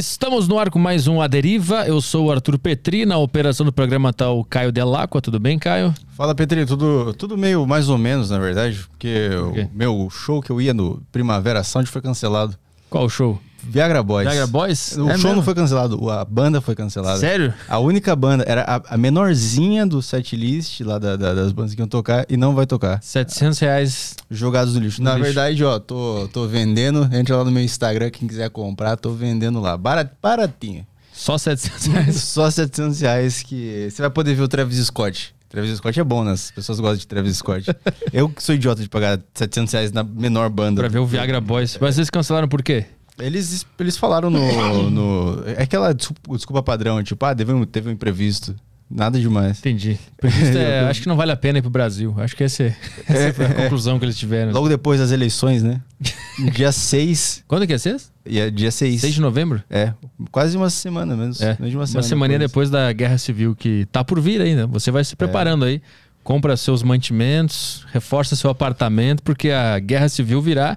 Estamos no ar com mais um A Deriva. Eu sou o Arthur Petri. Na operação do programa está o Caio Delacqua. Tudo bem, Caio? Fala, Petri. Tudo, tudo meio mais ou menos, na verdade. Porque Por o meu show que eu ia no Primavera Sound foi cancelado. Qual show? Viagra Boys. Viagra Boys? O É show mesmo? não foi cancelado, a banda foi cancelada. Sério? A única banda, era a, a menorzinha do setlist lá da- da- das bandas que iam tocar e não vai tocar. 700 reais. Jogados no lixo. No Na lixo. verdade, ó, tô, tô vendendo. Entra lá no meu Instagram, quem quiser comprar, tô vendendo lá. Barat, baratinho. Só 700 reais. Só 700 reais que você vai poder ver o Travis Scott. Travis Scott é bom, né? As pessoas gostam de Travis Scott. Eu que sou idiota de pagar 700 reais na menor banda. pra ver o Viagra Boys. Mas vocês cancelaram por quê? Eles, eles falaram no, no... É aquela desculpa, desculpa padrão, tipo, ah, teve um, teve um imprevisto. Nada demais. Entendi. Previsto é, acho que não vale a pena ir pro Brasil. Acho que esse, essa foi a conclusão que eles tiveram. Logo depois das eleições, né? dia 6. Quando que é sexta? E é dia 6. 6 de novembro? É, quase uma semana menos. É. menos de uma Uma semana semaninha depois da Guerra Civil, que tá por vir ainda. Você vai se preparando aí. Compra seus mantimentos, reforça seu apartamento, porque a Guerra Civil virá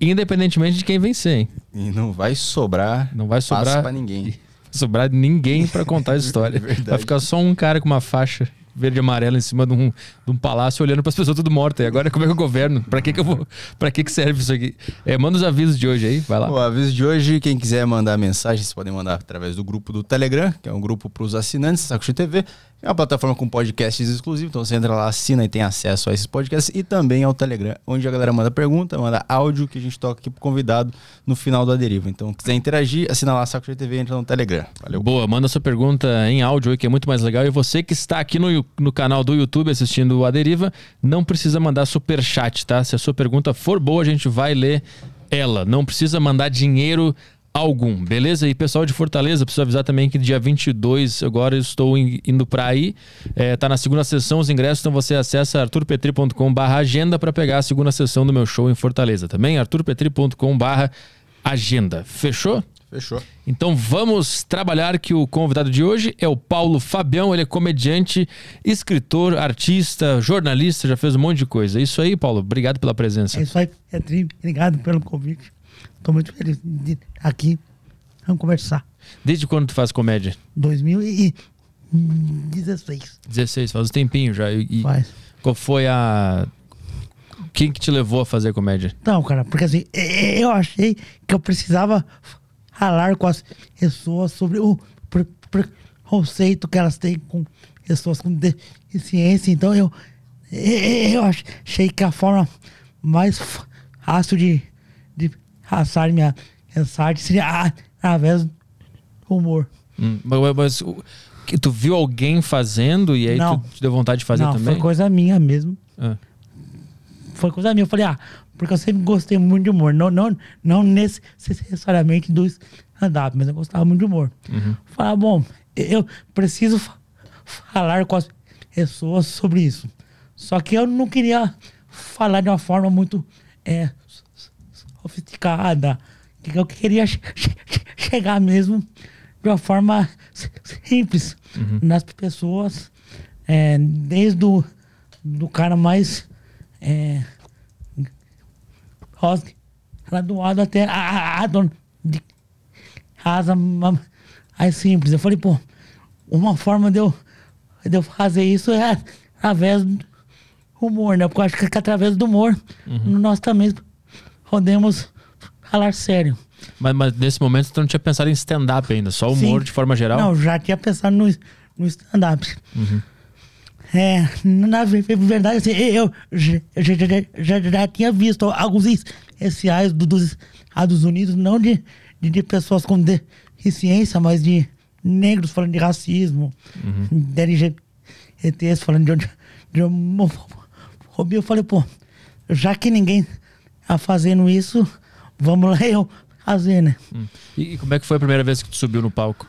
independentemente de quem vencer, hein? E não vai sobrar Não vai sobrar, pra ninguém. sobrar ninguém pra contar a história. Verdade. Vai ficar só um cara com uma faixa verde e amarela em cima de um, de um palácio olhando para as pessoas tudo mortas. E agora como é que eu governo? Pra que que eu vou? Para que que serve isso aqui? É, manda os avisos de hoje aí, vai lá. O aviso de hoje, quem quiser mandar mensagem, vocês podem mandar através do grupo do Telegram, que é um grupo para os assinantes, Saco TV. É uma plataforma com podcasts exclusivos, então você entra lá, assina e tem acesso a esses podcasts e também ao Telegram, onde a galera manda pergunta, manda áudio que a gente toca aqui pro convidado no final do Aderiva. Então, quiser interagir, assina lá Saco TV entra no Telegram. Valeu. Boa, manda sua pergunta em áudio aí, que é muito mais legal. E você que está aqui no, no canal do YouTube assistindo a Deriva, não precisa mandar super chat, tá? Se a sua pergunta for boa, a gente vai ler ela. Não precisa mandar dinheiro algum, beleza? E pessoal de Fortaleza, preciso avisar também que dia 22, agora eu estou in- indo para aí. É, tá na segunda sessão os ingressos, então você acessa arturpetri.com/agenda para pegar a segunda sessão do meu show em Fortaleza, também arturpetri.com/agenda. Fechou? Fechou. Então vamos trabalhar que o convidado de hoje é o Paulo Fabião, ele é comediante, escritor, artista, jornalista, já fez um monte de coisa. Isso aí, Paulo, obrigado pela presença. É isso aí, Petri. Obrigado pelo convite. Estou muito feliz de aqui. Vamos conversar. Desde quando tu faz comédia? 2016. 16, faz um tempinho já. E, e Faz. qual foi a... Quem que te levou a fazer comédia? Então, cara, porque assim, eu achei que eu precisava falar com as pessoas sobre o pre- preconceito que elas têm com pessoas com deficiência. Então, eu, eu achei que a forma mais fácil de, passar minha mensagem seria através do humor. Hum, mas, que tu viu alguém fazendo e aí Não. tu te deu vontade de fazer Não, também? foi coisa minha mesmo. Ah, foi coisa minha. Eu falei, ah, porque eu sempre gostei muito de humor. Não, não, não necessariamente do stand-up, mas eu gostava muito de humor. Falei, ah, bom, eu preciso fa- falar com as pessoas sobre isso. Só que eu não queria falar de uma forma muito é, sofisticada. Eu queria che- che- chegar mesmo de uma forma simples nas pessoas, é, desde o do cara mais é, graduado até a, a, dona de casa ma- mais simples. Eu falei, pô, uma forma de eu, de eu fazer isso é através do humor, né? Porque eu acho que através do humor nós também podemos falar sério. mas, mas nesse momento tu não tinha pensado em stand-up ainda, só humor Sim. de forma geral? Não, já tinha pensado no, no stand-up. É, na ve- verdade, assim, eu já, já, já, tinha visto alguns especiais do- dos Estados Unidos, não de, de, de pessoas com deficiência, mas de negros falando de racismo, de LGBTs falando de, de homofobia. Eu falei, pô, já que ninguém tá fazendo isso, vamos lá eu fazer, né? Hum. E, e como é que foi a primeira vez que tu subiu no palco?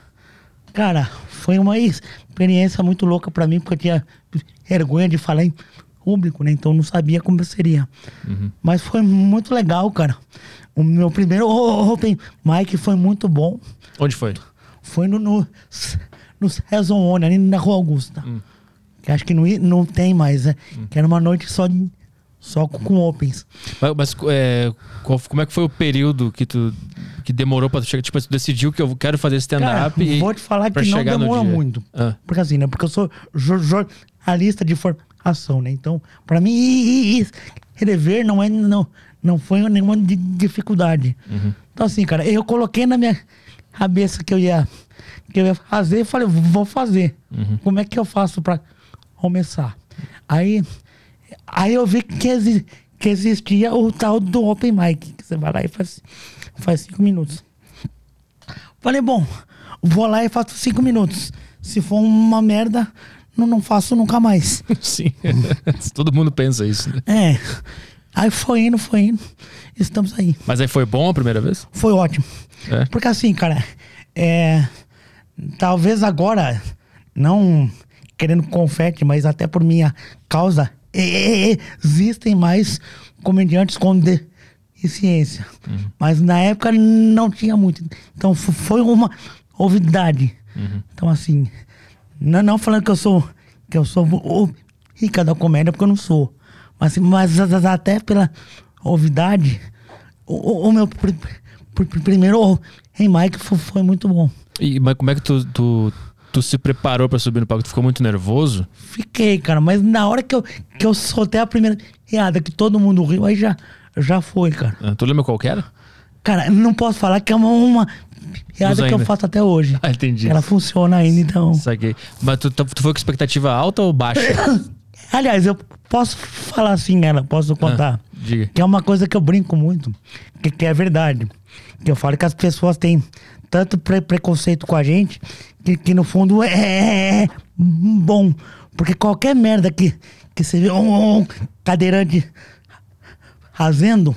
Cara, foi uma experiência muito louca pra mim, porque eu tinha vergonha de falar em público, né? Então eu não sabia como seria. Mas foi muito legal, cara. O meu primeiro open mic foi muito bom. Onde foi? Foi no, no, no ali na Rua Augusta. Que acho que não, não tem mais, né? Que era uma noite só de Só com, com opens. Mas, mas, é, qual- como é que foi o período que tu que demorou pra tu chegar? Tipo, tu decidiu que eu quero fazer stand-up e. vou te falar que não demorou muito. Ah, Porque assim, né? Porque eu sou jor- jornalista de formação, né? Então, pra mim, escrever não, é, não, não foi nenhuma di- dificuldade. Uhum. Então, assim, cara, eu coloquei na minha cabeça que eu ia, que eu ia fazer e falei, vou fazer. Uhum. Como é que eu faço pra começar? Aí, aí eu vi que, exi- que existia o tal do Open Mic, que você vai lá e faz, faz cinco minutos. Falei, bom, vou lá e faço cinco minutos. Se for uma merda, não, não faço nunca mais. sim. Todo mundo pensa isso. né? É. Aí foi indo, foi indo. Estamos aí. Mas aí foi bom a primeira vez? Foi ótimo. É. Porque assim, cara, é. Talvez agora, não querendo confete, mas até por minha causa, existem mais comediantes com deficiência. Mas na época não tinha muito. Então foi uma novidade. Então, assim, não, não falando que eu sou que eu sou o rica da comédia, porque eu não sou. Mas, mas até pela novidade, o, o- meu pr- pr- primeiro em Mike foi, foi muito bom. E, mas como é que tu, tu, tu se preparou pra subir no palco? Tu ficou muito nervoso? Fiquei, cara, mas na hora que eu, que eu soltei a primeira piada, que todo mundo riu, aí já, já foi, cara. Ah, Tu lembra qual que era? Cara, não posso falar que é uma, uma piada que eu faço até hoje. Ah, entendi. Ela funciona ainda, então. Saquei. Mas tu, tu tu foi com expectativa alta ou baixa? Aliás, eu posso falar assim, ela, posso contar. Ah, diga. Que é uma coisa que eu brinco muito, que, que é verdade. Que eu falo que as pessoas têm tanto pre- preconceito com a gente, que, que no fundo é, é bom. Porque qualquer merda que, que você vê um, um cadeirante fazendo,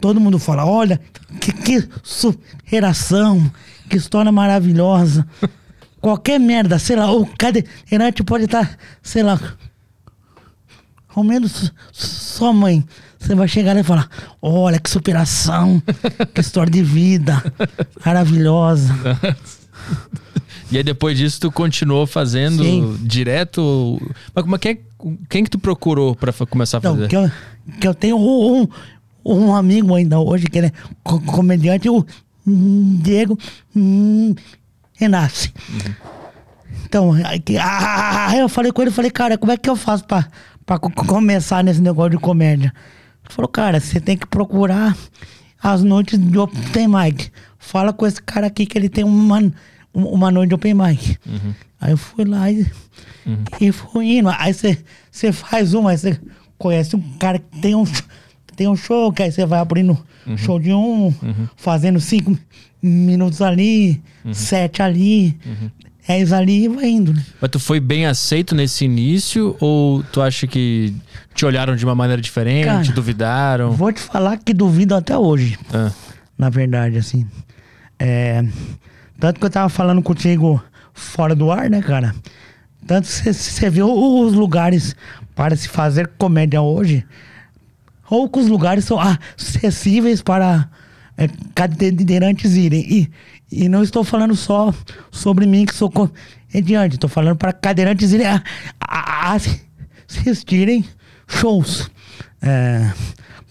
todo mundo fala, olha, que, que superação, que história maravilhosa. Qualquer merda, sei lá, o cadeirante pode estar, sei lá, comendo su- sua mãe. Você vai chegar lá e falar: Olha que superação, que história de vida maravilhosa. E aí depois disso tu continuou fazendo Sim. direto? Mas como é que é- quem que tu procurou pra fa- começar a fazer? que eu, que eu tenho um, um, amigo ainda hoje, que ele é co- comediante, o Diego hum, Renasce. Então, aí que- ah, aí eu falei com ele, falei, cara, como é que eu faço co- começar nesse negócio de comédia? Ele falou, cara, você tem que procurar as noites de open mic. Fala com esse cara aqui que ele tem uma, um- uma noite de open mic. Aí eu fui lá e, e fui indo. Aí você faz uma, aí você conhece um cara que tem um, tem um show, que aí você vai abrindo show de um, fazendo cinco minutos ali, sete ali, dez ali e vai indo. né? Mas tu foi bem aceito nesse início ou tu acha que te olharam de uma maneira diferente, Cara, duvidaram? Vou te falar que duvido até hoje. Ah, na verdade, assim. É, tanto que eu tava falando contigo fora do ar, né, cara? Tanto que você viu os lugares para se fazer comédia hoje, ou que os lugares são acessíveis para é, cadeirantes irem. E, e não estou falando só sobre mim, que sou comediante, estou falando para cadeirantes irem a- a- a assistirem shows. É,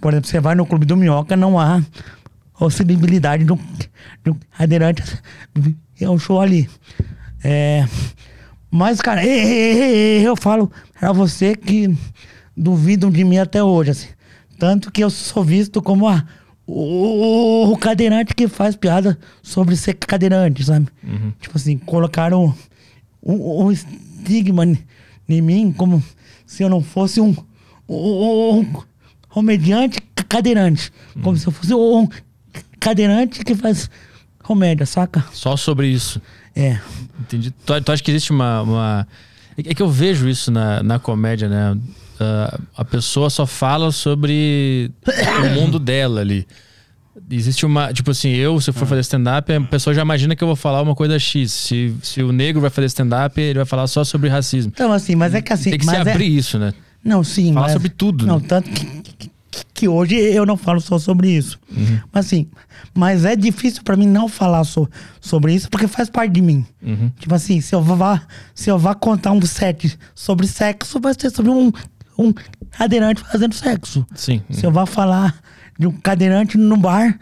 por exemplo, você vai no Clube do Minhoca, não há possibilidade de um, de um cadeirante é um show ali. É, mas, cara, eu falo pra você que duvidam de mim até hoje, assim. Tanto que eu sou visto como a, o, o cadeirante que faz piada sobre ser cadeirante, sabe? Tipo assim, colocaram um, um estigma em- mim como se eu não fosse um, um, um comediante cadeirante. Como se eu fosse um cadeirante que faz comédia, saca? só sobre isso. É. Entendi. Tu, tu acha que existe uma. uma... É que eu vejo isso na, na comédia, né? Ah, a pessoa só fala sobre o mundo dela ali. Existe uma. Tipo assim, eu, se eu for fazer stand-up, a pessoa já imagina que eu vou falar uma coisa X. Se, se o negro vai fazer stand-up, ele vai falar só sobre racismo. Então, assim, mas é que assim. Tem que se é- abrir isso, né? Não, sim. Falar mas- sobre tudo, Não, né? tanto que, que, que hoje eu não falo só sobre isso. Uhum. Mas assim, mas é difícil pra mim não falar so, sobre isso porque faz parte de mim. Uhum. Tipo assim, se eu vá, se eu vá contar um set sobre sexo, vai ser sobre um, um cadeirante fazendo sexo. Sim. Se eu vou falar de um cadeirante no bar,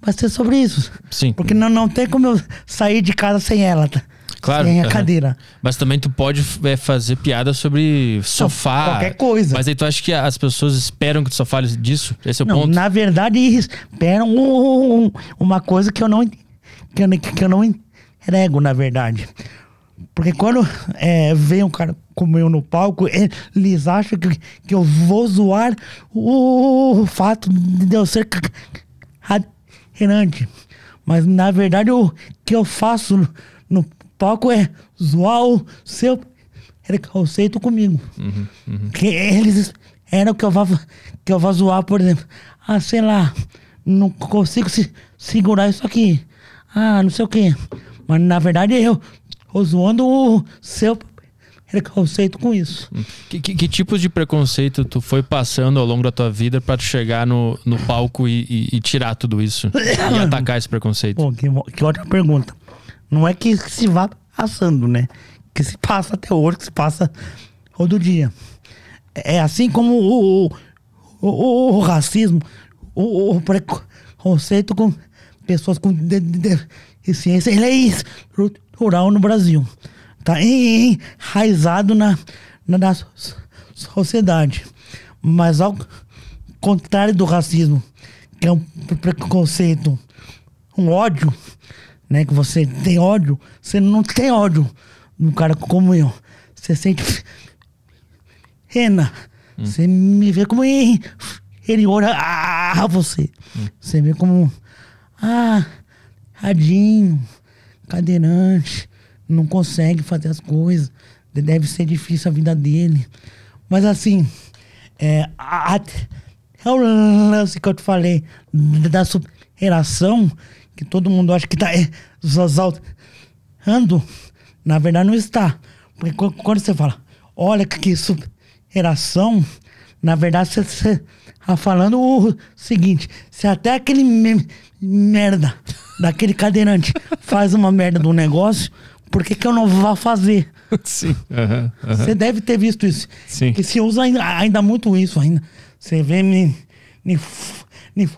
vai ser sobre isso. Sim. Porque não, não tem como eu sair de casa sem ela, tá? Claro. Sem a aham. cadeira. Mas também tu pode é, fazer piada sobre sofá. qualquer coisa. Mas aí tu acha que as pessoas esperam que tu só fale disso? Esse é o Não, ponto? na verdade, esperam um- um- uma coisa que eu não que eu, que eu não entrego, na verdade. Porque quando é, vem um cara como eu no palco, eles acham que, que eu vou zoar o, fato de eu ser ca- ca- cadeirante. Mas na verdade o que eu faço no, no palco é zoar o seu preconceito comigo. Que eles esperam que eu vá que eu vá zoar, por exemplo. Ah, sei lá, não consigo se, segurar isso aqui. Ah, não sei o quê. Mas na verdade eu tô zoando o seu preconceito com isso. Que, que, que tipos de preconceito tu foi passando ao longo da tua vida pra tu chegar no, no palco e, e- e tirar tudo isso? e atacar esse preconceito? Pô, que, que ótima pergunta. Não é que se vá passando, né? Que se passa até hoje, que se passa todo dia. É assim como o, o, o- o racismo, o, o preconceito com pessoas com de- de- deficiência, ele é estrutural no Brasil. Tá enraizado na, na, na so- sociedade. Mas ao contrário do racismo, que é um pre- preconceito, um ódio, né? Que você tem ódio, você não tem ódio num cara como eu. Você sente pena. Você me vê como inferior a, a você. Você vê como, ah, tadinho, cadeirante, não consegue fazer as coisas, deve ser difícil a vida dele. Mas assim, é, a- é o lance que eu te falei da superação, que todo mundo acha que tá exaltando, na verdade não está. Porque qu- quando você fala, olha que superação, na verdade você está falando o seguinte, se até aquele me- merda daquele cadeirante faz uma merda do negócio, por que, que eu não vou fazer? Sim. Aham, aham. Você deve ter visto isso. Sim. Que se usa ainda, ainda muito isso ainda. Você vê me, me, me,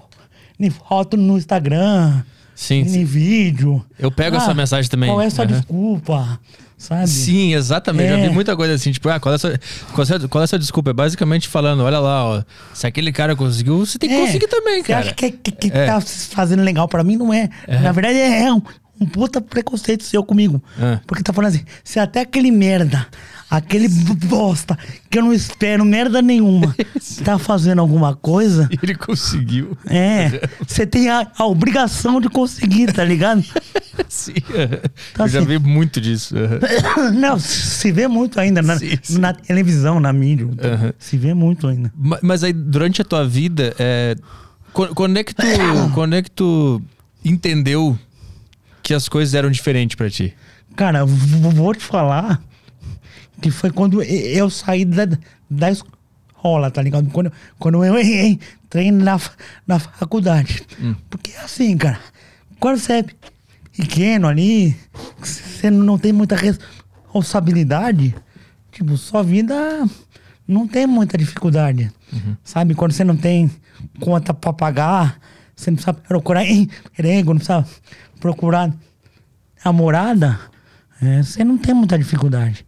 me foto no Instagram, Sim, me sim. vídeo. Eu pego essa mensagem também. Qual é a sua Aham. desculpa? Sabe? Sim, exatamente. Já É. vi muita coisa assim, tipo, ah, qual é, a sua, qual, é sua, qual é sua desculpa? É basicamente falando, olha lá, ó, se aquele cara conseguiu, você tem que É. conseguir também, Você cara. acha que, que, que É. tá fazendo legal pra mim? Não é. Na verdade, é um, um puta preconceito seu comigo. É. Porque tá falando assim, se até aquele merda, aquele bosta, que eu não espero merda nenhuma, tá fazendo alguma coisa, Ele conseguiu. é, você tem a, a obrigação de conseguir, tá ligado? Sim. Tá Eu já assim. vi muito disso. Não, se vê muito ainda na, Sim, sim. na televisão, na mídia. Aham. Se vê muito ainda. Ma- Mas aí, durante a tua vida, é, qu- quando, é que tu, quando é que tu entendeu que as coisas eram diferentes pra ti? Cara, eu vou te falar que foi quando eu saí da, da escola, tá ligado? Quando, quando eu entrei na, na faculdade. Porque assim, cara, quando você é pequeno ali, você não tem muita responsabilidade, tipo, sua vida não tem muita dificuldade. Sabe? Quando você não tem conta pra pagar, você não precisa procurar emprego, não precisa procurar namorada, é, você não tem muita dificuldade.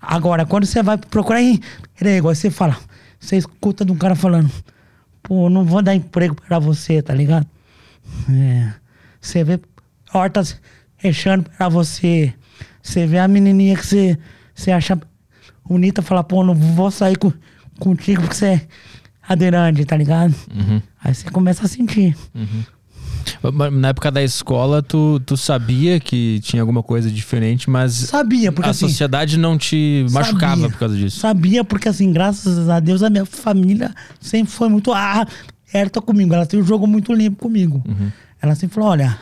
Agora, quando você vai procurar emprego, aí você fala, você escuta de um cara falando, pô, não vou dar emprego pra você, tá ligado? É, você vê portas fechando pra você, você vê a menininha que você, você acha bonita, fala, pô, não vou sair com, contigo porque você é aderante, tá ligado? Aí você começa a sentir. Ma- Na época da escola, tu, tu sabia que tinha alguma coisa diferente, mas Sabia, porque a assim... sociedade não te machucava Sabia. por causa disso. Sabia, porque assim, graças a Deus, a minha família sempre foi muito aberta comigo. Ela tem um jogo muito limpo comigo. Ela sempre falou, olha,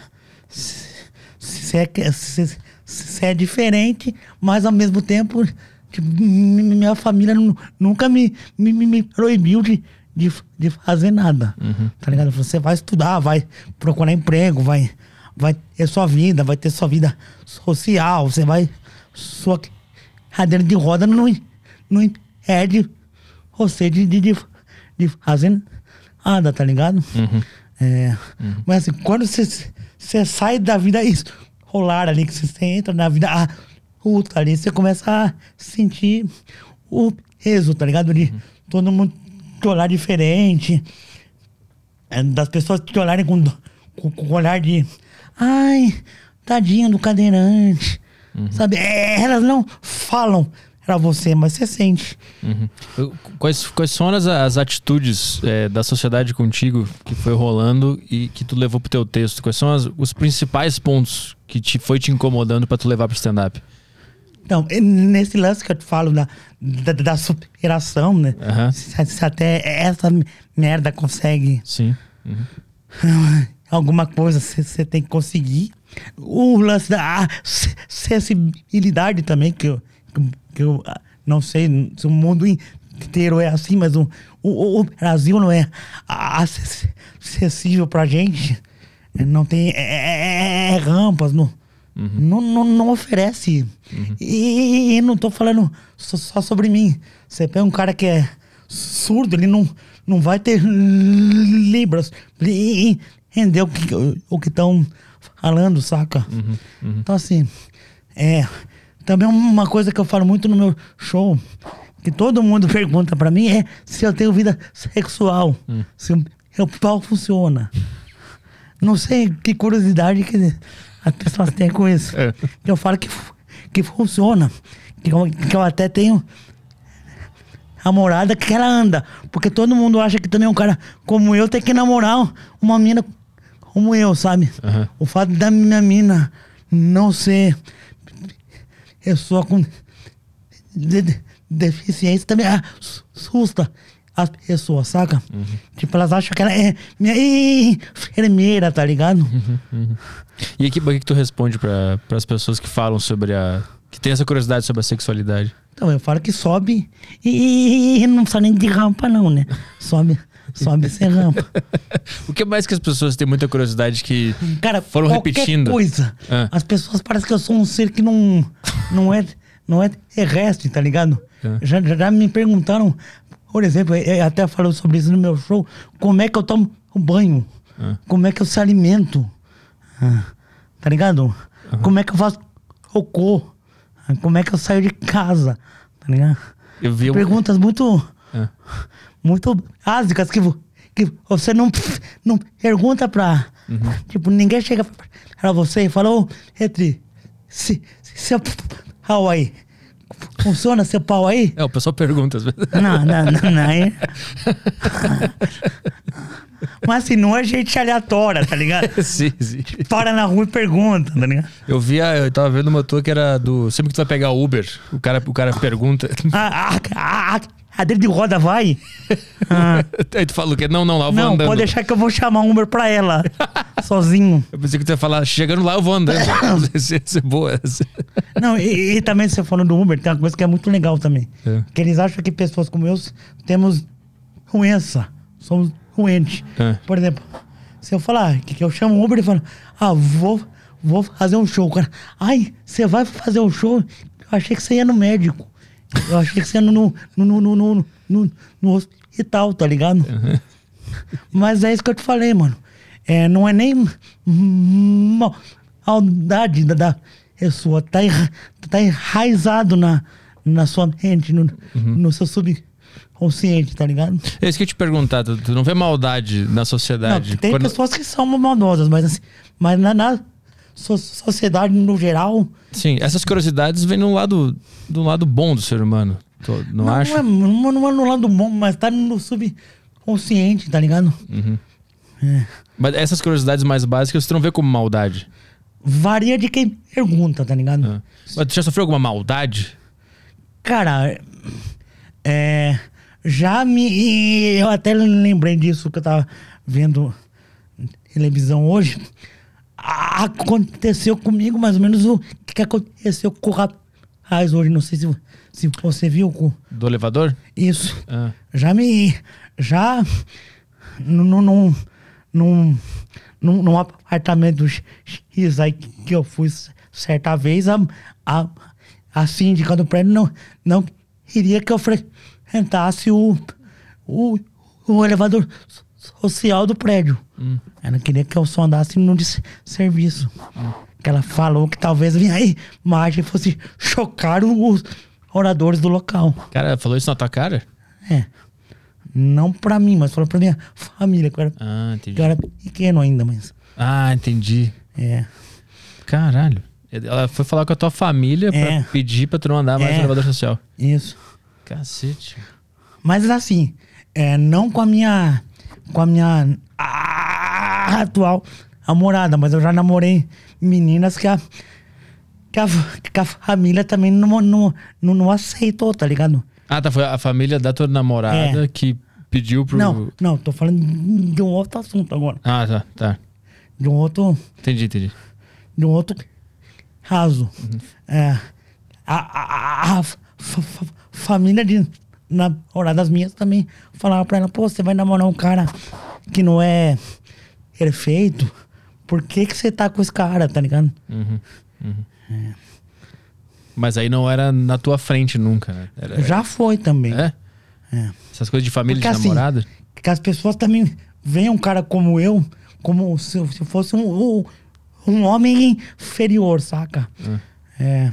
você é, que- cê- cê é diferente, mas ao mesmo tempo, tipo, mi- mi- minha família nu- nunca me, me, me- me proibiu de, de, de fazer nada. Tá ligado? Você vai estudar, vai procurar emprego, vai, vai ter sua vida, vai ter sua vida social, você vai. Sua cadeira de roda não, não impede você de, de, de, de fazer nada, tá ligado? É, Mas assim, quando você, você sai da vida escolar ali, que você entra na vida adulta ali, você começa a sentir o peso, tá ligado? De todo mundo te olhar diferente, é, das pessoas te olharem com, com, com olhar de ai, tadinha do cadeirante. Sabe? É, elas não falam pra você, mas você sente. Uhum. Quais, quais são as, as atitudes é, da sociedade contigo que foi rolando e que tu levou pro teu texto? Quais são as- os principais pontos que te, foi te incomodando pra tu levar pro stand-up? Então, nesse lance que eu te falo da, da, da superação, né? Aham. Se, se até essa merda consegue Sim. alguma coisa, você tem que conseguir. O lance da acessibilidade também, que eu, que eu ah, não sei se o mundo inteiro é assim, mas o, o, o Brasil não é acess- acessível pra gente. Não tem é, é- é rampas, não, não, não, não oferece. E, e não tô falando só, só sobre mim. Você pega um cara que é surdo, ele não, não vai ter libras ele entender o que o estão falando, saca? Então, assim, é. Também uma coisa que eu falo muito no meu show, que todo mundo pergunta pra mim, é se eu tenho vida sexual, se o meu pau funciona. Não sei que curiosidade que as pessoas têm com isso. É. Eu falo que, que funciona. Que eu, que eu até tenho namorada que ela anda. Porque todo mundo acha que também um cara como eu tem que namorar uma mina como eu, sabe? Aham. O fato da minha mina não ser pessoa com de- de- deficiência também assusta as pessoas, saca? Tipo, elas acham que ela é minha enfermeira, tá ligado? E aqui, o que, que tu responde para as pessoas que falam sobre a. que tem essa curiosidade sobre a sexualidade? Então, eu falo que sobe e, e não precisa nem de rampa, não, né? Sobe, sobe sem rampa. O que mais que as pessoas têm muita curiosidade que Cara, foram repetindo? coisa. Ah. As pessoas parecem que eu sou um ser que não, não, é, não é terrestre, tá ligado? Ah. Já, já me perguntaram, por exemplo, eu até falo sobre isso no meu show, como é que eu tomo banho? Ah. Como é que eu se alimento? Ah, tá ligado? Como é que eu faço cocô? Ah, Como é que eu saio de casa? Tá ligado? Eu vi um- Perguntas muito Ah. muito básicas que, que você não, não pergunta pra. Tipo, ninguém chega pra você e fala, ô, Retri, se, se pau aí. Funciona seu pau aí? É, o pessoal pergunta às vezes. Não, não, não, não. Mas assim, não é gente aleatória, tá ligado? sim, sim. Para na rua e pergunta, tá ligado? Eu vi, eu tava vendo uma tua que era do. Sempre que tu vai pegar Uber, o cara, o cara pergunta. A, a, a, a cadeira de roda vai? Ah, Aí tu fala o quê? Não, não, lá eu vou não, andando. pode deixar que eu vou chamar um Uber pra ela. sozinho. Eu pensei que tu ia falar, chegando lá eu vou andando. Isso ia ser boa essa. Não, e, e também você falando do Uber, tem uma coisa que é muito legal também. É. Que eles acham que pessoas como eu temos doença. Somos doentes. É. Por exemplo, se eu falar que, que eu chamo o Uber e falo, ah, vou, vou fazer um show. Cara, ai, você vai fazer um show? Eu achei que você ia no médico. Eu achei que você ia no, no, no, no, no, no, no hospital, tá ligado? Mas é isso que eu te falei, mano. É, não é nem mal- maldade da, da pessoa. Tá, enra- tá enraizado na, na sua mente, no, no seu subconsciente, tá ligado? É isso que eu te perguntar, tu, tu não vê maldade na Não, sociedade? tem Quando- pessoas que são maldosas, mas, assim, mas na, na so- sociedade no geral. Sim, essas curiosidades vêm no lado, do lado bom do ser humano. Tu não, Não, acha? não, é, não, não é no lado bom, mas tá no subconsciente, tá ligado? Mas essas curiosidades mais básicas tu não vê como maldade. Varia de quem pergunta, tá ligado? Ah. Mas tu já sofreu alguma maldade? Cara, é, já me. Eu até lembrei disso que eu tava vendo televisão hoje. A- Aconteceu comigo mais ou menos o que aconteceu com o rapaz hoje. Não sei se, se você viu com Do elevador? isso. Ah. Já me. Já. Num. num, num, num, apartamento X aí que eu fui certa vez, a, a, a síndica do prédio não, não queria que eu entrasse o, o, o elevador social do prédio. Hum. Ela queria que eu só andasse no de serviço. Que ela falou que talvez vinha aí imagem fosse chocar os oradores do local. Cara, falou isso na tua cara? É. Não pra mim, mas falou pra minha família, que eu era, Ah, que entendi. eu era pequeno ainda, mas. Ah, entendi. É. Caralho. Ela foi falar com a tua família pra É. pedir pra tu não andar mais É. no elevador social. Isso. Cacete. Mas assim, é, não com a minha. Com a minha ah, atual namorada, mas eu já namorei meninas que a. Que a, que a família também não, não, não, não aceitou, tá ligado? Ah, tá. Foi a família da tua namorada É. que pediu pro. Não, não, tô falando de um outro assunto agora. Ah, tá, tá. De um outro. Entendi, entendi. de um outro caso. É, a, a, a fa- família de namoradas minhas também falava pra ela, pô, você vai namorar um cara que não é perfeito, por que que você tá com esse cara, tá ligado? Uhum, uhum. Mas aí não era na tua frente nunca, né? Era, Já foi também. É? É. Essas coisas de família Porque de assim, namorada? que as pessoas também veem um cara como eu, como se, se fosse um, um, homem inferior, saca? É,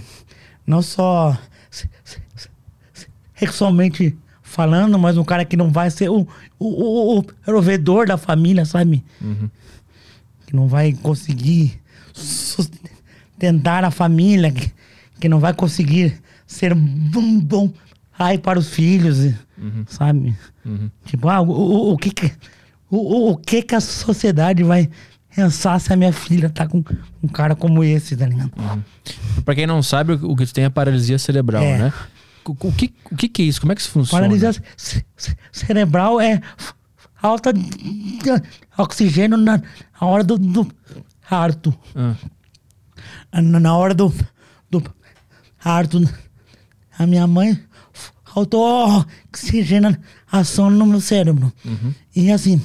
não só se- se- se- sexualmente falando, mas um cara que não vai ser o, o, o, o provedor da família, sabe? Que não vai conseguir sustentar a família, que, que não vai conseguir ser um bom pai para os filhos, sabe? Tipo, ah, o, o, que que, o, o, o que que a sociedade vai pensar se a minha filha tá com um cara como esse, tá ligado? Pra quem não sabe, o que tu tem é paralisia cerebral, É. né? O, que, o que é isso? Como é que isso funciona? Paralisia ce- ce- cerebral é falta de oxigênio na, hora do, do parto. Ah, Na, hora do, do parto, a minha mãe faltou oxigenação no meu cérebro. E assim,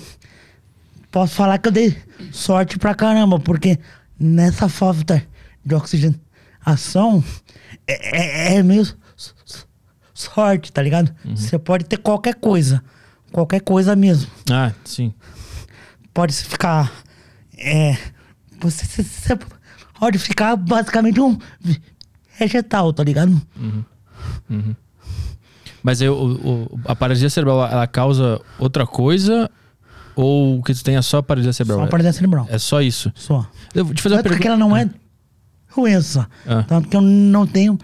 posso falar que eu dei sorte pra caramba, porque nessa falta de oxigenação é, é- é meio sorte, tá ligado? Você pode ter qualquer coisa. Qualquer coisa mesmo. ah, sim. Pode ficar. É. Você, você- pode ficar basicamente um vegetal, tá ligado? Mas eu, o- a paralisia cerebral, ela causa outra coisa? Ou que tu tem é só paralisia cerebral? Só paralisia cerebral. É só isso. Só. Eu vou te fazer uma Tanto pergunta. ela não é doença. Ah. Tanto que eu não tenho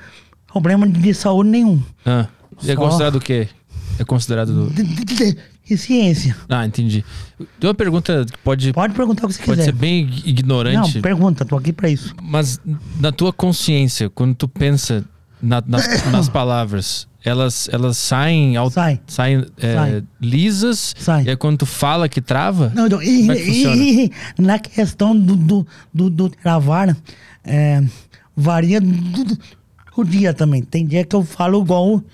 problema de saúde nenhum. Ah, e é considerado o quê? É considerado do... De, de, de- de ciência. Ah, entendi. Tem uma pergunta que pode, Pode perguntar o que você pode quiser. ser bem ignorante. Não, pergunta, tô aqui pra isso. Mas na tua consciência, quando tu pensa na- nas, nas palavras, elas, elas saem, au- Sai. saem, é, Sai. lisas? Sai. E é quando tu fala que trava? Não, então, e, é que e- e- na questão do, do, do, do travar, é, varia do, do dia também. Tem dia que eu falo igual o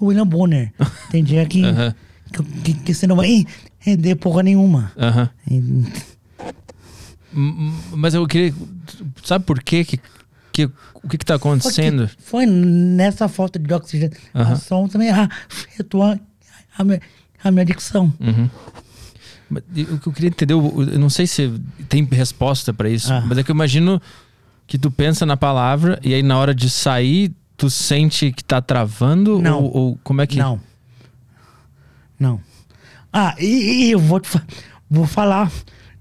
o William Bonner. Tem dia que, Aham. que, que, que você não vai render porra nenhuma. Aham. E- Mas eu queria. Sabe por quê? Que, que, o que, que tá acontecendo? Foi nessa falta de oxigenação também afetou a, a, minha, a minha dicção. Uhum. O que eu queria entender, eu não sei se tem resposta pra isso, Ah. mas é que eu imagino que tu pensa na palavra e aí na hora de sair, tu sente que tá travando? Não. Ou, ou como é que. Não. Não. Ah, e, e eu vou, te vou falar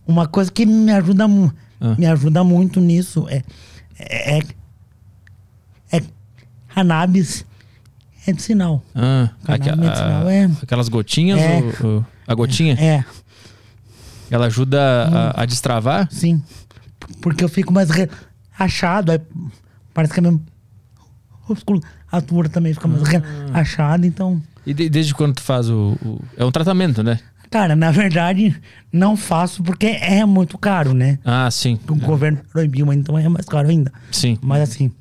uma coisa que me ajuda, Ah. me ajuda muito nisso. É, é, é cannabis medicinal. Ah, Cannabis aque- medicinal a- é- Aquelas gotinhas? É. ou- ou- a gotinha? É, Ela ajuda a, a destravar? sim. Porque eu fico mais relaxado. Aí parece que a minha musculatura também fica mais relaxada. Então, E de- desde quando tu faz o, o- É um tratamento, né? cara, na verdade, não faço porque é muito caro, né? Ah, sim. O governo proibiu, mas então é mais caro ainda. Sim. Mas assim,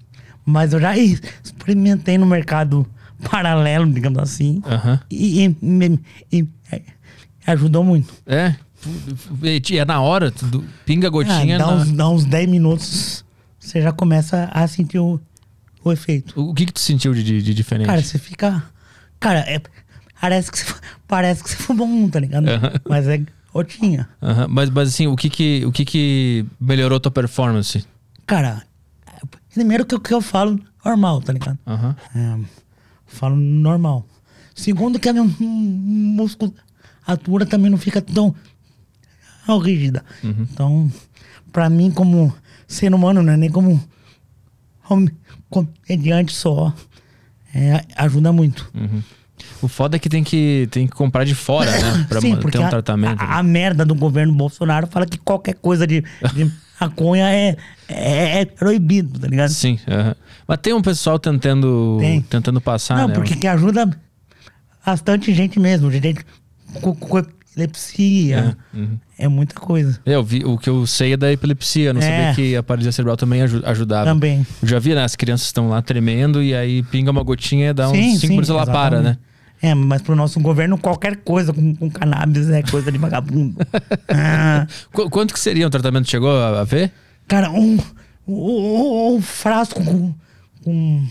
mas eu já experimentei no mercado paralelo, digamos assim, Aham. e, e e- e ajudou muito. É. É na hora, tu do- pinga a Ah, gotinha. dá, na- uns, dá uns 10 minutos, você já começa a sentir o, o efeito. O que que tu sentiu de, de, de diferente? Cara, você fica. Cara, é, parece que você, parece que você fumou um, tá ligado? Mas é gotinha. Aham. Mas, mas assim, o que que, o que que melhorou tua performance? Cara, primeiro que, eu- que eu falo normal, tá ligado? Aham. É, falo normal. Segundo que a minha musculatura também não fica tão tão rígida. Então, pra mim, como ser humano, né? Nem como comediante só, é, ajuda muito. O foda é que tem que, tem que comprar de fora, né? Pra Sim, manter porque um a, tratamento. a, a merda do governo Bolsonaro fala que qualquer coisa de, de maconha é, é, é proibido, tá ligado? Sim. aham. Mas tem um pessoal tentando, Tem. tentando passar, Não, né? porque que ajuda bastante gente mesmo, gente com, com epilepsia. É, muita coisa. Eu vi, o que eu sei é da epilepsia, não É. sabia que a paralisia cerebral também aju- ajudava. Também. Eu já vi, né? As crianças estão lá tremendo e aí pinga uma gotinha e dá uns sim, 5 sim, minutos ela para, né? É, mas pro nosso governo, qualquer coisa com, com cannabis é coisa de vagabundo. Ah, Qu- quanto que seria um tratamento? Chegou a, a ver? cara, um, um, um frasco com, com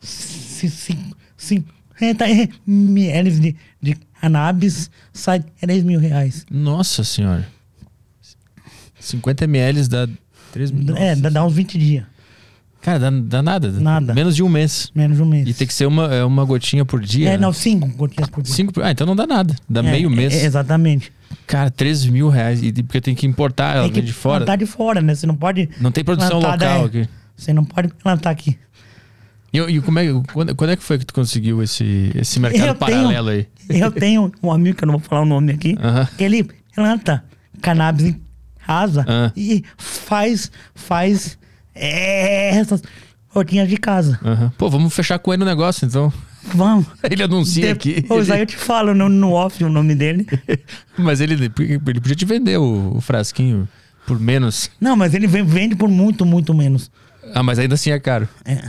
ci- ci- 50 ml de, cannabis sai 10 mil reais. Nossa senhora. 50 ml dá 3 mil. É, dá, dá uns 20 dias. Cara, dá, dá nada. Nada. Menos de um mês. Menos de um mês. E tem que ser uma, é uma gotinha por dia. É, não, cinco gotinhas por dia. Cinco. Ah, então não dá nada. Dá É, meio mês. é, exatamente. Cara, 3 mil reais. E porque tem que importar ela Tem que vem de fora. plantar de fora, né? Você não pode. Não tem produção local daí. aqui. Você não pode plantar aqui. E, e como é, quando, quando é que foi que tu conseguiu esse, esse mercado Eu tenho- paralelo aí? Eu tenho um amigo, que eu não vou falar o nome aqui, Aham. que ele planta cannabis em casa Ah. e faz, faz é, essas rotinhas de casa. Aham. Pô, vamos fechar com ele no negócio, então. Vamos. Ele anuncia aqui. Depois aí eu te falo no, no off o nome dele. Mas ele, ele podia te vender o, o frasquinho por menos. Não, mas ele vende por muito, muito menos. Ah, mas ainda assim é caro. É.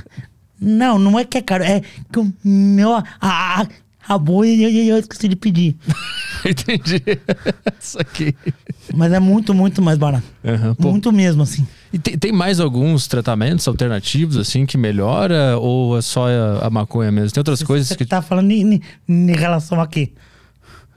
Não, não é que é caro, é que o meu a, a, boa e eu, eu esqueci de pedir. Entendi. Isso aqui. Mas é muito, muito mais barato. Pô. Muito mesmo, assim. E tem, tem mais alguns tratamentos alternativos, assim, que melhora? Ou é só a, a maconha mesmo? Tem outras coisas Você que. tá falando em, em- em relação a quê?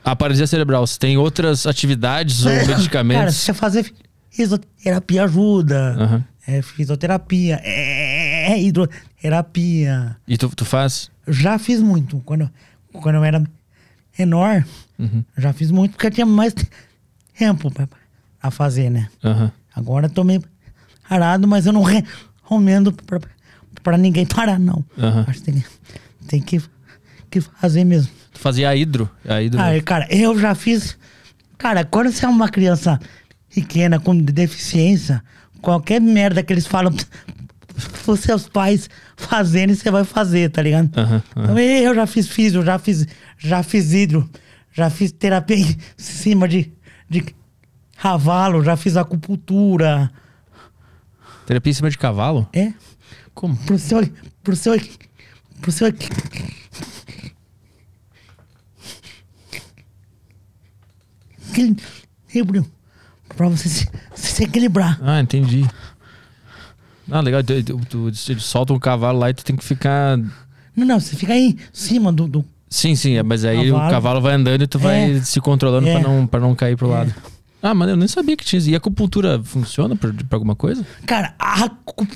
A paralisia cerebral, se tem outras atividades ou Cara, medicamentos? se você fazer fisioterapia ajuda. Aham. É fisioterapia, é, é hidroterapia. E tu, tu faz? Já fiz muito. Quando, quando eu era menor, Uhum. já fiz muito, porque eu tinha mais tempo pra, pra fazer, né? Aham. Agora eu tô meio parado, mas eu não recomendo pra, pra ninguém parar, não. Aham. Acho que tem, tem que, que fazer mesmo. Tu fazia a hidro? A hidro. Ah, cara, eu já fiz. Cara, quando você é uma criança pequena com deficiência, qualquer merda que eles falam pros seus pais fazerem, você vai fazer, tá ligado? Aham. Então, eu já fiz físio, já fiz, já fiz hidro, já fiz terapia em cima de, de cavalo, já fiz acupuntura. Terapia em cima de cavalo? É? Como? Pro seu. Pro seu. Pro seu. Equilíbrio. Pra você se, se equilibrar. Ah, entendi. Ah, legal. Tu, tu, tu, tu solta um cavalo lá e tu tem que ficar. Não, não, você fica aí em cima do. do Sim, sim, é, mas aí o Cavalo. cavalo vai andando e tu vai É. se controlando É. pra, não, pra não cair pro lado. Ah, mas eu nem sabia que tinha isso. E a acupuntura funciona pra, pra alguma coisa? cara, a acu-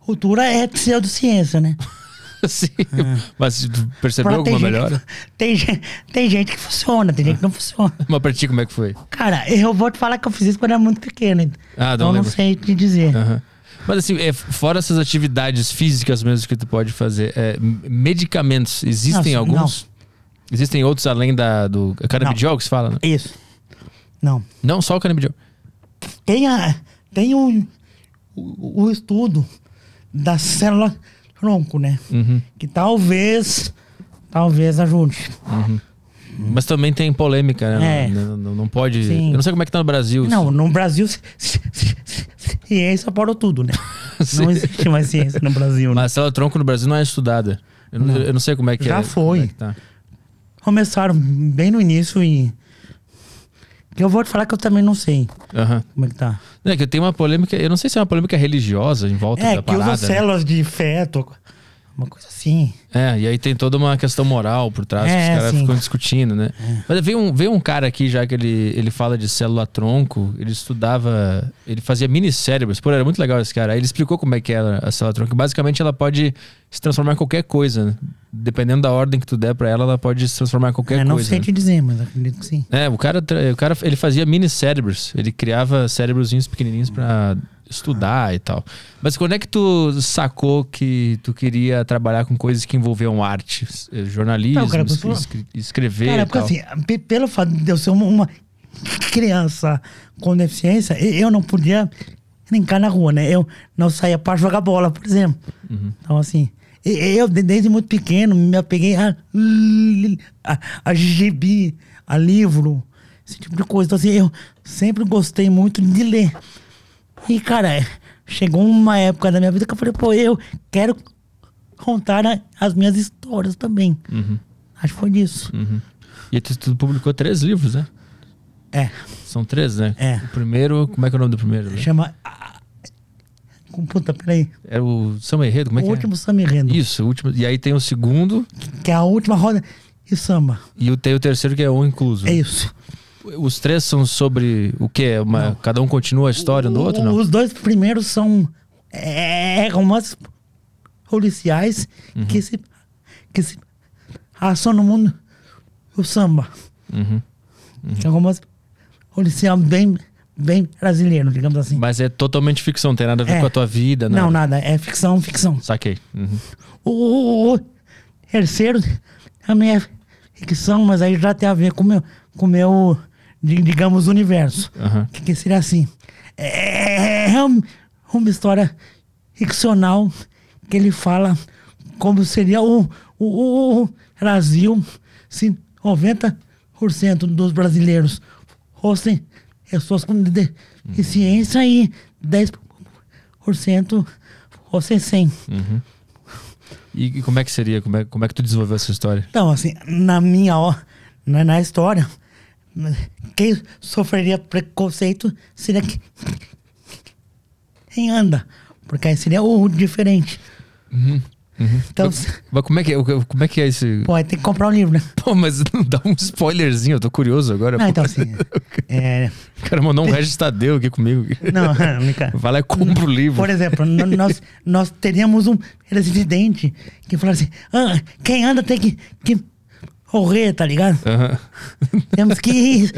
acupuntura é pseudociência, né? Sim. Mas tu percebeu tem alguma melhora? Tem, gente- tem gente que funciona, tem gente que não funciona. Mas pra ti, como é que foi? Cara, eu vou te falar que eu fiz isso quando era muito pequeno. Ah, não então eu não sei te dizer. Aham. Mas assim, é, fora essas atividades físicas mesmo que tu pode fazer, é, medicamentos, existem Não, alguns? Existem outros além da, do canabidiol que se fala, né? Isso. Não. Não só o canabidiol. Tem, a, tem o, o, o estudo da célula tronco, né? Uhum. Que talvez, talvez ajude. Mas também tem polêmica, né? É. Não, não- não pode. Sim. Eu não sei como é que tá no Brasil. Não, no Brasil, ci- ci- ci- ciência parou tudo, né? Não existe mais ciência no Brasil, né? Mas a célula tronco no Brasil não é estudada. Eu não, eu não sei como é que Já é. foi. como é que tá. Começaram bem no início e... Eu vou te falar que eu também não sei Aham. como é que tá. É que tem uma polêmica, eu não sei se é uma polêmica religiosa em volta É, da que usa parada. né? células de feto, Uma coisa assim. É, e aí tem toda uma questão moral por trás, que É, os caras sim. ficam discutindo, né? Mas veio um, veio um cara aqui, já que ele, ele fala de célula-tronco, ele estudava, ele fazia mini-cérebros, pô, era muito legal esse cara. Aí ele explicou como é que era a célula-tronco. Basicamente, ela pode se transformar em qualquer coisa, né? Dependendo da ordem que tu der pra ela, ela pode se transformar em qualquer É, não coisa. sei né? te dizer, mas acredito que sim. É, o cara, o cara ele fazia mini cérebros, ele criava cérebrozinhos pequenininhos pra estudar e tal. Mas quando é que tu sacou que tu queria trabalhar com coisas que envolviam arte, eh, jornalismo, Não, cara, escre- escrever Cara, porque tal? assim, pe- pelo fato de eu ser uma, criança com deficiência, eu não podia brincar na rua, né? Eu não saía pra jogar bola, por exemplo. Uhum. Então, assim, eu de- desde muito pequeno me apeguei a, a, a gibi, a livro, esse tipo de coisa. Então, assim, eu sempre gostei muito de ler. E, cara, chegou uma época da minha vida que eu falei, pô, eu quero contar a- as minhas histórias também. Uhum, Acho que foi disso. uhum. E tu, publicou três livros, né? É. São três, né? É. O primeiro, como é que é o nome do primeiro? né? Chama. Puta, peraí. Era o Samba Enredo, como é o que último samba enredo. é? Isso, o último. E aí tem o segundo Que é a última roda de samba. e tem o terceiro que é o incluso. É isso. Os três são sobre o quê? Uma, cada um continua a história um do outro, O- não? Os dois primeiros são é, romances policiais Uhum. que se que se passam no mundo do samba. Uhum. Que é um romance policial bem, bem brasileiro, digamos assim. Mas é totalmente ficção, não tem nada a ver É. com a tua vida, Não, nada. nada. É ficção, ficção. Saquei. Uhum. O, o- o terceiro também é ficção, mas aí já tem a ver com o meu, com o meu di- digamos, universo. Aham. Que, que seria assim. É, é um- uma história ficcional que ele fala como seria o, o, o Brasil se 90% dos brasileiros fossem pessoas com deficiência e 10% fossem sem. Uhum. E, e como é que seria? Como é, como é que tu desenvolveu essa história? Então, assim, na minha ó, na, na história, quem sofreria preconceito seria que- quem anda. Porque aí seria o diferente. Então, Mas como é que, é- como é, que é esse. pô, tem que comprar o livro, né? Pô, mas não dá um spoilerzinho, eu tô curioso agora. Não, pô. então assim. É, O cara mandou um Regis Tadeu aqui comigo. não, Mica. Vai lá e compra o livro. Por exemplo, nós, nós teríamos um presidente que fala assim: "Ah, quem anda tem que, que correr, tá ligado? Temos que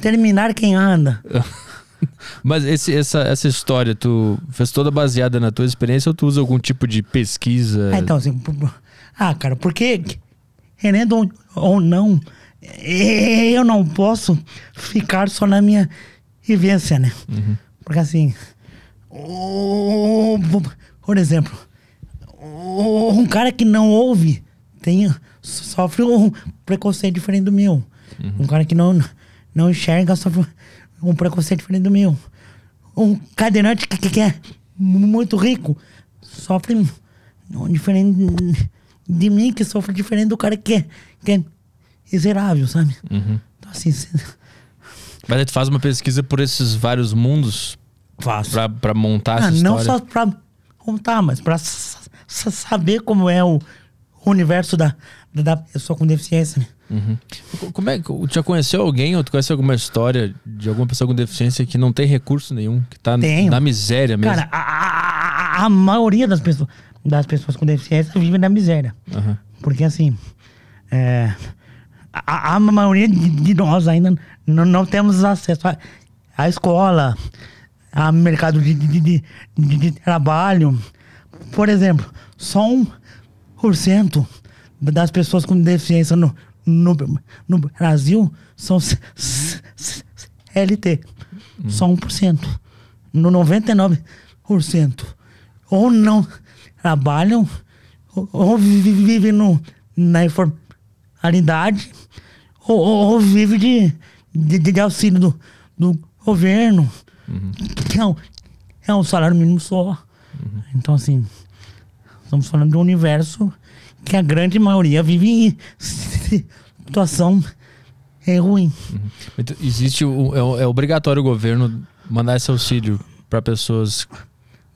terminar quem anda. Mas esse, essa, essa história, tu fez toda baseada na tua experiência ou tu usa algum tipo de pesquisa? Ah, então, assim, ah, cara, porque, querendo ou- ou não, eh, eu não posso ficar só na minha vivência, né? Porque, assim, o- por exemplo, o- um cara que não ouve tem, sofre um preconceito diferente do meu. Um cara que não, não enxerga sofre um preconceito diferente do meu. Um cadeirante que, que, é muito rico sofre um diferente de mim, que sofre diferente do cara que é, que é miserável, sabe? Uhum. Então, assim, se- Mas aí tu faz uma pesquisa por esses vários mundos faço. pra, pra montar Ah, essa não história? só pra contar, mas pra saber como é o universo da, da pessoa com deficiência. Uhum. Co- Como é que tu já conheceu alguém ou tu conhece alguma história de alguma pessoa com deficiência que não tem recurso nenhum, que tá Tenho. na miséria mesmo? Cara, a, a- a maioria das pessoas, das pessoas com deficiência vive na miséria. Aham. Porque assim, é, a, a maioria de, nós ainda não, não temos acesso à, escola, ao mercado de, de, de, de- de trabalho. Por exemplo, só 1% das pessoas com deficiência no, no, no Brasil são C- CLT. Só 1%. No 99%. Ou não trabalham, ou, ou vi- vi- vivem no, na informalidade, ou, ou, ou vive de, de, de auxílio do, do governo, que é um, é um salário mínimo só. Então, assim, estamos falando de um universo que a grande maioria vive em situação é ruim. Então, Existe o, é, é obrigatório o governo mandar esse auxílio pra pessoas.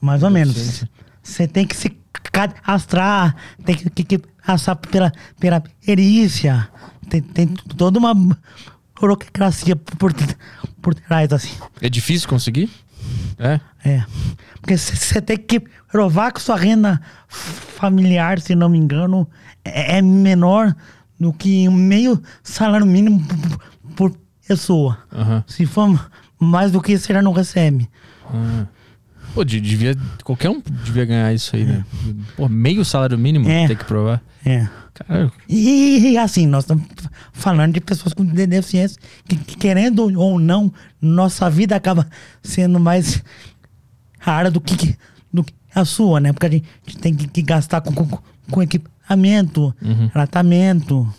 Mais ou menos. Você tem que se cadastrar, tem que, que, que passar pela, pela perícia, tem, tem toda uma burocracia por, por trás, assim. É difícil conseguir? É? É. Porque você tem que provar que sua renda familiar, se não me engano, é, é menor do que um meio salário mínimo por, pessoa. Aham. Se for mais do que isso, você já não recebe. Ah. Pô, de- devia. Qualquer um devia ganhar isso aí, né? Pô, meio salário mínimo É. tem que provar. É. Cara, E, assim, nós estamos falando de pessoas com de- deficiência que, querendo ou não, nossa vida acaba sendo mais rara do que, do que a sua, né? Porque a gente tem que, que gastar com, com, com equipamento, tratamento.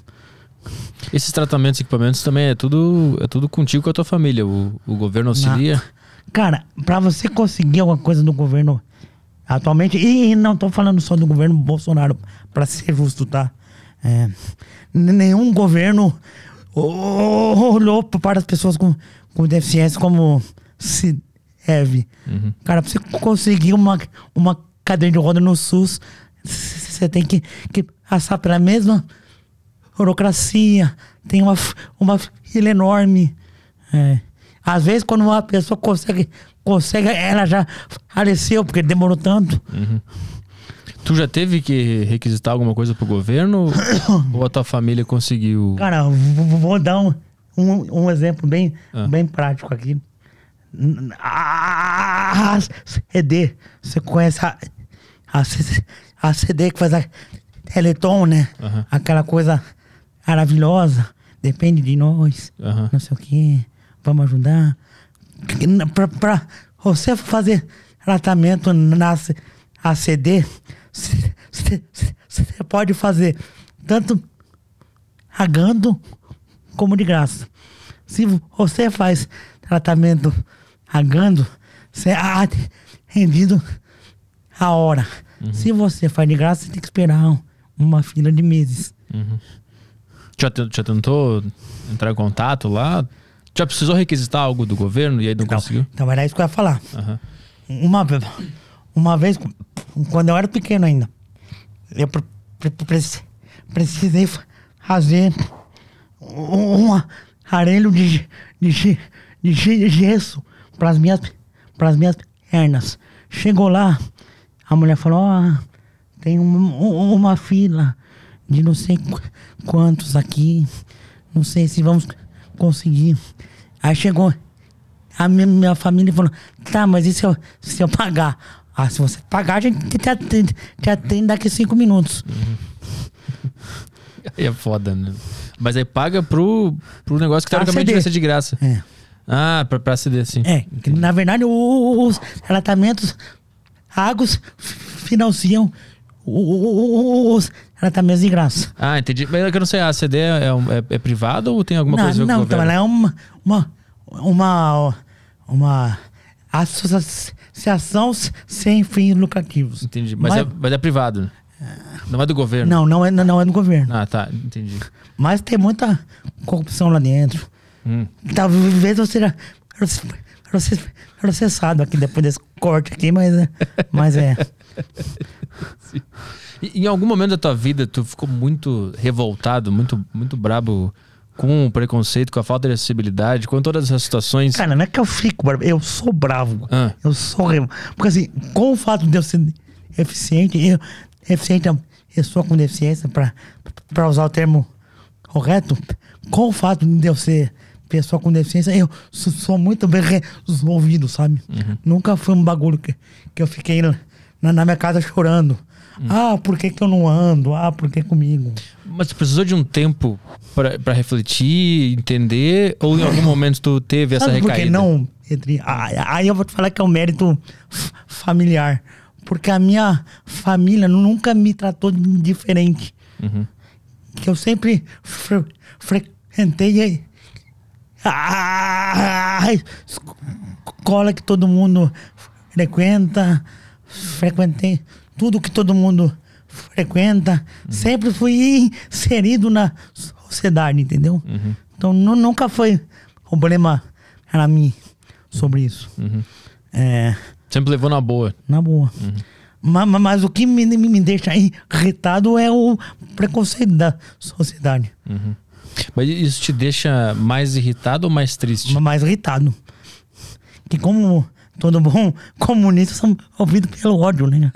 esses tratamentos e equipamentos também é tudo, é tudo contigo com a tua família. O, o governo auxilia. Cara, pra você conseguir alguma coisa do governo atualmente, e não tô falando só do governo Bolsonaro, pra ser justo, tá? É, nenhum governo olhou para as pessoas com, com deficiência como se deve. Cara, pra você conseguir uma, uma cadeira de roda no SUS, você tem que, que passar pela mesma burocracia, tem uma, uma fila enorme. É. Às vezes, quando uma pessoa consegue, consegue, ela já faleceu, porque demorou tanto. Tu já teve que requisitar alguma coisa pro governo? ou a tua família conseguiu? Cara, vou, vou dar um, um, um exemplo bem, Ah. bem prático aqui. A CD, você conhece a, a, a CD que faz a Teleton, né? Aham. Aquela coisa maravilhosa, depende de nós. Aham. não sei o que, vamos ajudar. Pra, pra você fazer tratamento na C- ACD, você pode fazer tanto pagando como de graça. Se você faz tratamento pagando, você é atendido a hora. Se você faz de graça, você tem que esperar um- uma fila de meses. Já, te- já tentou entrar em contato lá? Já precisou requisitar algo do governo e aí não Então, conseguiu? então era isso que eu ia falar. Aham. Uma, uma vez, quando eu era pequeno ainda, eu pre- pre- pre- precisei fa- fazer um um aparelho de, de, de ge- gesso para as minhas, pras minhas pernas. Chegou lá, a mulher falou: Ó, tem um- um- uma fila de não sei qu- quantos aqui, não sei se vamos conseguir. Aí chegou a minha, minha família falou, tá, mas e se eu, se eu pagar? Ah, se você pagar, a gente te atende, te atende daqui cinco minutos. Aí é foda, né? Mas aí paga pro, pro negócio que teoricamente vai ser de graça. É. Ah, pra, pra CD, sim. É, na verdade, os tratamentos águas financiam os tratamentos de graça. Ah, entendi. Mas é que eu não sei, a CD é, é, é- é privado ou tem alguma não, coisa a ver com não então governo? ela é uma, uma, uma, uma associação sem fins lucrativos. Entendi. Mas, é, mas é privado. Não é do governo. Não, não é, não é do governo. Ah, tá. Entendi. Mas tem muita corrupção lá dentro. Hum. Talvez você já proce- processado aqui depois desse corte aqui, mas, é- mas é. Em algum momento da tua vida, tu ficou muito revoltado, muito, muito brabo com o preconceito, com a falta de acessibilidade, com todas essas situações. Cara, não é que eu fico eu sou bravo. Ah. Eu sou. Porque assim, com o fato de eu ser eficiente, eu, eficiente é uma pessoa com deficiência, pra usar o termo correto, com o fato de eu ser pessoa com deficiência, eu sou, sou muito bem resolvido, sabe? Nunca foi um bagulho que, que eu fiquei na, na minha casa chorando. Ah, por que, que eu não ando? Ah, por que comigo? Mas tu precisou de um tempo pra, pra refletir, entender, ou em algum momento tu teve essa Sabe por recaída? que não, Petri? Ah, Aí eu vou te falar que é um mérito familiar. Porque a minha família nunca me tratou de diferente. Uhum. Que eu sempre fre frequentei a escola que todo mundo frequenta. Frequentei tudo que todo mundo frequenta. Sempre fui inserido na sociedade, entendeu? Então nu- nunca foi problema para mim sobre isso. É, Sempre levou na boa. na boa. Ma- ma- Mas, o que me, me me deixa irritado é o preconceito da sociedade. Mas isso te deixa mais irritado ou mais triste? Ma- Mais irritado. Que como todo bom comunista são movidos pelo ódio, né?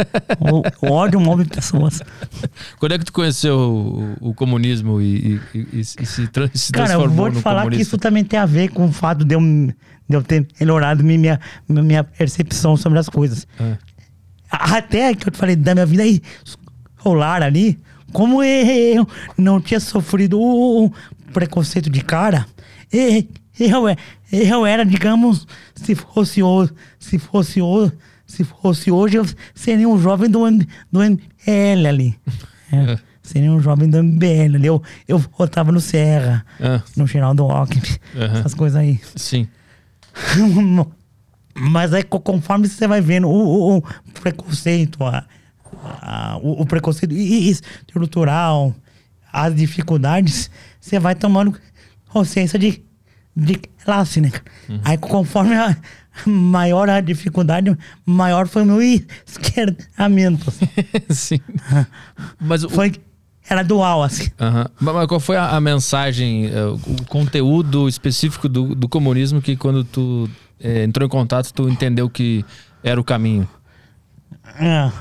O, ódio move pessoas. Quando é que tu conheceu o, o comunismo e, e- e- e se, tra- se Cara, eu transformou vou te falar que comunista? isso também tem a ver com o fato de eu, de eu ter melhorado minha, minha percepção sobre as coisas. Ah. Até que eu te falei da minha vida escolar ali, como eu não tinha sofrido o preconceito de cara, eu, eu era, digamos, se fosse hoje, se fosse hoje, se fosse hoje, eu seria um jovem do, do MBL ali. É, seria um jovem do MBL ali. Eu, eu votava no Serra, Ah, no Geraldo Alckmin, Aham. essas coisas aí. sim. Mas aí, co- conforme você vai vendo o, o- o preconceito, a, a- o, o preconceito estrutural, as dificuldades, você vai tomando consciência de, de classe, né? Uhum. Aí, conforme a maior a dificuldade, maior foi o meu esquerdamento. sim. Mas o, Foi, era dual, assim. Aham. Mas qual foi a, a mensagem, eh, o conteúdo específico do, do comunismo que quando tu eh, entrou em contato, tu entendeu que era o caminho? É.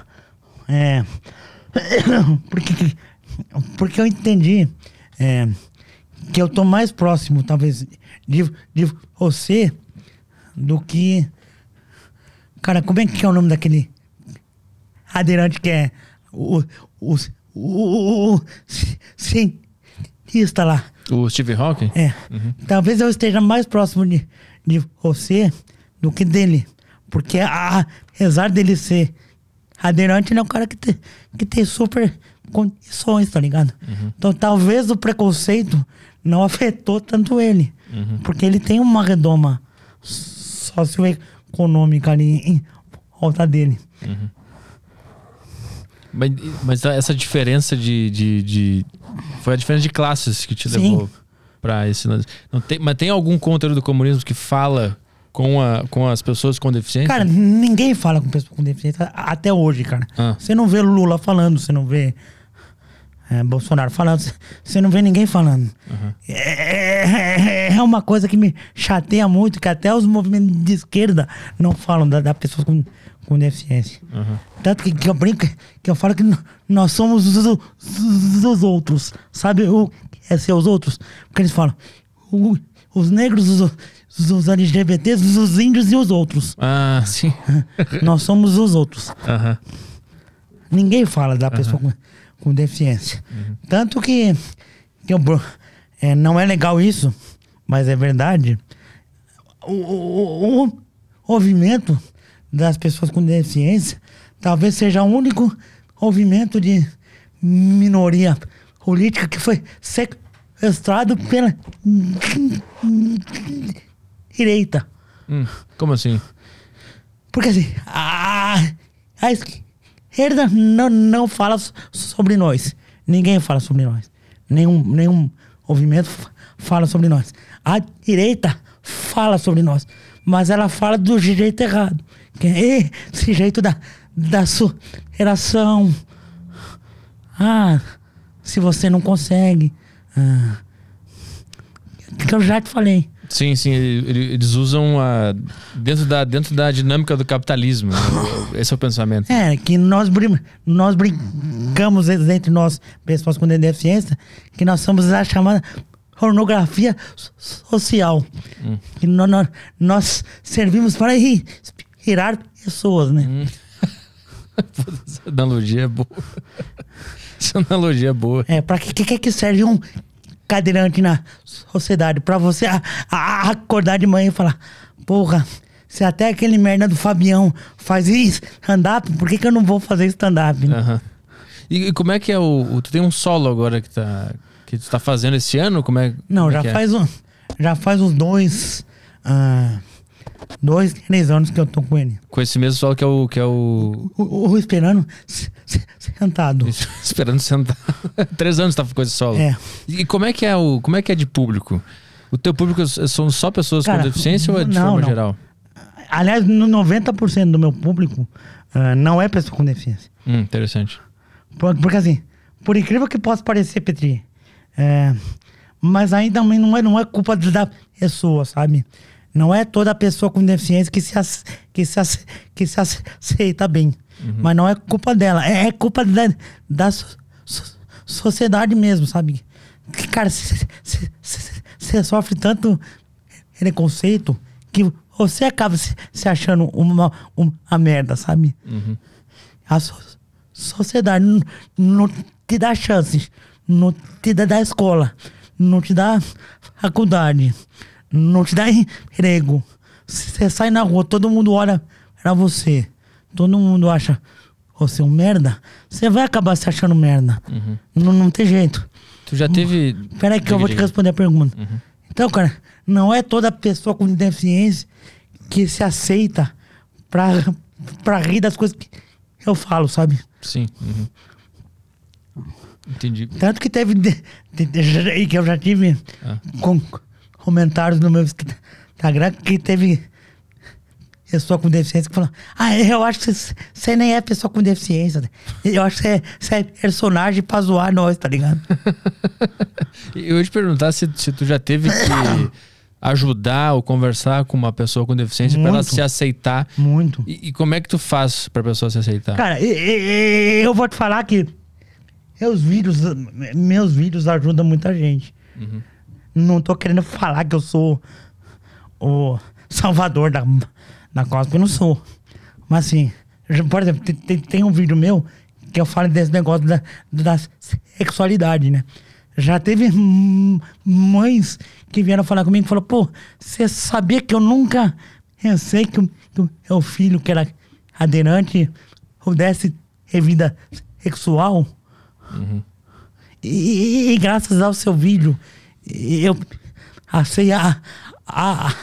é. Porque, porque eu entendi é, que eu tô mais próximo, talvez, de, de você do que. Cara, como é que é o nome daquele aderante que é o, o, o, o cientista lá? O Steve Hawking? É. Talvez eu esteja mais próximo de, de você do que dele. Porque a- apesar dele ser aderente, ele é um cara que tem, que tem super condições, tá ligado? Então talvez o preconceito não afetou tanto ele. Porque ele tem uma redoma socioeconômica ali em volta dele. Mas, mas essa diferença de, de, de- Foi a diferença de classes que te Sim. levou pra esse. Não tem, mas tem algum conteúdo do comunismo que fala com, a, com as pessoas com deficiência? Cara, ninguém fala com pessoa com deficiência até hoje, cara. Ah. Você não vê Lula falando, você não vê é, Bolsonaro falando, você não vê ninguém falando. É, é uma coisa que me chateia muito, que até os movimentos de esquerda não falam da, da pessoa com, com deficiência. Tanto que, que eu brinco, que eu falo que nós somos os, os- os outros. Sabe o que é ser os outros? Porque eles falam, o- os negros, os, os, LGBTs, os índios e os outros. Ah, sim. Nós somos os outros. Aham. Ninguém fala da pessoa com, com deficiência. Tanto que, que eu, é, não é legal isso, mas é verdade. O, o- o- o movimento das pessoas com deficiência talvez seja o único movimento de minoria política que foi sequestrado pela direita. Hum, como assim? Porque assim, a, a esquerda não, não fala so- sobre nós. Ninguém fala sobre nós. Nenhum, nenhum movimento fala sobre nós. A direita fala sobre nós. Mas ela fala do jeito errado. Que é esse jeito da, da superação. Ah, se você não consegue. Ah, que eu já te falei. Sim, sim, ele- ele- eles usam a, dentro, da, dentro da dinâmica do capitalismo. Esse é o pensamento. É, que nós, brin nós brincamos entre nós, pessoas com deficiência, que nós somos a chamada pornografia so- social. Que nó- nó- nós servimos para inspirar pessoas, né? Essa analogia é boa. Essa analogia é boa. É, para que, que que serve um cadeirante na sociedade? Para você a- a- acordar de manhã e falar, porra, se até aquele merda do Fabião faz stand-up, por que, que eu não vou fazer stand-up? né? Aham. E, e como é que é o, o- Tu tem um solo agora que, tá, que tu tá fazendo esse ano? Como é, Não, como é já é? faz, um, já faz uns dois. ah, dois, três anos que eu tô com ele. Com esse mesmo solo que é o. Que é o O, o esperando se- se- sentado. esperando sentar. Três anos tá com esse solo. É. E como é que é o. Como é que é de público? O teu público são só pessoas Cara, com deficiência ou é de não, forma não. geral? Aliás, no 90% do meu público ah, não é pessoa com deficiência. Hum, interessante. Por- Porque assim, por incrível que possa parecer, Petri, é, mas também não é, não é culpa da pessoa, sabe? Não é toda pessoa com deficiência que se, ace- que se, ace- que se ace- aceita bem. Mas não é culpa dela, é, é culpa da, da so- so- sociedade mesmo, sabe? Que, cara, você sofre tanto preconceito que você acaba se, se achando uma, uma merda, sabe? A so- sociedade não, não te dá chance, não te dá da escola, não te dá faculdade, não te dá emprego. Você sai na rua, todo mundo olha pra você, todo mundo acha você um merda, você vai acabar se achando merda. Não, não tem jeito. Tu já teve. Peraí que eu vou te responder a pergunta. Então, cara, não é toda pessoa com deficiência que se aceita pra, pra rir das coisas que eu falo, sabe? Sim. uhum. Entendi. Tanto que teve. de- de- de- que eu já tive Ah. com, comentários no meu Instagram que teve pessoa com deficiência que falou: Ah, eu acho que você nem é pessoa com deficiência. Eu acho que você é personagem pra zoar nós, tá ligado? Eu ia te perguntar se, se tu já teve que ajudar ou conversar com uma pessoa com deficiência para ela se aceitar. Muito. E, e como é que tu faz pra pessoa se aceitar? Cara, eu vou te falar que meus vídeos, meus vídeos ajudam muita gente. Não tô querendo falar que eu sou o salvador da, da porque eu não sou. Mas assim, por exemplo, tem, tem- um vídeo meu que eu falo desse negócio da, da sexualidade, né? Já teve mães que vieram falar comigo e falaram, pô, você sabia que eu nunca pensei que o, meu filho, que era aderente, pudesse ter vida sexual? E, e- e graças ao seu vídeo, eu passei a, a, a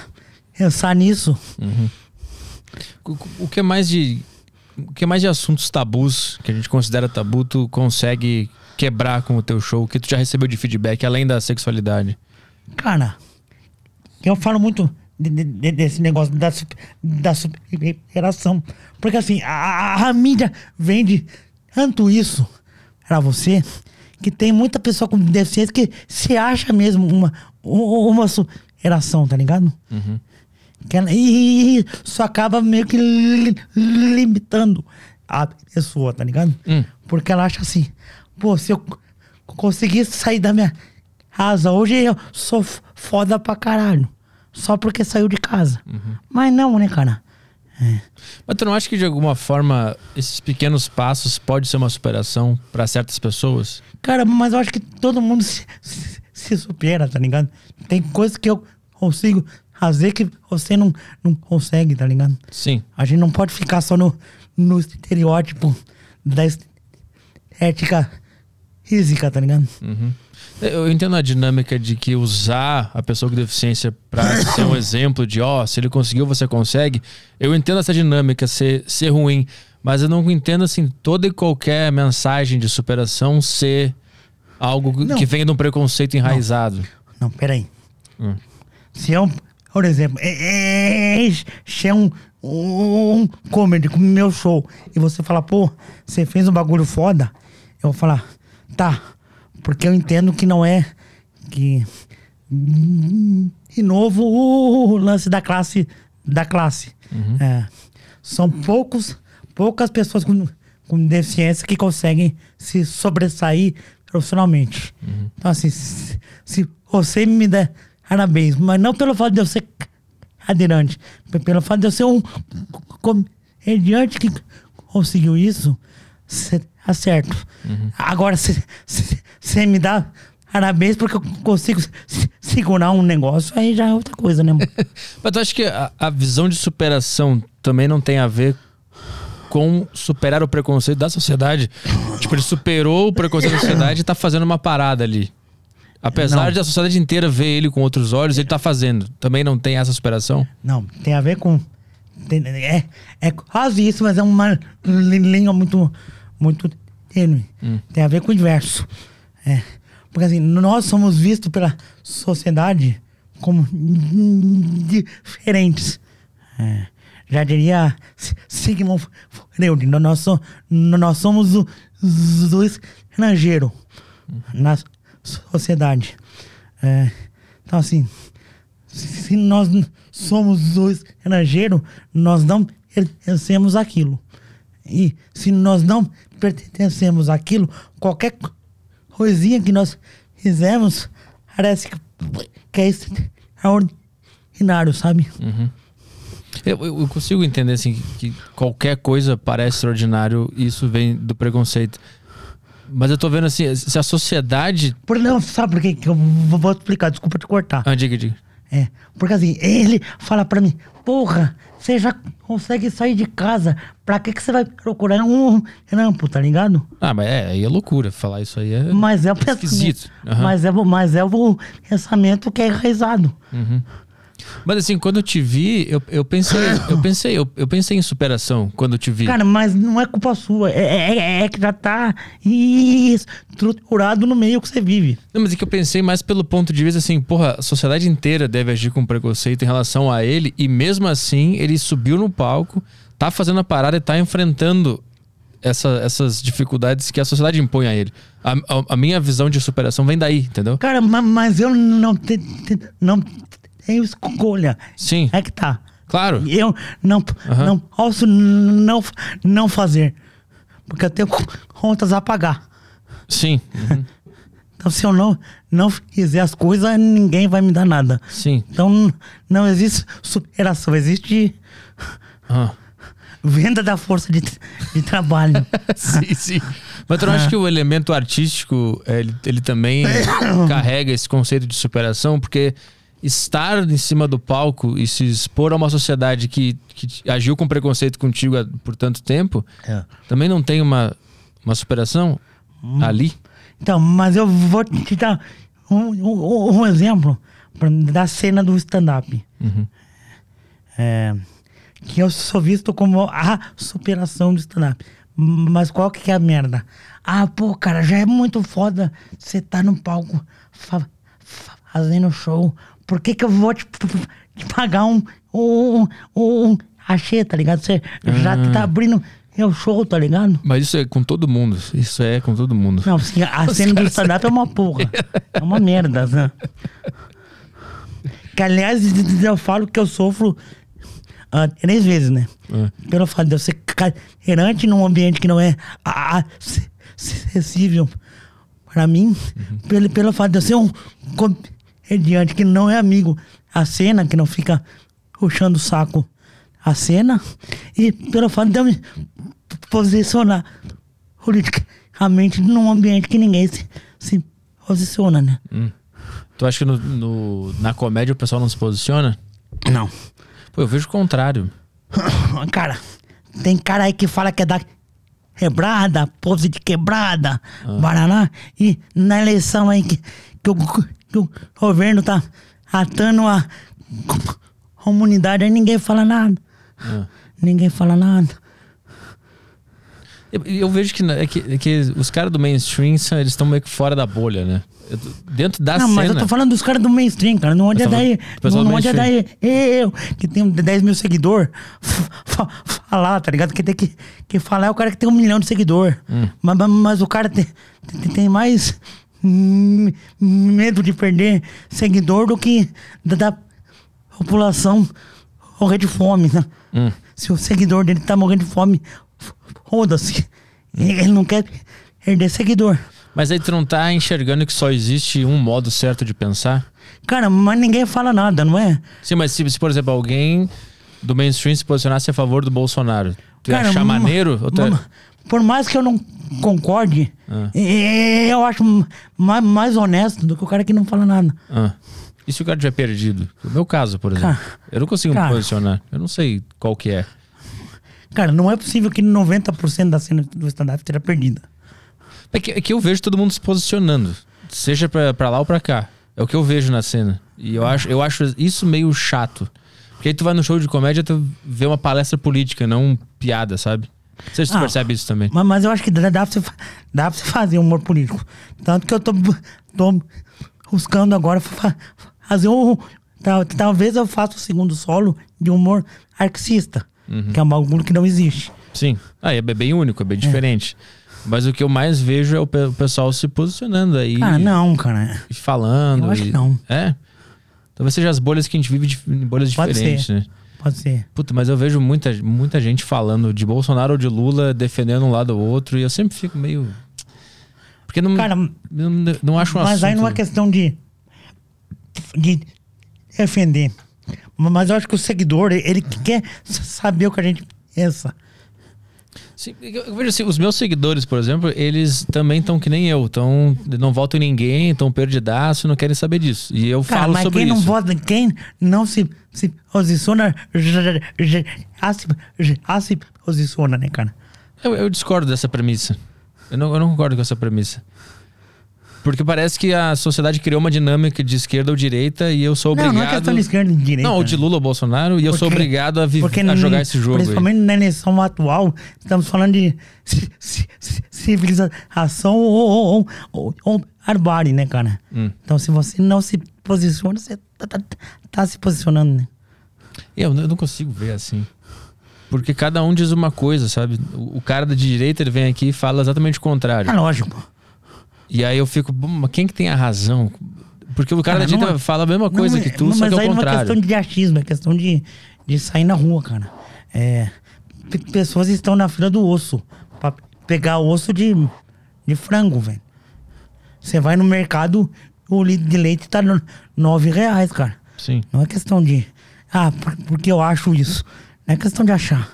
pensar nisso. O, o que é mais de. O que é mais de assuntos tabus que a gente considera tabu, tu consegue quebrar com o teu show? O que tu já recebeu de feedback, além da sexualidade? Cara, eu falo muito de- de- de- desse negócio da, da superação. Porque assim, a, a mídia vende tanto isso pra você que tem muita pessoa com deficiência que se acha mesmo uma, uma superação, tá ligado? Que ela- e isso acaba meio que li- limitando a pessoa, tá ligado? Hum. Porque ela acha assim, pô, se eu conseguir sair da minha casa hoje, eu sou foda pra caralho. Só porque saiu de casa. Mas não, né, cara? Mas tu não acha que de alguma forma esses pequenos passos pode ser uma superação pra certas pessoas? Cara, mas eu acho que todo mundo se, se- se supera, tá ligado? Tem coisas que eu consigo fazer que você não, não consegue, tá ligado? Sim. A gente não pode ficar só no, no estereótipo da ética física, tá ligado? Eu entendo a dinâmica de que usar a pessoa com deficiência pra ser um exemplo de, ó, se ele conseguiu, você consegue. Eu entendo essa dinâmica ser, ser ruim, mas eu não entendo, assim, toda e qualquer mensagem de superação ser algo Não. que venha de um preconceito enraizado. Não, peraí. Hum. Se eu, por exemplo, é, é, é um, um comedy com o meu show e você falar, pô, você fez um bagulho foda, eu vou falar, tá, porque eu entendo que não é que. De novo, o lance da classe. Da classe. É, são poucos, poucas pessoas com, com deficiência que conseguem se sobressair profissionalmente. Então, assim, se, se você me der parabéns, mas não pelo fato de eu ser cadeirante, pelo fato de eu ser um comediante que conseguiu isso, você tá certo. Agora, você me dá parabéns porque eu consigo se- segurar um negócio, aí já é outra coisa, né? mano? Mas tu acha que a, a visão de superação também não tem a ver com superar o preconceito da sociedade? tipo, ele superou o preconceito da sociedade e tá fazendo uma parada ali. Apesar Não. de a sociedade inteira ver ele com outros olhos, ele tá fazendo. Também não tem essa superação? Não, tem a ver com. tem- é, é quase isso, mas é uma li- linha muito, muito tênue. Tem a ver com o diverso. É, porque assim, nós somos vistos pela sociedade como diferentes. É, já diria Sigmund Freud, nós, so, nós somos o, o estrangeiro na sociedade. É, então, assim, se nós somos o estrangeiro, nós não pertencemos àquilo. E se nós não pertencemos àquilo, qualquer coisinha que nós fizemos parece que é extraordinário, sabe? Uhum. Eu, eu, consigo entender assim que qualquer coisa parece extraordinário e isso vem do preconceito. Mas eu tô vendo assim, se a sociedade. Por, não, sabe por quê? Que eu vou explicar, desculpa te cortar. Ah, diga, diga. É, porque assim, ele fala pra mim, porra, você já consegue sair de casa, pra que, que você vai procurar um trampo, tá ligado? Ah, mas é, aí é loucura, falar isso aí é mas é o esquisito. Uhum. Mas, é, mas é o pensamento que é enraizado. Uhum. Mas assim, quando eu te vi, eu, eu pensei, eu pensei, eu, eu pensei em superação quando eu te vi. Cara, mas não é culpa sua. É, é, é, é que já tá estruturado no meio que você vive. Não, mas é que eu pensei mais pelo ponto de vista assim, porra, a sociedade inteira deve agir com preconceito em relação a ele, e mesmo assim ele subiu no palco, tá fazendo a parada e tá enfrentando essa, essas dificuldades que a sociedade impõe a ele. A, a, a, minha visão de superação vem daí, entendeu? Cara, mas eu não, te, te, não tenho escolha. Sim. É que tá. Claro. Eu não, uhum. não posso não, não fazer. Porque eu tenho contas a pagar. Sim. Uhum. Então, se eu não, não fizer as coisas, ninguém vai me dar nada. Sim. Então, não existe superação, existe uhum. venda da força de, de trabalho. sim, sim. Mas tu não acha que o elemento artístico, ele, ele também carrega esse conceito de superação? Porque estar em cima do palco e se expor a uma sociedade que, que agiu com preconceito contigo por tanto tempo, é. também não tem uma, uma superação hum. ali? Então, mas eu vou te dar um, um, um exemplo da cena do stand-up. Uhum. É, que eu sou visto como a superação do stand-up. Mas qual que é a merda? Ah, pô, cara, já é muito foda você tá no palco fa fazendo show por que, que eu vou te, te pagar um, um, um, achê, tá ligado? Você já tá ah. abrindo meu show, tá ligado? Mas isso é com todo mundo. Isso é com todo mundo. Não, assim, a Os cena do stand-up é uma porra. É uma merda, né? Que, aliás, eu falo que eu sofro uh, três vezes, né? Uh. Pelo fato de eu ser cadeirante num ambiente que não é acessível para mim, uhum. pelo, pelo fato de eu ser um diante que não é amigo a cena, que não fica puxando o saco a cena, e pelo fato de eu me posicionar politicamente num ambiente que ninguém se, se posiciona, né? Hum. Tu acha que no, no, na comédia o pessoal não se posiciona? Não. Pô, eu vejo o contrário. Cara, tem cara aí que fala que é da quebrada, pose de quebrada, ah. Baraná, e na eleição aí que, que, eu, que o governo tá atando a comunidade, aí ninguém fala nada. É. Ninguém fala nada. Eu, eu vejo que, é que, é que os caras do mainstream eles estão meio que fora da bolha, né? dentro da não, cena. Não, mas eu tô falando dos caras do mainstream, cara. Não onde é daí. Não, não onde é daí. Eu, que tenho 10 mil seguidores, falar, tá ligado? Que tem que, que falar é o cara que tem um milhão de seguidor. Hum. Mas, mas, o cara tem, tem, tem mais medo de perder seguidor do que da, da população morrer de fome, né? Hum. Se o seguidor dele tá morrendo de fome, foda-se. Hum. Ele não quer perder seguidor. Mas aí tu não tá enxergando que só existe um modo certo de pensar? Cara, mas ninguém fala nada, não é? Sim, mas se, se por exemplo, alguém do mainstream se posicionasse a favor do Bolsonaro, tu ia Cara, achar maneiro? Por mais que eu não concorde, ah. eu acho mais, mais, honesto do que o cara que não fala nada. Ah. E se o cara tiver perdido? No meu caso, por exemplo. Cara, eu não consigo cara, me posicionar. Eu não sei qual que é. Cara, não é possível que 90% da cena do stand-up esteja perdida. É que, é que, eu vejo todo mundo se posicionando. Seja pra, pra lá ou pra cá. É o que eu vejo na cena. E eu acho, eu acho isso meio chato. Porque aí tu vai no show de comédia, tu vê uma palestra política, não piada, sabe? Você ah, percebe isso também. Mas, mas, eu acho que dá, dá, pra você, dá pra você fazer humor político. Tanto que eu tô, tô buscando agora fazer um. Talvez eu faça o segundo solo de humor arquista. que é um bagulho que não existe. Sim. Ah, é bem único, é bem diferente. Mas o que eu mais vejo é o, pe- o pessoal se posicionando aí. Ah, não, cara. E falando. Eu acho e- que não. É? Talvez seja as bolhas que a gente vive de, em bolhas Pode diferentes, né? Pode ser. Puta, mas eu vejo muita, muita gente falando de Bolsonaro ou de Lula, defendendo um lado ou outro, e eu sempre fico meio. Porque não, Cara, não, não acho um mas aí não é assunto- questão de, de defender. Mas eu acho que o seguidor, ele quer saber o que a gente pensa. Sim, eu vejo assim, os meus seguidores, por exemplo, eles também estão que nem eu, tão, não votam em ninguém, estão perdidaço, não querem saber disso. E eu Cara, falo mas sobre quem isso. não vota, quem não se, se posiciona, já, se, já se posiciona, né, cara? Eu, eu discordo dessa premissa. Eu não, eu não concordo com essa premissa. Porque parece que a sociedade criou uma dinâmica de esquerda ou direita e eu sou Não, obrigado. não é questão de esquerda de direita. Não, ou de Lula ou Bolsonaro, e eu sou obrigado a, vi- porque a jogar esse jogo. aí. Principalmente na eleição atual, estamos falando de ci- ci- ci- civilização ou, ou, ou, ou barbárie, né, cara? Hum. Então, se você não se posiciona, você tá, tá- tá se posicionando, né? Eu, eu não consigo ver assim. Porque cada um diz uma coisa, sabe? O, o cara da direita ele vem aqui e fala exatamente o contrário. É lógico. E aí eu fico, "Bom, mas quem que tem a razão? Porque o cara, Cara, da direita não é- fala a mesma coisa Não, que é- tu, mas só que é aí o não é contrário. questão de achismo, é questão de, de sair na rua, cara. É, pe- pessoas estão na fila do osso pra pegar osso de, de frango, velho. Você vai no mercado, o litro de leite tá no- nove reais, cara. Sim. Não é questão de. Ah, por- porque eu acho isso. Não é questão de achar.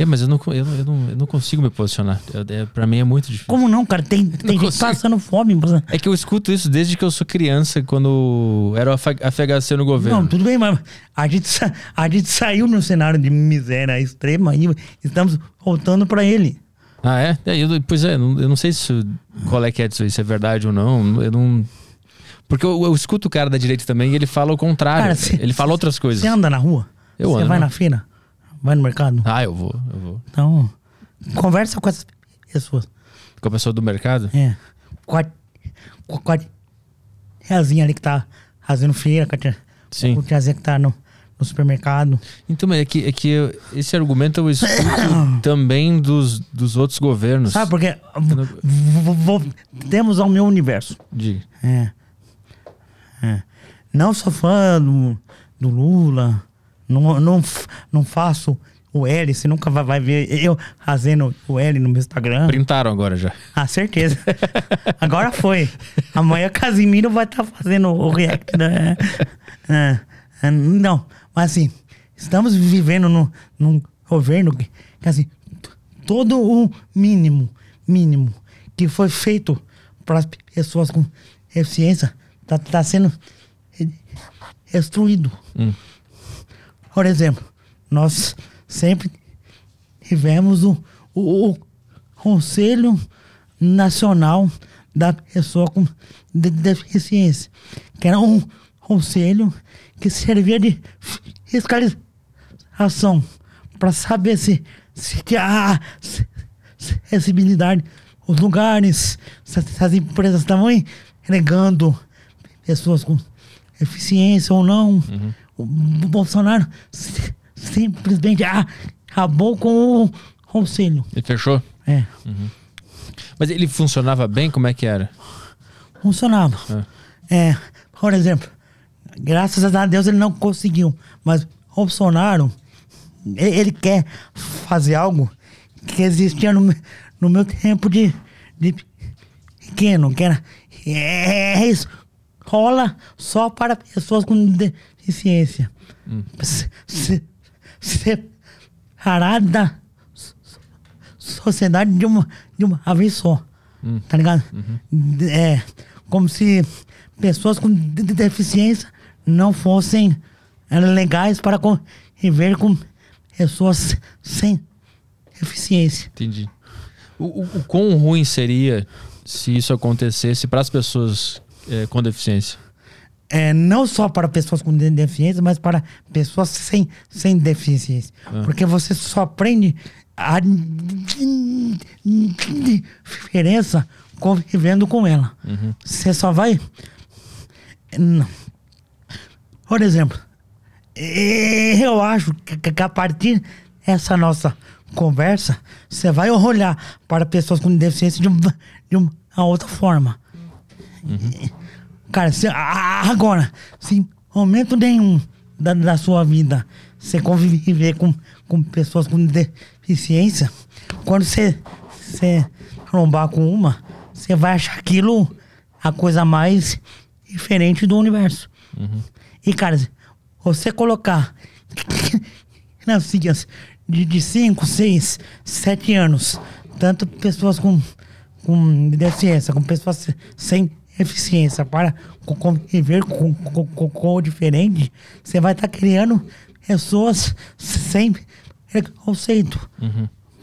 É, mas eu não, eu não, eu não, eu não consigo me posicionar. Eu, é, pra mim é muito difícil. Como não, cara? Tem, tem gente passando fome. você- É que eu escuto isso desde que eu sou criança, quando era o FHC no governo. Não, tudo bem, mas a gente, a gente saiu no cenário de miséria extrema e estamos voltando pra ele. Ah, é? É, eu- pois é, não- eu não sei se, qual é que é disso, aí, se é verdade ou não. Eu não. Porque eu, eu escuto o cara da direita também e ele fala o contrário. Cara, se- ele fala outras coisas. Você anda na rua? Eu Você ando. vai na feira? Vai no mercado? Ah, eu vou, eu vou. Então, conversa com essas pessoas. Com a pessoa do mercado? É. Com a, com a tiazinha ali que tá fazendo feira, com a, tia, Sim. com a tiazinha que tá no, no supermercado. Então, mas é que, é que eu- esse argumento eu escuto também dos, dos outros governos. Sabe, porque temos ao meu universo. Diga. É. É. Não sou fã do, do Lula. Não, não, não faço o L. Você nunca vai, vai ver eu fazendo o L no meu Instagram. Printaram agora já. Ah, certeza. Agora foi. Amanhã Casimiro vai estar fazendo o react. Da... É, é, não, mas assim, estamos vivendo no, num governo que, assim, todo o mínimo, mínimo que foi feito para as pessoas com deficiência está tá sendo destruído. Hum. Por exemplo, nós sempre tivemos o, o, o Conselho Nacional da Pessoa com de- Deficiência, que era um conselho que servia de fiscalização para saber se, se há acessibilidade os lugares, se, se as empresas estavam entregando pessoas com deficiência ou não. O Bolsonaro si- simplesmente ah, acabou com o conselho. Ele fechou? É, Mas ele funcionava bem? Como é que era? funcionava. É, por exemplo, graças a Deus ele não conseguiu, mas o Bolsonaro, ele quer fazer algo que existia no, no meu tempo de, de pequeno, que era é, escola só para pessoas com deficiência. Se- se- Separada da so- sociedade de uma, de uma vez só. Tá ligado? É como se pessoas com de- de- deficiência não fossem eh, legais para conviver com pessoas sem deficiência. Entendi. O, o, o quão ruim seria se isso acontecesse para as pessoas é, com deficiência? É, não só para pessoas com de- deficiência, mas para pessoas sem, sem deficiência. Porque você só aprende a di- diferença convivendo com ela. Você só vai. Não. Por exemplo, eu acho que, a partir essa nossa conversa, você vai olhar para pessoas com deficiência de, um- de uma outra forma. Cara, a- agora, se momento nenhum da, da sua vida. Você conviver com, com pessoas com deficiência, quando você, trombar com uma, você vai achar aquilo a coisa mais diferente do universo. E, cara, você colocar criancinhas de 5, 6, 7 anos, tanto pessoas com, com deficiência, com pessoas se- sem eficiência, para co- conviver com, com, com, com o diferente, você vai estar criando pessoas sem preconceito.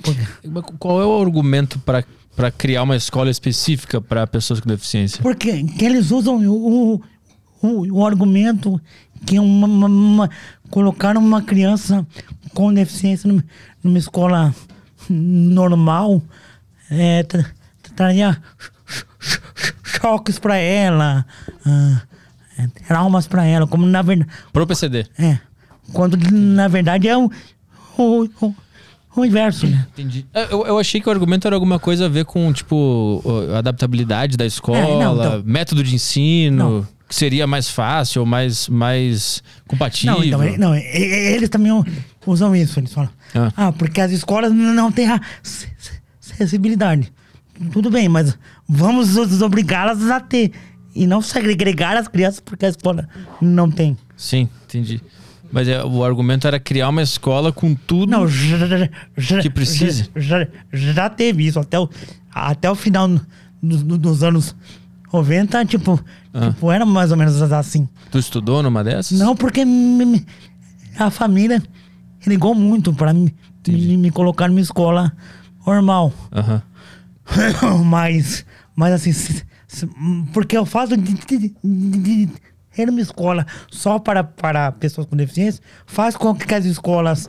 Porque, Mas Qual é o argumento para para criar uma escola específica para pessoas com deficiência? porque que eles usam o, o, o argumento que uma, uma- uma- colocaram uma criança com deficiência numa, numa escola normal é, tra- traria cho- cho- choques para ela, ah, é, traumas para ela, como na verdade Pro PCD. é, quando na verdade é o, o, o, o inverso, né? Entendi. É, Eu, eu achei que o argumento era alguma coisa a ver com, tipo, adaptabilidade da escola, É, não, então- método de ensino, Não. que seria mais fácil, mais, mais compatível. Não, então, não, eles também usam isso. Eles falam, Ah. ah, porque as escolas não têm a acessibilidade. Tudo bem, mas vamos os- obrigá-las a ter. E não segregar as crianças porque a escola não tem. Sim, entendi. Mas é, o argumento era criar uma escola com tudo. Não, já, já- Que precisa. Já, já, teve isso. Até o, até o final dos, dos anos 90, tipo, Ah. tipo, era mais ou menos assim. Tu estudou numa dessas? Não, porque a família ligou muito pra me, me, me colocar numa escola normal. Mas, mas assim, se- se- porque o fato de, de, de, de ter uma escola só para, para pessoas com deficiência faz com que as escolas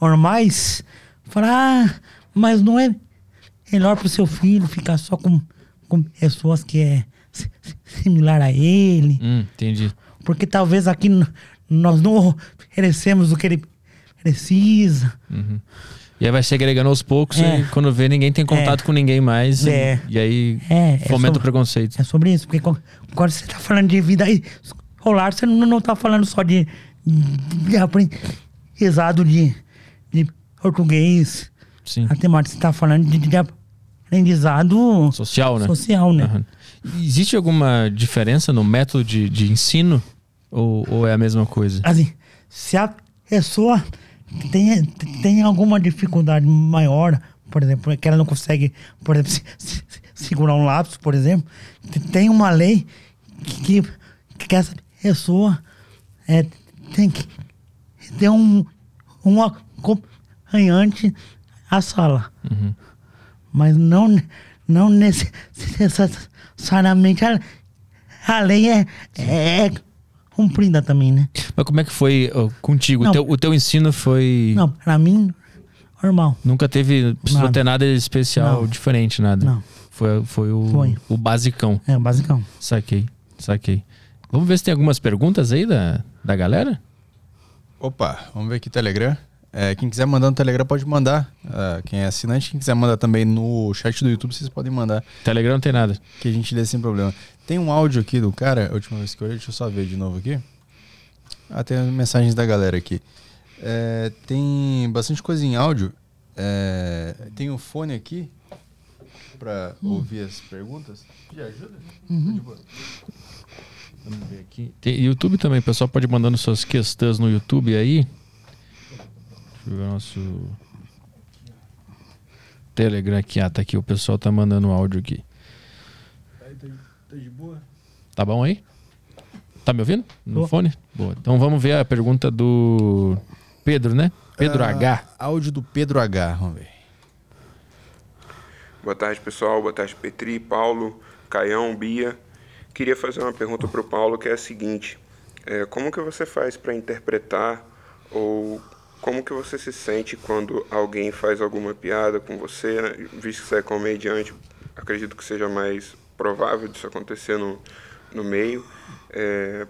normais falem, ah, mas não é melhor para o seu filho ficar só com, com pessoas que é si- similar a ele. Hum, entendi. Porque talvez aqui nós não oferecemos o que ele precisa. E aí vai segregando aos poucos É. e quando vê ninguém tem contato É. com ninguém mais. e- É. E, aí É, é fomenta sobre- o preconceito. É sobre isso, porque quando você está falando de vida escolar, você não, não tá falando só de, de aprendizado de, de português, Sim. a temática, você está falando de, de aprendizado Social, né? social, né? Aham. Existe alguma diferença no método de, de ensino? Ou, ou é a mesma coisa? Assim, se a pessoa tem, tem alguma dificuldade maior, por exemplo, que ela não consegue, por exemplo, se- se- segurar um lápis, por exemplo, te- tem uma lei que, que, que essa pessoa é, tem que ter um, um acompanhante à sala. Mas não, não necessariamente a, a lei é, é cumprida também, né? Mas como é que foi contigo? O Não. teu, o teu ensino foi. Não, pra mim, normal. Nunca teve. Precisou Nada. ter nada especial, Não. diferente, nada. Não. Foi, foi o, Foi. o basicão. É, basicão. Saquei, saquei. Vamos ver se tem algumas perguntas aí da, da galera? Opa, vamos ver aqui o Telegram. É, quem quiser mandar no Telegram pode mandar. Ah, quem é assinante, quem quiser mandar também no chat do YouTube, vocês podem mandar, Telegram não tem nada. que a gente lê sem problema. Tem um áudio aqui do cara, a última vez que eu olhei, deixa eu só ver de novo aqui. Ah, tem as mensagens da galera aqui. É, tem bastante coisa em áudio. É, tem um fone aqui pra ouvir as perguntas. Te ajuda? De boa. Vamos ver aqui. Tem YouTube também, o pessoal pode ir mandando suas questões no YouTube aí. Deixa eu ver o nosso Telegram aqui. Ah, tá aqui. O pessoal tá mandando áudio aqui. Tá de boa? Tá bom aí? Tá me ouvindo? No Tô. fone? Boa. Então vamos ver a pergunta do Pedro, né? Pedro Ah, H. Áudio do Pedro H, vamos ver. Boa tarde, pessoal. Boa tarde, Petri, Paulo, Caião, Bia. Queria fazer uma pergunta para o Paulo, que é a seguinte. É, como que você faz para interpretar ou como que você se sente quando alguém faz alguma piada com você, né? visto que você é comediante, acredito que seja mais provável disso acontecer no, no meio. É,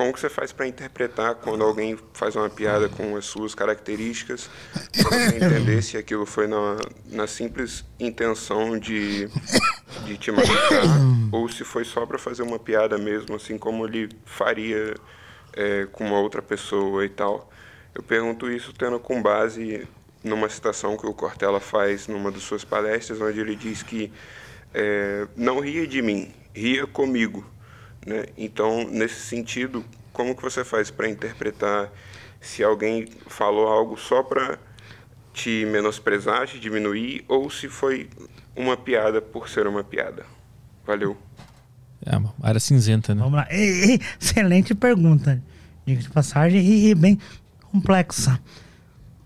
como que você faz para interpretar quando alguém faz uma piada com as suas características, para você entender se aquilo foi na, na simples intenção de, de te machucar ou se foi só para fazer uma piada mesmo, assim como ele faria é, com uma outra pessoa e tal. Eu pergunto isso tendo com base numa citação que o Cortella faz numa das suas palestras, onde ele diz que é, não ria de mim, ria comigo. Né? Então, nesse sentido, como que você faz para interpretar se alguém falou algo só para te menosprezar, te diminuir, ou se foi uma piada por ser uma piada? Valeu. É uma área cinzenta, né? Vamos lá. Excelente pergunta. Diga de passagem e, bem complexa,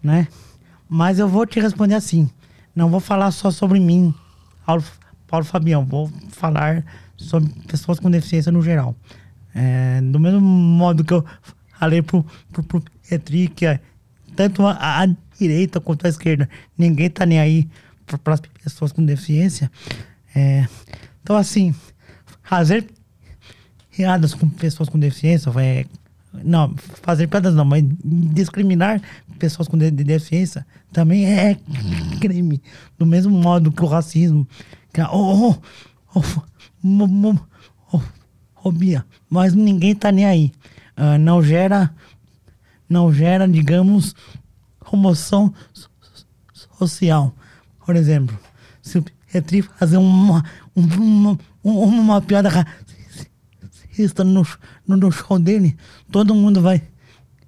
né? Mas eu vou te responder assim. Não vou falar só sobre mim, Paulo Fabião. Vou falar sobre pessoas com deficiência no geral. É, do mesmo modo que eu falei pro, pro, pro Petri, que é, tanto a, a direita quanto a esquerda, ninguém tá nem aí para as pessoas com deficiência. É, então, assim, fazer piadas com pessoas com deficiência, é, não, fazer piadas não, mas discriminar pessoas com de- de deficiência também é crime. Do mesmo modo que o racismo, oh, oh, oh, oh, fobia, mas ninguém tá nem aí. Ah, não gera, não gera, digamos, comoção so- so- social. Por exemplo, se o Petri fazer uma, uma, uma, uma piada racista no, no, no show dele, todo mundo vai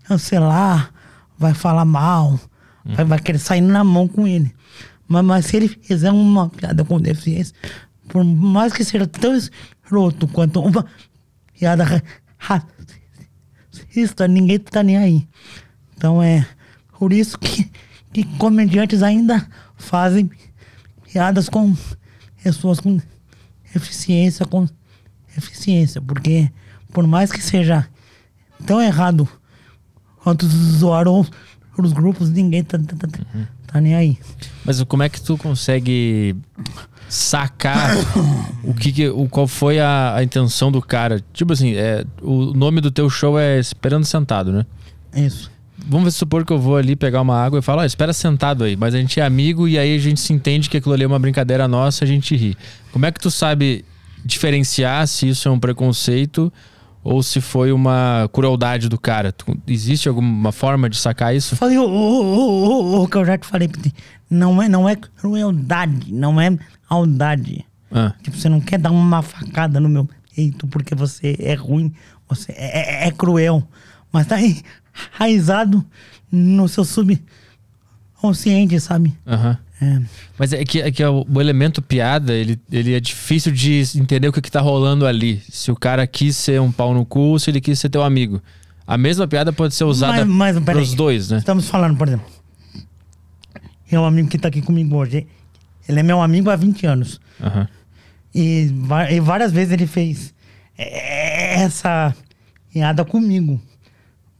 cancelar, vai falar mal, vai, vai querer sair na mão com ele. Mas, mas se ele fizer uma piada com deficiência, por mais que seja tão escroto quanto uma piada ra- racista, ninguém tá nem aí. Então é por isso que, que comediantes ainda fazem piadas com pessoas com deficiência, com deficiência, porque por mais que seja tão errado quanto zoaram os grupos, ninguém tá, tá, tá, tá nem aí. Mas como é que tu consegue sacar o que, que- o qual foi a, a intenção do cara? Tipo assim, é, o nome do teu show é Esperando Sentado, né? Isso. Vamos supor que eu vou ali pegar uma água e falo, ó, espera sentado aí, mas a gente é amigo e aí a gente se entende que aquilo ali é uma brincadeira nossa, a gente ri. Como é que tu sabe diferenciar se isso é um preconceito ou se foi uma crueldade do cara? Existe alguma forma de sacar isso? Falei o, o, o, o, o que eu já te falei, não é, não é crueldade, não é maldade. Ah, Tipo, você não quer dar uma facada no meu peito porque você é ruim, você é, é- é cruel. Mas tá enraizado no seu subconsciente, sabe? aham. É. Mas é que, é que o, o elemento piada, ele, ele é difícil de entender o que, que tá rolando ali. Se o cara quis ser um pau no cu se ele quis ser teu amigo. A mesma piada pode ser usada Mas- mas, pros dois, né? Estamos falando, por exemplo. É um amigo que tá aqui comigo hoje. Ele é meu amigo há 20 anos. Aham. E, e várias vezes ele fez é, essa piada comigo.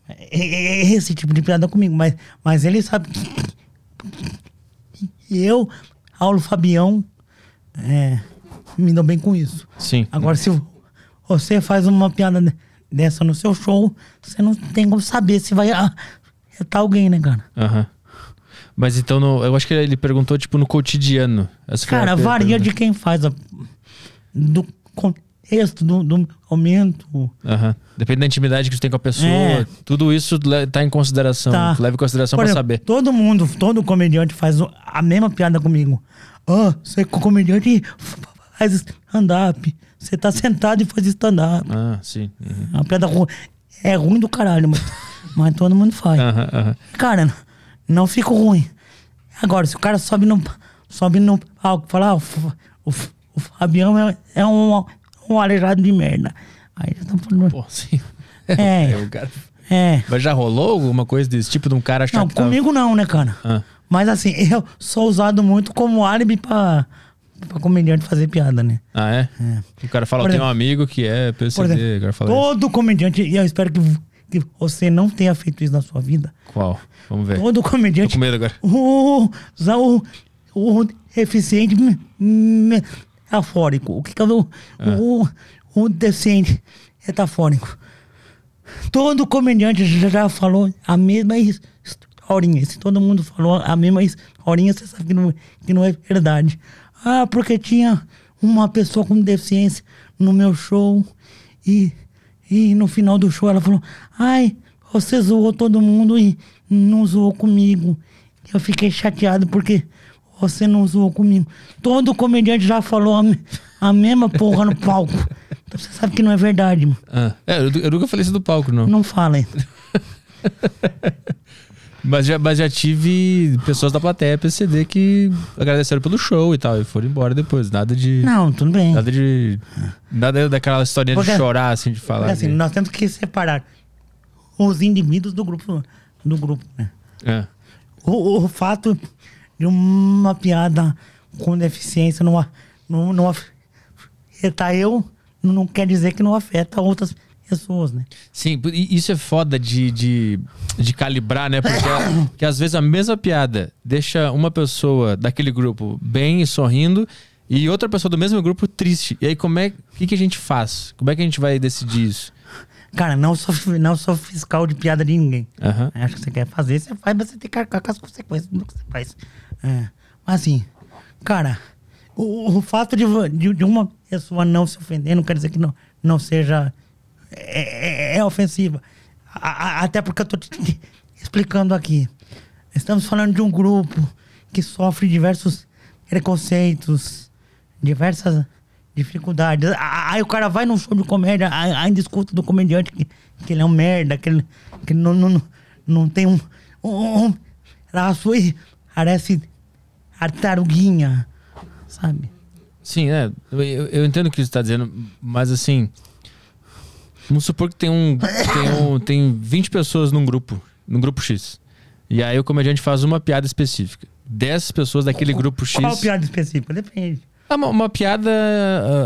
É, é, Esse tipo de piada comigo. Mas, mas ele sabe que que eu, Paulo Fabião, é, me dou bem com isso. Sim. Agora, se você faz uma piada de- dessa no seu show, você não tem como saber se vai afetar alguém, né, cara? Aham. Mas então, no- eu acho que ele perguntou, tipo, no cotidiano. Essa Cara, varia de quem faz, a- do contexto, do, do momento. Aham. Depende da intimidade que tu tem com a pessoa. É. Tudo isso tá em consideração. Tá. Leva em consideração exemplo, saber. Todo mundo, todo comediante faz a mesma piada comigo. Ah, você é comediante faz stand-up. Você tá sentado e faz stand-up. Ah, sim. Uhum. É uma piada ruim. É ruim do caralho, mas, mas todo mundo faz. Aham. Cara, não fica ruim. Agora, se o cara sobe no, sobe no palco e fala, ah, o, o, o Fabião é, é um, um aleijado de merda. Aí já estamos falando. Pô, sim. É. o cara... É. Mas já rolou alguma coisa desse tipo de um cara achar Não, que tava- comigo não, né, cara? Ah. Mas assim, eu sou usado muito como álibi pra, pra comediante fazer piada, né? Ah, é? O cara fala, tenho um amigo que é PCD. exemplo, o cara fala isso. todo comediante, e eu espero que, que você não tenha feito isso na sua vida. Qual? Vamos ver. Todo Tô comediante com medo agora. o, o, o deficiente metafórico. O que, que é o, o, o deficiente metafórico? Todo comediante já, já falou a mesma historinha. Se todo mundo falou a mesma historinha, você sabe que não, que não é verdade. Ah, porque tinha uma pessoa com deficiência no meu show e, e no final do show ela falou: Ai, você zoou todo mundo e não zoou comigo. Eu fiquei chateado porque você não zoou comigo. Todo comediante já falou a, a mesma porra no palco. Então você sabe que não é verdade, mano. Ah, é, eu, eu nunca falei isso do palco, não. Não fala aí. Mas já, mas já tive pessoas da plateia PCD que agradeceram pelo show e tal, e foram embora depois. Nada de. Não, tudo bem. Nada de. Nada daquela historinha Porque- de chorar, assim, de falar. Assim, que- nós temos que separar os indivíduos do grupo, do grupo, né? É. O, o fato de uma piada com deficiência não, não, não afeta eu, não quer dizer que não afeta outras pessoas, né? Sim, isso é foda de, de, de calibrar, né? Porque, porque às vezes a mesma piada deixa uma pessoa daquele grupo bem e sorrindo e outra pessoa do mesmo grupo triste. E aí, como é o que, que a gente faz? Como é que a gente vai decidir isso? Cara, não sou, não sou fiscal de piada de ninguém. Aham. Acho que você quer fazer, você faz, mas você tem que arcar com as consequências do que você faz. É. Mas assim, cara, o, o fato de, de, de uma pessoa não se ofender não quer dizer que não, não seja. É, é- é ofensiva. A- a- até porque eu tô te, te explicando aqui. Estamos falando de um grupo que sofre diversos preconceitos, diversas dificuldades. Aí o cara vai num show de comédia, ainda escuta do comediante que, que ele é um merda, que ele, que ele não, não, não tem um, um, um traço e parece tartaruguinha, sabe? Sim, é. Eu, eu- entendo o que você está dizendo, mas assim. Vamos supor que tem um, tem um. Tem 20 pessoas num grupo, num grupo X. E aí o comediante faz uma piada específica. 10 pessoas daquele grupo X. Qual piada específica? Depende. É uma, uma piada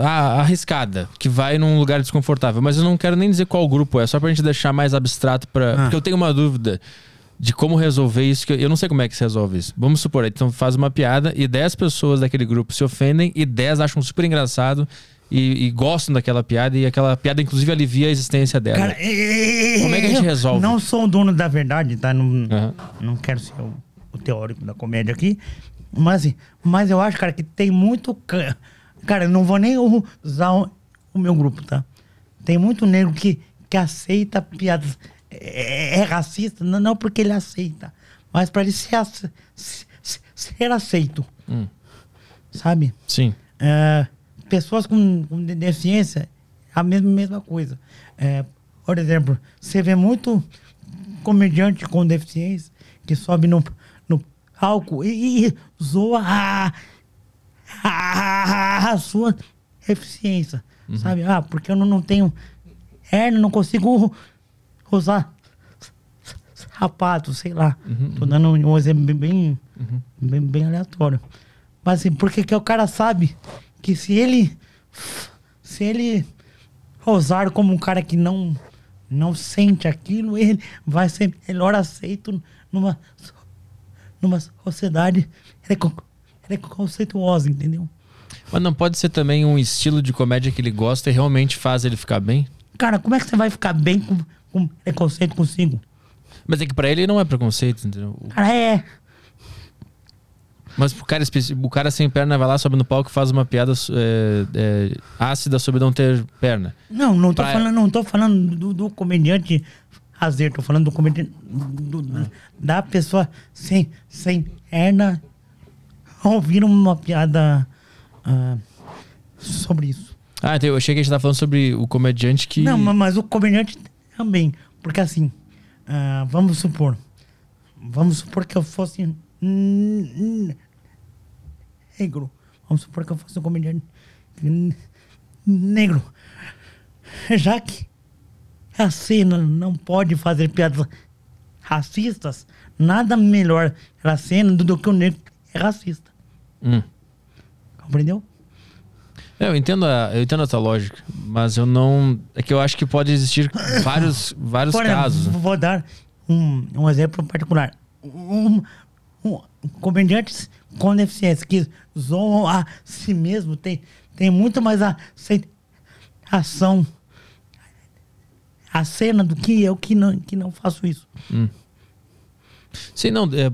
ah, arriscada, que vai num lugar desconfortável. Mas eu não quero nem dizer qual grupo é, só pra gente deixar mais abstrato para Ah. Porque eu tenho uma dúvida de como resolver isso, que eu, eu não sei como é que se resolve isso. Vamos supor, então faz uma piada e 10 pessoas daquele grupo se ofendem e 10 acham super engraçado e, e gostam daquela piada e aquela piada inclusive alivia a existência dela. Cara, é- Como é que a gente resolve? Não sou o dono da verdade, tá? Não, Aham. não quero ser o, o teórico da comédia aqui. Mas, assim, mas eu acho, cara, que tem muito. ca- Cara, não vou nem usar o, o meu grupo, tá? Tem muito negro que, que aceita piadas. É, é racista, não, não porque ele aceita, mas para ele ser, ser aceito. Hum. Sabe? Sim. É, pessoas com, com de- deficiência, a mesma, mesma coisa. É, por exemplo, você vê muito comediante com deficiência que sobe no, no palco e, e zoa a, a, a sua deficiência. Sabe? Ah, porque eu não, não tenho hernia, não consigo usar sapato, sei lá. Tô dando um exemplo bem, bem, bem, bem aleatório. Mas assim, porque que o cara sabe que se ele se ele usar como um cara que não não sente aquilo, ele vai ser melhor aceito numa numa sociedade recon- preconceituosa, entendeu? Mas não pode ser também um estilo de comédia que ele gosta e realmente faz ele ficar bem? Cara, como é que você vai ficar bem com, com preconceito consigo? Mas é que pra ele não é preconceito, entendeu? O- Cara, é. Mas o cara, o cara sem perna vai lá, sobe no palco e faz uma piada é, é, ácida sobre não ter perna. Não, não tô Pra- falando, não tô falando do, do comediante fazer, tô falando do comediante do- do- da pessoa sem, sem perna ouvir uma piada ah, sobre isso. Ah, então eu achei que a gente tava falando sobre o comediante que. Não, ma- mas o comediante também. Porque assim, ah, vamos supor. Vamos supor que eu fosse negro. Vamos supor que eu fosse um comediante negro. Já que a cena não pode fazer piadas racistas, nada melhor pra cena do, do que o negro é racista. Hum. Compreendeu? É, eu entendo a, eu entendo a tua lógica, mas eu não. É que eu acho que pode existir vários, vários casos. né? Vou dar um, um exemplo particular. Um, um, comediantes com deficiência que zoam a si mesmo tem, tem muito mais aceitação a cena do que eu que não, que não faço isso. Sim, não, é,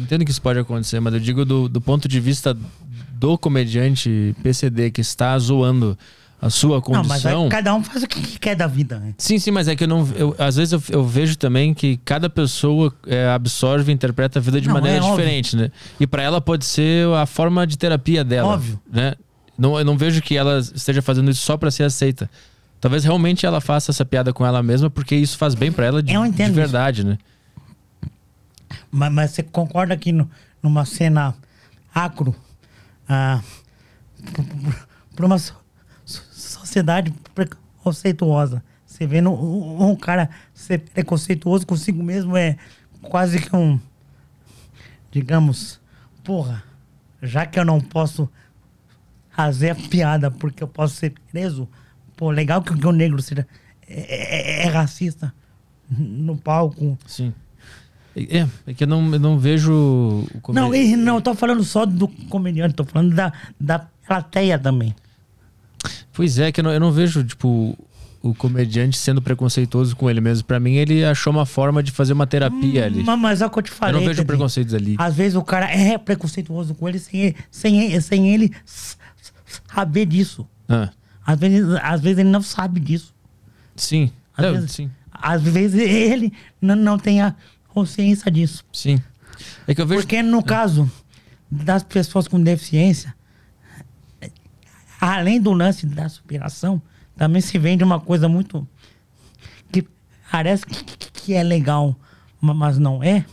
entendo que isso pode acontecer, mas eu digo do, do ponto de vista do comediante PCD que está zoando a sua Não, mas condição. cada um faz o que quer da vida, né? Sim, sim, mas é que eu não. Eu, às vezes eu, eu vejo também que cada pessoa é, absorve e interpreta a vida de Não, maneira é óbvio. diferente, né? E pra ela pode ser a forma de terapia dela. Óbvio. Né? Não, eu não vejo que ela esteja fazendo isso só pra ser aceita. Talvez realmente ela faça essa piada com ela mesma porque isso faz bem pra ela de, de isso. verdade, né? Mas, mas você concorda que no- numa cena acro, para uma so- so- sociedade preconceituosa, você vendo um, um cara ser preconceituoso consigo mesmo é quase que um, digamos, porra, já que eu não posso fazer a piada porque eu posso ser preso, pô, legal que o negro seja é- é- é racista no palco. Sim. É, é que eu não, eu não vejo Não, e não, eu tô falando só do comediante, tô falando da, da plateia também. Pois é, que eu não, eu não vejo, tipo, o comediante sendo preconceituoso com ele mesmo. Pra mim, ele achou uma forma de fazer uma terapia ali. Mas, é o que eu te Eu falei. não vejo preconceitos ali. Às vezes o cara é preconceituoso com ele sem ele, sem sem ele saber disso. Ah, Às vezes, às vezes ele não sabe disso. sim. Às, É, vezes, sim. às vezes ele não, não tem a consciência disso. Sim. É que eu vejo. Porque no caso das pessoas com deficiência, além do lance da superação, também se vende uma coisa muito que parece que, que é legal, ma- mas não é.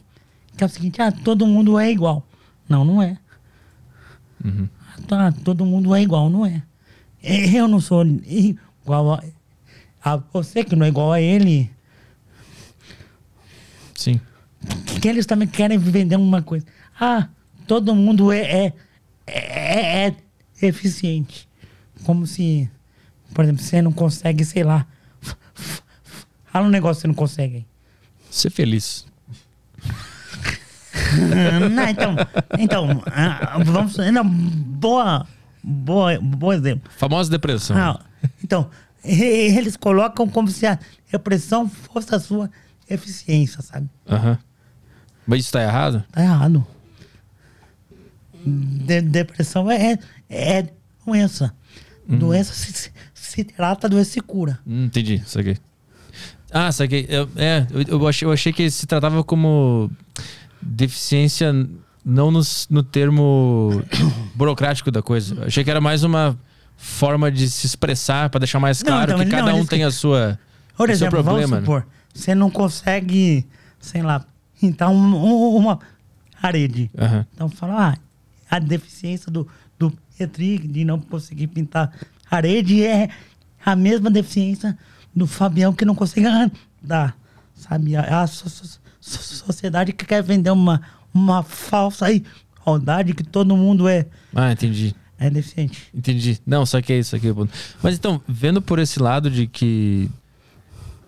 Que é o seguinte, ah, todo mundo é igual. Não, não é. Ah, todo mundo é igual, não é. Eu não sou igual a, a você que não é igual a ele. Que eles também querem vender uma coisa. Ah, todo mundo é, é, é, é eficiente. Como se, por exemplo, você não consegue, sei lá. Fala um negócio que você não consegue. Ser feliz. não, então, então ah, vamos. Não, boa, boa, bom exemplo. Famosa depressão. Ah, então, eles colocam como se a repressão fosse a sua eficiência, sabe? Aham. Mas isso tá errado? Tá errado. De- depressão é, é, doença. Doença se, se, trata, doença se cura. Hum, entendi, saquei. Ah, saquei. Eu, é, eu, eu achei, eu achei que se tratava como deficiência não no, no termo burocrático da coisa. Eu achei que era mais uma forma de se expressar pra deixar mais Não, claro então, que não, cada um eles tem que- a sua Por o seu exemplo, problema. vamos né? supor, você não consegue, sei lá, um- uma parede. Aham. Então fala, ah, a deficiência do, do Petri de não conseguir pintar parede é a mesma deficiência do Fabião que não consegue andar. Sabe? A, a so- so- so- sociedade que quer vender uma, uma falsa igualdade que todo mundo é, Ah, entendi. é deficiente. Entendi. Não, só que é isso aqui. Mas então, vendo por esse lado de que,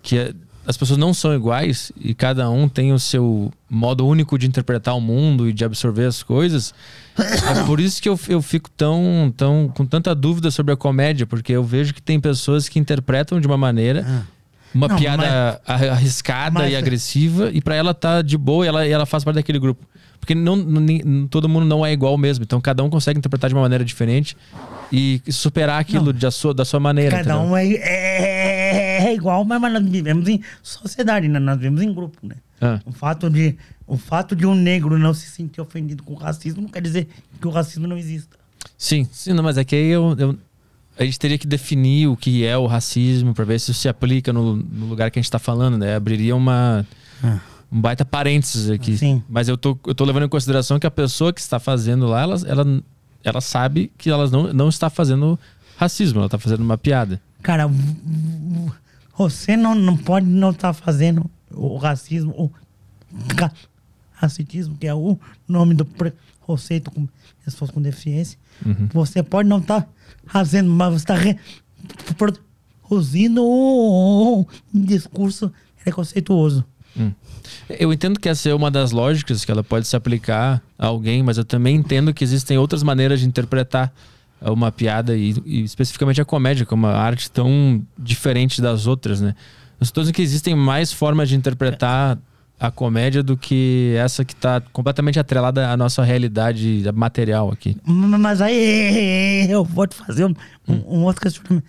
que é- as pessoas não são iguais e cada um tem o seu modo único de interpretar o mundo e de absorver as coisas, é por isso que eu, eu fico tão, tão com tanta dúvida sobre a comédia, porque eu vejo que tem pessoas que interpretam de uma maneira. Uma Ah. Não, piada arri- arriscada mas- e agressiva, e pra ela tá de boa e ela, ela faz parte daquele grupo. Porque não, não- todo mundo não é igual mesmo. Então cada um consegue interpretar de uma maneira diferente e superar aquilo de a sua, da sua maneira. Cada entendeu? um é, é- é igual, mas mas nós vivemos em sociedade, né? Nós vivemos em grupo, né? Ah. O fato, de, o fato de um negro não se sentir ofendido com o racismo não quer dizer que o racismo não exista. Sim, sim, não, mas é que aí eu, eu- a gente teria que definir o que é o racismo para ver se isso se aplica no, no lugar que a gente tá falando, né? Abriria uma um baita parênteses aqui. Sim. Mas eu tô, eu tô levando em consideração que a pessoa que está fazendo lá, ela, ela, ela sabe que ela não, não está fazendo racismo, ela tá fazendo uma piada. Cara, você não, não pode não estar fazendo o racismo, o racitismo, que é o nome do preconceito com pessoas com deficiência. Você pode não estar fazendo, mas você está produzindo um, um discurso preconceituoso. Eu entendo que essa é uma das lógicas que ela pode se aplicar a alguém, mas eu também entendo que existem outras maneiras de interpretar uma piada e, e especificamente a comédia, que é uma arte tão diferente das outras, né? Eu estou dizendo que existem mais formas de interpretar a comédia do que essa que está completamente atrelada à nossa realidade material aqui. Mas aí eu vou te fazer um, um, um outro questionamento.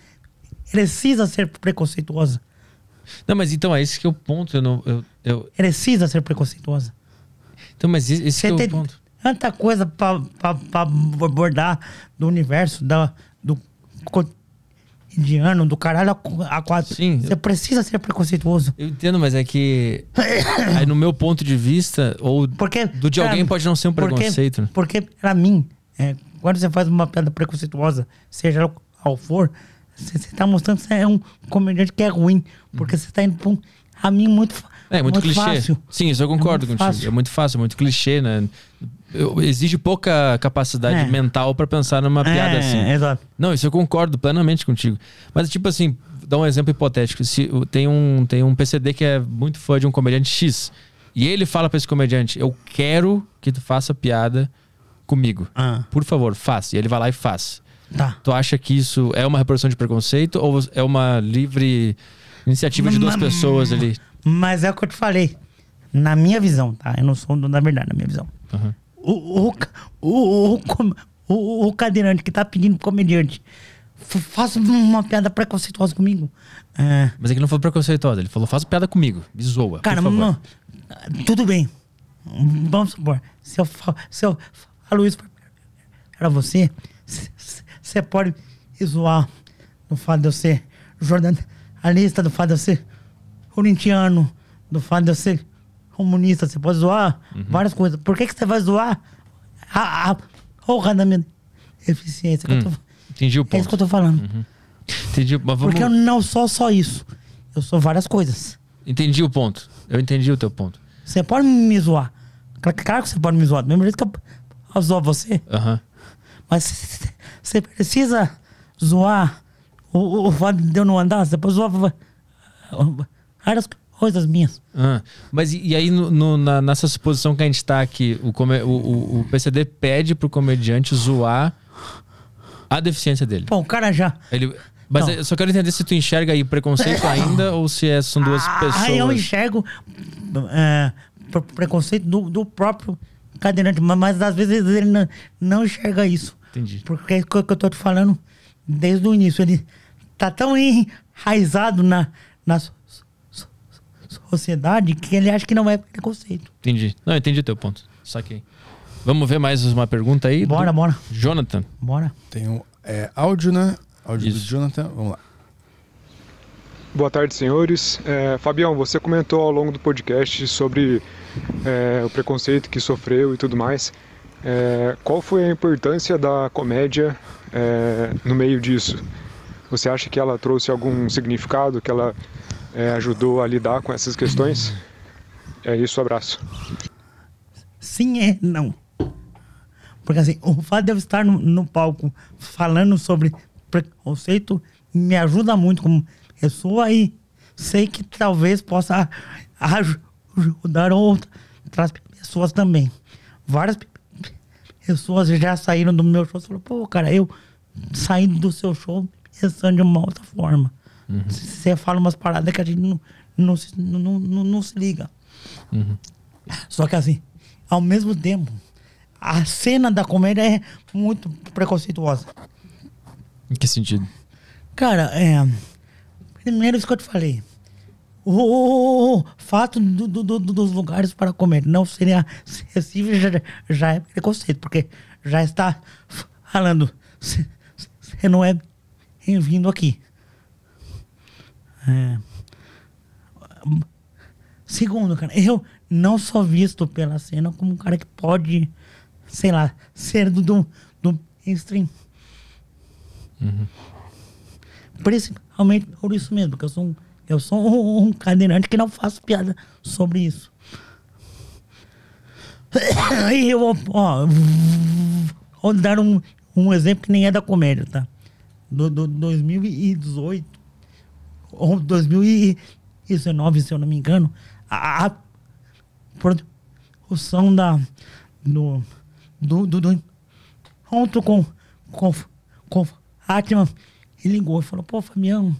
Precisa ser preconceituosa. Não, mas então é esse que é o ponto. Eu não, eu, eu... Precisa ser preconceituosa. Então, mas esse que é o ponto. Tanta coisa pra abordar do universo, da, do cotidiano, do caralho a- quatro. Sim. Você precisa ser preconceituoso. Eu entendo, mas é que aí no meu ponto de vista ou Porque, do de pra- alguém pode não ser um porque- preconceito. né? Porque, pra mim, é, quando você faz uma piada preconceituosa, seja qual for, você, tá mostrando que você é um comediante que é ruim. Porque você tá indo pra um caminho muito, É, muito, clichê. fácil. Sim, isso eu concordo muito contigo. fácil. É muito fácil, é muito clichê, né? Exige pouca capacidade É. mental pra pensar numa piada é, assim. Exato. Não, isso eu concordo plenamente contigo. Mas, tipo assim, dá um exemplo hipotético. Se tem um, tem um PCD que é muito fã de um comediante X. E ele fala pra esse comediante: Eu quero que tu faça piada comigo. Ah, Por favor, faça. E ele vai lá e faz. tá. Tu acha que isso é uma reprodução de preconceito ou é uma livre iniciativa de duas Mas- pessoas ali? Mas é o que eu te falei. Na minha visão, tá? Eu não sou da verdade, na minha visão. Aham. O, o, o, o, com- o, o cadeirante que tá pedindo pro comediante, "F- faça uma piada preconceituosa comigo. É, Mas é que ele não falou preconceituosa, ele falou: faz piada comigo, me zoa. cara, não, tudo bem. Vamos supor, se eu, fa- se eu falo isso pra- pra você, você pode me zoar no fato de eu ser jornalista, do fato de eu ser corintiano, do fato de eu ser comunista. Você pode zoar Uhum. várias coisas. Por que, que você vai zoar a, a porra da minha eficiência? eu tô- Entendi o é isso que eu Hum, ponto. tô falando. Entendi, mas vamos... Porque eu não sou só isso. Eu sou várias coisas. entendi o ponto. Eu entendi o teu ponto. Você pode me zoar. Claro, que você pode me zoar. Do mesmo jeito que eu, zoo você. Aham. Mas você precisa zoar o, o, o fato de eu não andar. Você pode zoar várias coisas minhas. Ah, mas e, e aí, no- no- na- nessa suposição que a gente tá aqui, o, come- o- o- o PCD pede pro comediante zoar a deficiência dele. Pô, o cara já. Ele, mas Não. eu só quero entender se tu enxerga aí preconceito ainda ou se é- são duas Ah, pessoas. Aí eu enxergo é, pre- preconceito do, do próprio cadeirante. Mas, mas às vezes ele não, não enxerga isso. Entendi. Porque é o que eu tô te falando desde o início. Ele tá tão enraizado na, na sociedade que ele acha que não é preconceito. Entendi. Não, entendi o teu ponto. Saquei. Vamos ver mais uma pergunta aí? Bora, do bora, Jonathan. bora. Tem um é, áudio, né? Áudio Isso. do Jonathan. Vamos lá. Boa tarde, senhores. É, Fabião, você comentou ao longo do podcast sobre é, o preconceito que sofreu e tudo mais. É, qual foi a importância da comédia é, no meio disso? Você acha que ela trouxe algum significado, que ela é, ajudou a lidar com essas questões? É isso, abraço. Sim é não. Porque assim, o fato de eu estar no, no palco falando sobre preconceito me ajuda muito como pessoa e sei que talvez possa aju- ajudar outras pessoas também. Várias pe- pessoas já saíram do meu show e falaram, pô, cara, eu saindo do seu show pensando de uma outra forma. Você fala umas paradas que a gente não, não, se, não, não, não se liga. Só que assim, ao mesmo tempo, a cena da comédia é muito preconceituosa. Em que sentido? Cara, é. Primeiro isso que eu te falei. O, fato do- do- do- dos lugares para comer não serem acessíveis já, já é preconceito, porque já está falando, você não é bem-vindo aqui. É. Segundo, cara, eu não sou visto pela cena como um cara que pode, sei lá, ser do, do, do mainstream. Principalmente por isso mesmo, porque eu sou um, eu sou um, um cadeirante que não faço piada sobre isso. Aí eu vou, ó, vou dar um, um exemplo que nem é da comédia, tá? Do, do 2018 ou 2019, se eu não me engano, a, a produção da do do, do, do com com com Atman ele ligou e falou pô Fabião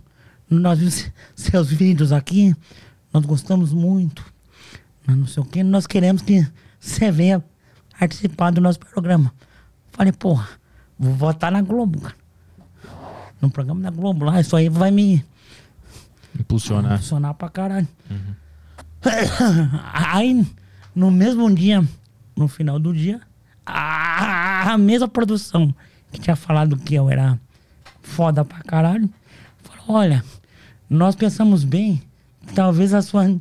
nós vimos seus vídeos aqui, nós gostamos muito, mas não sei o que, nós queremos que você venha participar do nosso programa. Falei, porra, vou votar na Globo, cara. No programa da Globo lá, isso aí vai me Impulsionar. funcionar pra caralho. Aí, no mesmo dia, no final do dia, a, mesma produção que tinha falado que eu era foda pra caralho, falou: olha, nós pensamos bem, talvez a sua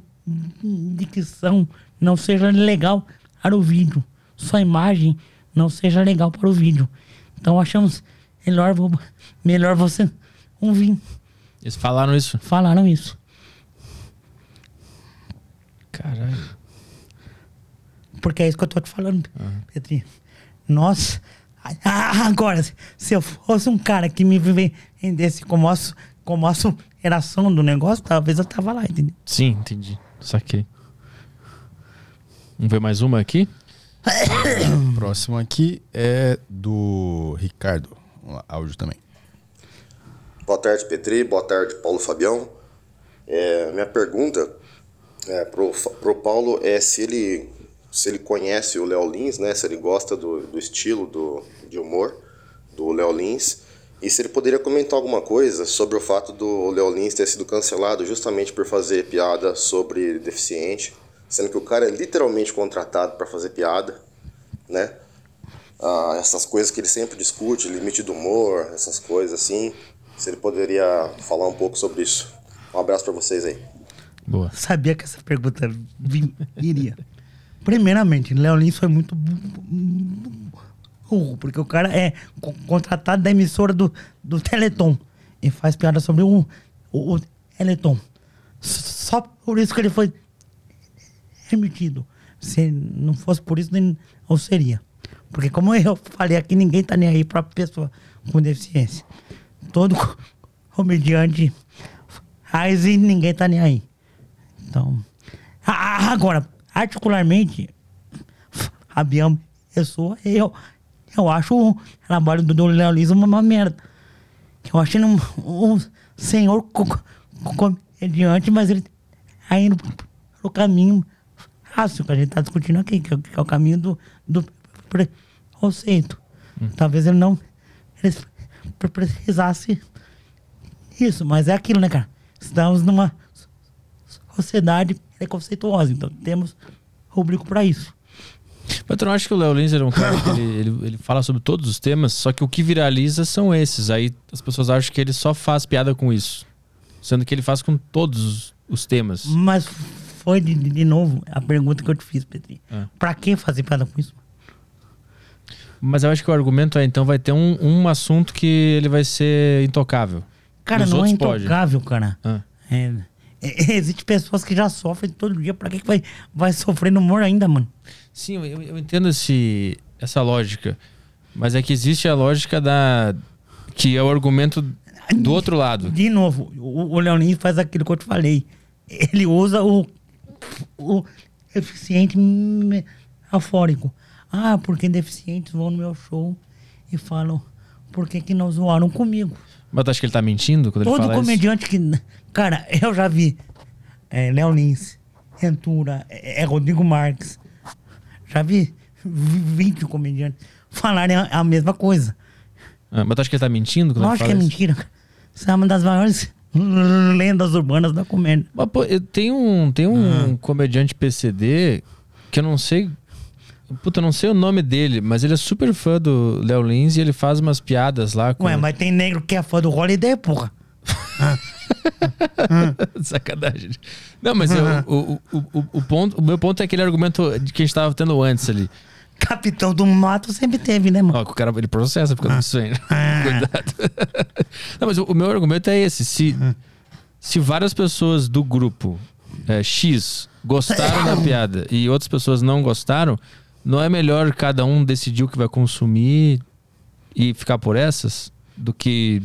dicção não seja legal para o vídeo, sua imagem não seja legal para o vídeo. Então achamos melhor, melhor você ouvir. Eles falaram isso. Falaram isso. Caralho. Porque é isso que eu tô te falando, Petrinho. Nós. Ah, Agora, se eu fosse um cara que me vendesse como a, como a superação do negócio, talvez eu tava lá, entendeu? Sim, entendi. Saquei. Vamos ver mais uma aqui? Próximo aqui é do Ricardo. Vamos lá, áudio também. Boa tarde, Petri. Boa tarde, Paulo Fabião. É, minha pergunta é, pro, pro Paulo é se ele, se ele conhece o Léo Lins, né? Se ele gosta do, do estilo do, de humor do Léo Lins. E se ele poderia comentar alguma coisa sobre o fato do Léo Lins ter sido cancelado justamente por fazer piada sobre deficiente, sendo que o cara é literalmente contratado para fazer piada, né? Ah, essas coisas que ele sempre discute, limite do humor, essas coisas assim. Se ele poderia falar um pouco sobre isso. Um abraço para vocês aí. Boa. Sabia que essa pergunta vim- iria. Primeiramente, Léo Lins foi muito bu- bu- burro, porque o cara é co- contratado da emissora do, do Teleton e faz piada sobre o, o, o Teleton. Só por isso que ele foi emitido. Se não fosse por isso, nem não seria. Porque como eu falei aqui, ninguém tá nem aí pra pessoa com deficiência. Todo co- comediante faz e ninguém tá nem aí. Então, agora, particularmente, Fabião Pessoa, eu, eu acho o trabalho do, do Léo Lins uma, uma merda. Eu achei um, um senhor co- co- comediante, mas ele tá indo pro caminho fácil que a gente tá discutindo aqui, que é, o- que é o caminho do, do preconceito. Talvez ele não precisasse isso, mas é aquilo, né, cara? Estamos numa sociedade preconceituosa, então temos público para isso. Mas tu não acha que o Léo Lins é um cara que ele, ele, ele fala sobre todos os temas, só que o que viraliza são esses. Aí as pessoas acham que ele só faz piada com isso. Sendo que ele faz com todos os, temas. Mas foi de, de novo a pergunta que eu te fiz, Petri. É. Pra que fazer piada com isso? Mas eu acho que o argumento é, então vai ter um, um assunto que ele vai ser intocável. Cara, Nos não é outros pode. intocável, cara. Ah. É, é, existe pessoas que já sofrem todo dia. Pra que que vai, vai sofrer no humor ainda, mano? Sim, eu, eu entendo esse, essa lógica. Mas é que existe a lógica da. que é o argumento do outro lado. De novo, o, o Leoninho faz aquilo que eu te falei. Ele usa o, o eficiente afórico. Ah, porque deficientes vão no meu show e falam por que, que não zoaram comigo? Mas tu acha que ele tá mentindo quando ele Todo fala isso? comediante que. Cara, eu já vi é, Léo Lins, Ventura, é, é Rodrigo Marques. Já vi 20 comediantes falarem a, a mesma coisa. Ah, mas tu acha que ele tá mentindo quando Lógico ele que é fala isso? mentira. Isso é uma das maiores lendas urbanas da comédia. Mas, pô, eu- tem um, tem um comediante PCD que eu não sei. Puta, eu não sei o nome dele, mas ele é super fã do Léo Lins e ele faz umas piadas lá com. Ué, mas tem negro que é fã do Holiday, porra. Sacanagem. Não, mas eu- o, o, o, o ponto, o meu ponto é aquele argumento de que a gente tava tendo antes ali. Capitão do Mato sempre teve, né, mano? Ó, o cara ele processa por causa disso aí. né? Cuidado. Não, mas o, o meu argumento é esse. Se, se várias pessoas do grupo é, X gostaram da piada e outras pessoas não gostaram, não é melhor cada um decidir o que vai consumir e ficar por essas do que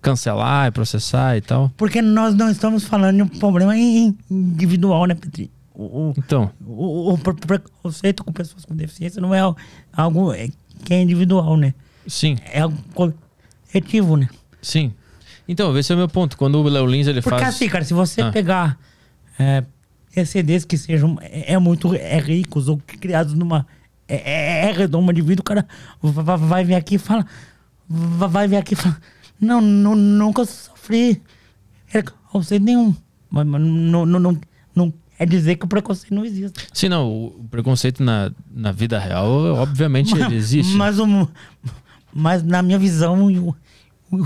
cancelar e processar e tal? Porque nós não estamos falando de um problema in- individual, né, Petri? O, Então, o, o pre- preconceito com pessoas com deficiência não é al- algo é, que é individual, né? sim, É algo coletivo, né? sim. Então, esse é o meu ponto. Quando o Léo Lins ele Porque faz. assim, cara, se você Ah. pegar é, CDs que sejam é, é muito é, ricos ou criados numa é, é, é redoma de vida, o cara va- va- vai vir aqui e fala. va- Vai vir aqui e fala. Não, nu- nunca sofri preconceito nenhum. Mas, mas não, não, não, não é dizer que o preconceito não existe. Sim, não, o preconceito na, na vida real, obviamente, ele existe. Mas, o, mas na minha visão, o, o,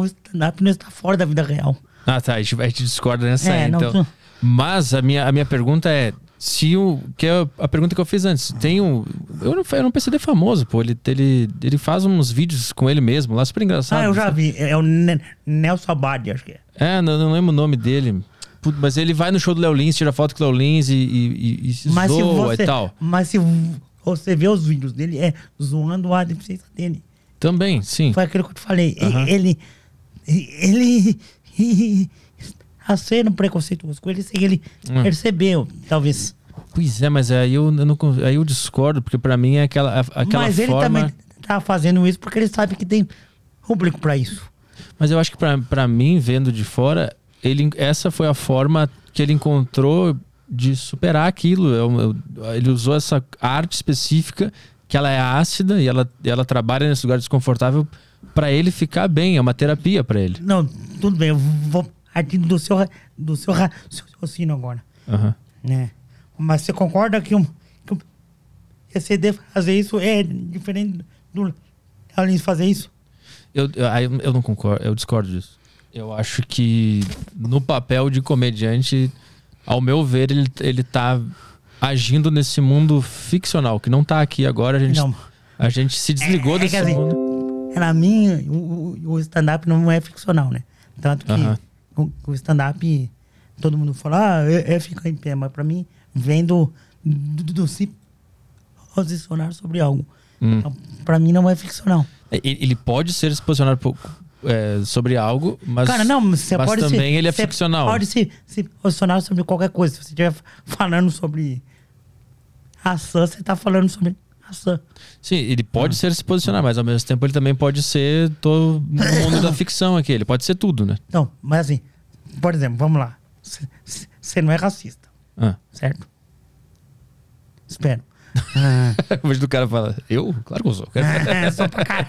o stand-up não está fora da vida real. Ah, tá. A gente, a gente discorda nessa É, aí, não, então. tu- Mas a minha, a minha pergunta é. Se o. Que é a pergunta que eu fiz antes. Tem um. Eu não, eu não PCD famoso, pô. Ele, ele, ele faz uns vídeos com ele mesmo lá, super engraçado. Ah, eu já vi. É o Ne- Nelson Abad, acho que é. É, não, não lembro o nome dele. Puta, mas ele vai no show do Léo Lins, tira foto com o Léo Lins e, e, e, se Mas zoa você, e tal. mas se você vê os vídeos dele, é zoando a deficiência dele. Também, sim. Foi aquilo que eu te falei. E- Aham. Ele. Ele. Está sendo preconceituoso com ele sem ele Hum. percebeu, talvez. Pois é, mas aí eu, eu não, aí eu discordo, porque pra mim é aquela, a- aquela mas ele forma. também tá fazendo isso porque ele sabe que tem público para isso. Mas eu acho que pra, pra mim, vendo de fora, ele, essa foi a forma que ele encontrou de superar aquilo. Eu- eu- ele usou essa arte específica, que ela é ácida e ela, e ela trabalha nesse lugar desconfortável pra ele ficar bem. É uma terapia pra ele. Não, tudo bem, eu vou partir do seu, do seu raciocínio agora. Aham. né? Mas você concorda que, um, que um fazer isso é diferente do Além fazer isso? Eu, eu, eu não concordo, eu discordo disso. Eu acho que no papel de comediante, ao meu ver, ele, ele tá agindo nesse mundo ficcional, que não tá aqui agora. A gente, Não. a gente se desligou É, é desse assim, mundo. Pra mim, o, o- stand-up não é ficcional, né? Tanto que. O, o stand-up, todo mundo fala, ah, é, é ficar em pé, mas pra mim, vem do, do, do se posicionar sobre algo. Hum. Então, pra mim não é ficcional. Ele pode ser se posicionar po- é, sobre algo, mas, Cara, não, mas também se, ele é você ficcional. pode se, se posicionar sobre qualquer coisa. Se você estiver falando sobre ação, você tá falando sobre ação. Sim, ele Ah. pode ser se posicionar, mas ao mesmo tempo ele também pode ser todo mundo da ficção aqui. Ele pode ser tudo, né? Não, mas assim, por exemplo, vamos lá. Você não é racista, Ah. certo? Espero. Ah, Mas do cara fala, eu? Claro que eu sou. só pra cara.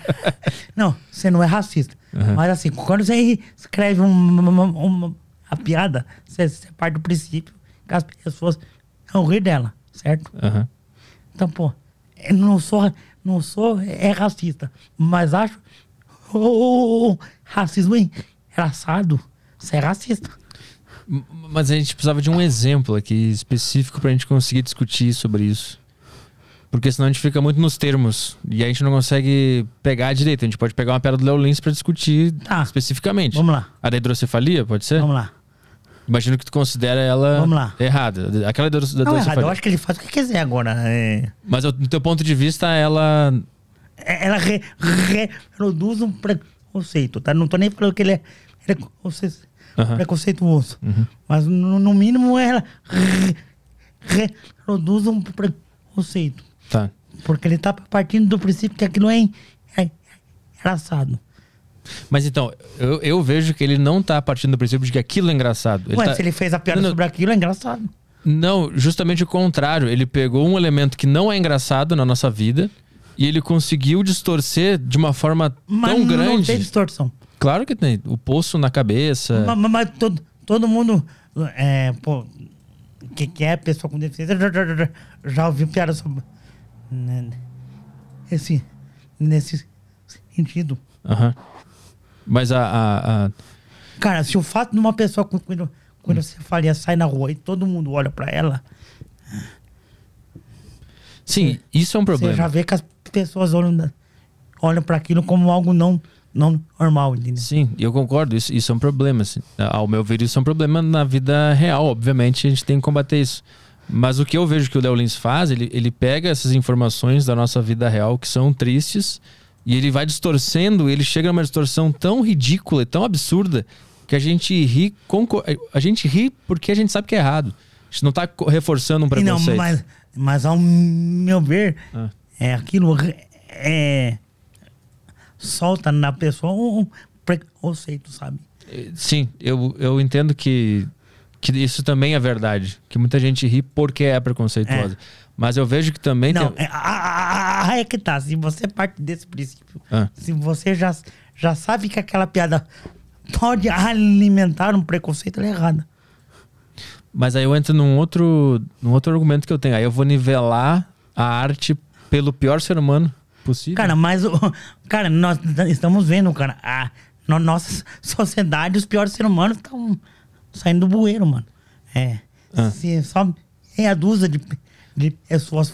Não, você não é racista. Uhum. Mas assim, quando você escreve uma, uma, piada, você, você parte do princípio que as pessoas vão rir dela, certo? Aham. Então, pô, não sou, não sou é racista, mas acho o racismo engraçado. Você é racista. Mas a gente precisava de um exemplo aqui específico pra gente conseguir discutir sobre isso. Porque senão a gente fica muito nos termos e a gente não consegue pegar direito. A gente pode pegar uma pedra do Léo Lins pra discutir Tá. especificamente. Vamos lá. A da hidrocefalia, pode ser? Vamos lá. Imagino que tu considera ela Vamos lá. errada. Aquela da da Não é hidrocefalia. eu acho que ele faz o que quiser agora. É, Mas do teu ponto de vista, ela. ela re- reproduz um preconceito, tá? Não tô nem falando que ele é, é conce- Aham. preconceituoso. Mas no, no mínimo ela re- reproduz um preconceito. Tá. Porque ele tá partindo do princípio que aquilo é, en- é engraçado. Mas então, eu, eu vejo que ele não tá partindo do princípio de que aquilo é engraçado. Ele Ué, tá- se ele fez a piada Não, não. sobre aquilo, é engraçado. Não, justamente o contrário. Ele pegou um elemento que não é engraçado na nossa vida e ele conseguiu distorcer de uma forma Mas tão não grande. tem distorção. Claro que tem. O poço na cabeça. Mas, mas- mas todo, todo mundo é, pô, que, que é pessoa com deficiência já, já, já, já ouviu piada sobre. Né, esse, nesse sentido. Aham. Mas a, a- a- Cara, se o fato de uma pessoa com, com Hum. faria sai na rua e todo mundo olha pra ela, Sim, isso é um você já problema. vê que as pessoas olham, olham para aquilo como algo não, não normal, entendeu? Sim, eu concordo. Isso, isso é um problema. assim. Ao meu ver, isso é um problema na vida real. Obviamente, a gente tem que combater isso. Mas o que eu vejo que o Léo Lins faz, ele, ele pega essas informações da nossa vida real que são tristes e ele vai distorcendo. Ele chega numa distorção tão ridícula e tão absurda que a gente ri. conco- A gente ri porque a gente sabe que é errado. A gente não tá co- reforçando um E não, preconceito. mas, mas ao meu ver, Ah. é aquilo é, solta na pessoa um preconceito, sabe? Sim, eu, eu entendo que, que isso também é verdade. Que muita gente ri porque é preconceituosa. Mas eu vejo que também Não, tem. é, a- a- a- é que tá. Se você parte desse princípio, Ah. se você já, já sabe que aquela piada pode alimentar um preconceito, ela é errada. Mas aí eu entro num outro, num outro argumento que eu tenho. Aí eu vou nivelar a arte pelo pior ser humano possível. Cara, mas o. Cara, nós estamos vendo, cara, a no, nossa sociedade, os piores seres humanos estão saindo do bueiro, mano. É. Ah. Se só meia dúzia de, de pessoas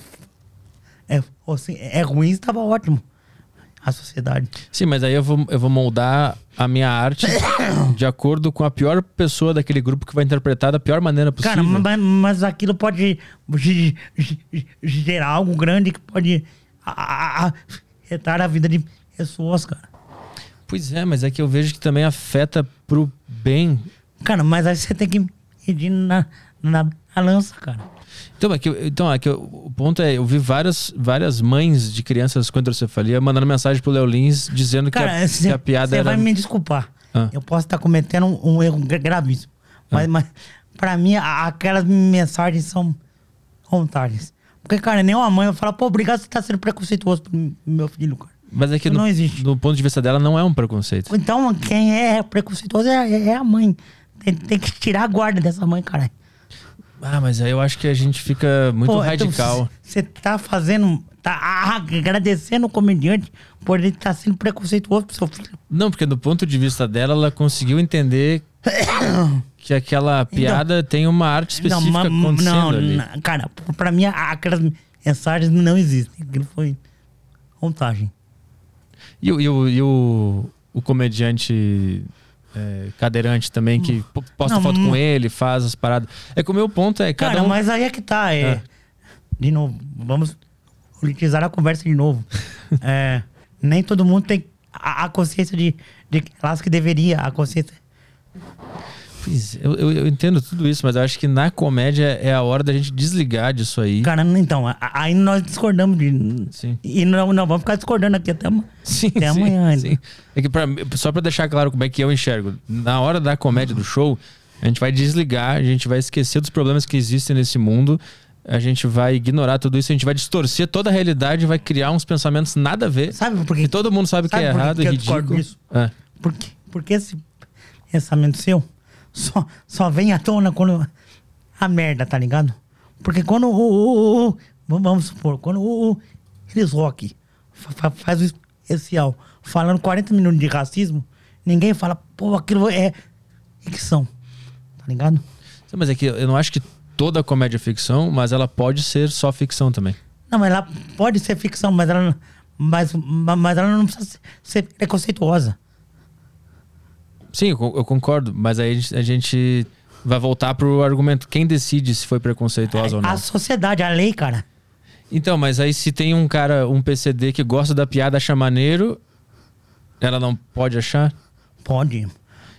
é, fosse, é ruim, estava ótimo. A sociedade. Sim, mas aí eu vou, eu vou moldar a minha arte de acordo com a pior pessoa daquele grupo que vai interpretar da pior maneira possível. Cara, mas, mas aquilo pode ge- ge- gerar algo grande que pode afetar a vida de pessoas, cara. Pois é, mas é que eu vejo que também afeta pro bem. Cara, mas aí você tem que medir na, na balança, cara. Então, é que, então, é que o ponto é, eu vi várias, várias mães de crianças com hidrocefalia mandando mensagem pro Léo Lins dizendo que, a, Cara, que você a piada era... vai me desculpar. Ah. Eu posso estar cometendo um, um erro gra- gravíssimo. Mas, mas pra mim, aquelas mensagens são vantagens. Porque, cara, nenhuma mãe vai falar, pô, obrigado você estar sendo preconceituoso pro meu filho, cara. Mas é que Não no, existe. do ponto de vista dela não é um preconceito. Então, quem é preconceituoso é, é a mãe. Tem, tem que tirar a guarda dessa mãe, caralho. Ah, mas aí eu acho que a gente fica muito Pô, então, radical. Você tá fazendo. Tá agradecendo o comediante por ele estar sendo preconceituoso pro seu filho. Não, porque do ponto de vista dela, ela conseguiu entender que aquela piada tem uma arte específica ma- acontecendo não, ali. não, cara, pra mim aquelas mensagens não existem. Aquilo foi montagem. E, o- e o, e o, o comediante é, cadeirante também, que po- posta Não, foto com ele, faz as paradas. É que o meu ponto é, cada Cara, um... mas aí é que tá. É, É. De novo, vamos politizar a conversa de novo. É, nem todo mundo tem a, a consciência de, de que deveria, a consciência. É, Eu, eu, eu entendo tudo isso, mas eu acho que na comédia é a hora da gente desligar disso aí. Cara, então, aí nós discordamos de. Sim. E não, não vamos ficar discordando aqui até, Sim, até sim, amanhã sim. É que pra, só pra deixar claro como é que eu enxergo, na hora da comédia do show, a gente vai desligar, a gente vai esquecer dos problemas que existem nesse mundo, a gente vai ignorar tudo isso, a gente vai distorcer toda a realidade, vai criar uns pensamentos nada a ver. Sabe por Que quê? todo mundo sabe, Sabe que é por que errado que e eu discordo ridículo. disso? É. Porque, porque esse pensamento seu só, só vem à tona quando a merda, tá ligado? Porque quando o. o- o- o- vamos supor, quando o, o Chris Rock fa- fa- faz o especial falando 40 minutos de racismo, ninguém fala, pô, aquilo é ficção. Tá ligado? Mas é que eu não acho que toda comédia é ficção, mas ela pode ser só ficção também. Não, mas ela pode ser ficção, mas ela, mas, mas ela não precisa ser preconceituosa. Sim, eu con- eu concordo, mas aí a gente, a vai voltar pro argumento. Quem decide se foi preconceituosa ou não? A sociedade, a lei, cara. Então, mas aí se tem um cara, um PCD que gosta da piada, acha maneiro, ela não pode achar? Pode.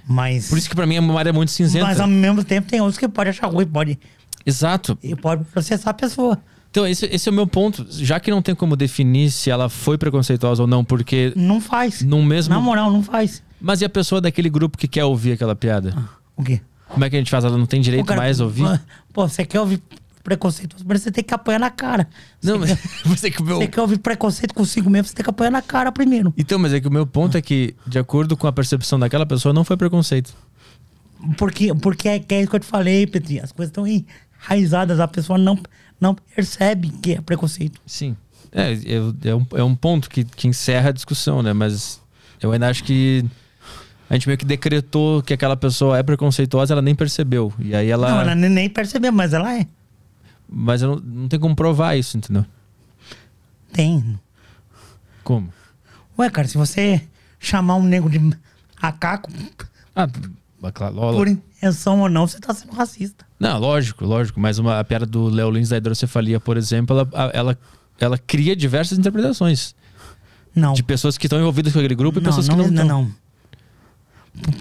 Mas. Por isso que pra mim é uma área muito cinzenta. Mas ao mesmo tempo tem outros que pode achar ruim, pode. Exato. E pode processar a pessoa. Então, esse, esse é o meu ponto. Já que não tem como definir se ela foi preconceituosa ou não, porque Não faz. no mesmo. Na moral, não faz. Mas e a pessoa daquele grupo que quer ouvir aquela piada? O quê? Como é que a gente faz? Ela não tem direito cara- mais a ouvir? Pô, você quer ouvir preconceito, mas você tem que apanhar na cara. Não, você, mas quer, você que o meu... você quer ouvir preconceito consigo mesmo, você tem que apanhar na cara primeiro. Então, mas é que o meu ponto é que, de acordo com a percepção daquela pessoa, não foi preconceito. Porque, porque é, que é isso que eu te falei, Petri. As coisas estão enraizadas, a pessoa não, não percebe que é preconceito. Sim. É, é, é um, é um ponto que, que encerra a discussão, né? Mas eu ainda acho que a gente meio que decretou que aquela pessoa é preconceituosa, ela nem percebeu. E aí ela. Não, ela nem, percebeu, mas ela é. Mas eu não, não tem como provar isso, entendeu? Tem. Como? Ué, cara, se você chamar um nego de macaco, Ah, por intenção ou não, você tá sendo racista. Não, lógico, lógico. Mas uma, a piada do Léo Lins da hidrocefalia, por exemplo, ela, ela, ela cria diversas interpretações. Não. De pessoas que estão envolvidas com aquele grupo e não, pessoas não, que não não, estão. não.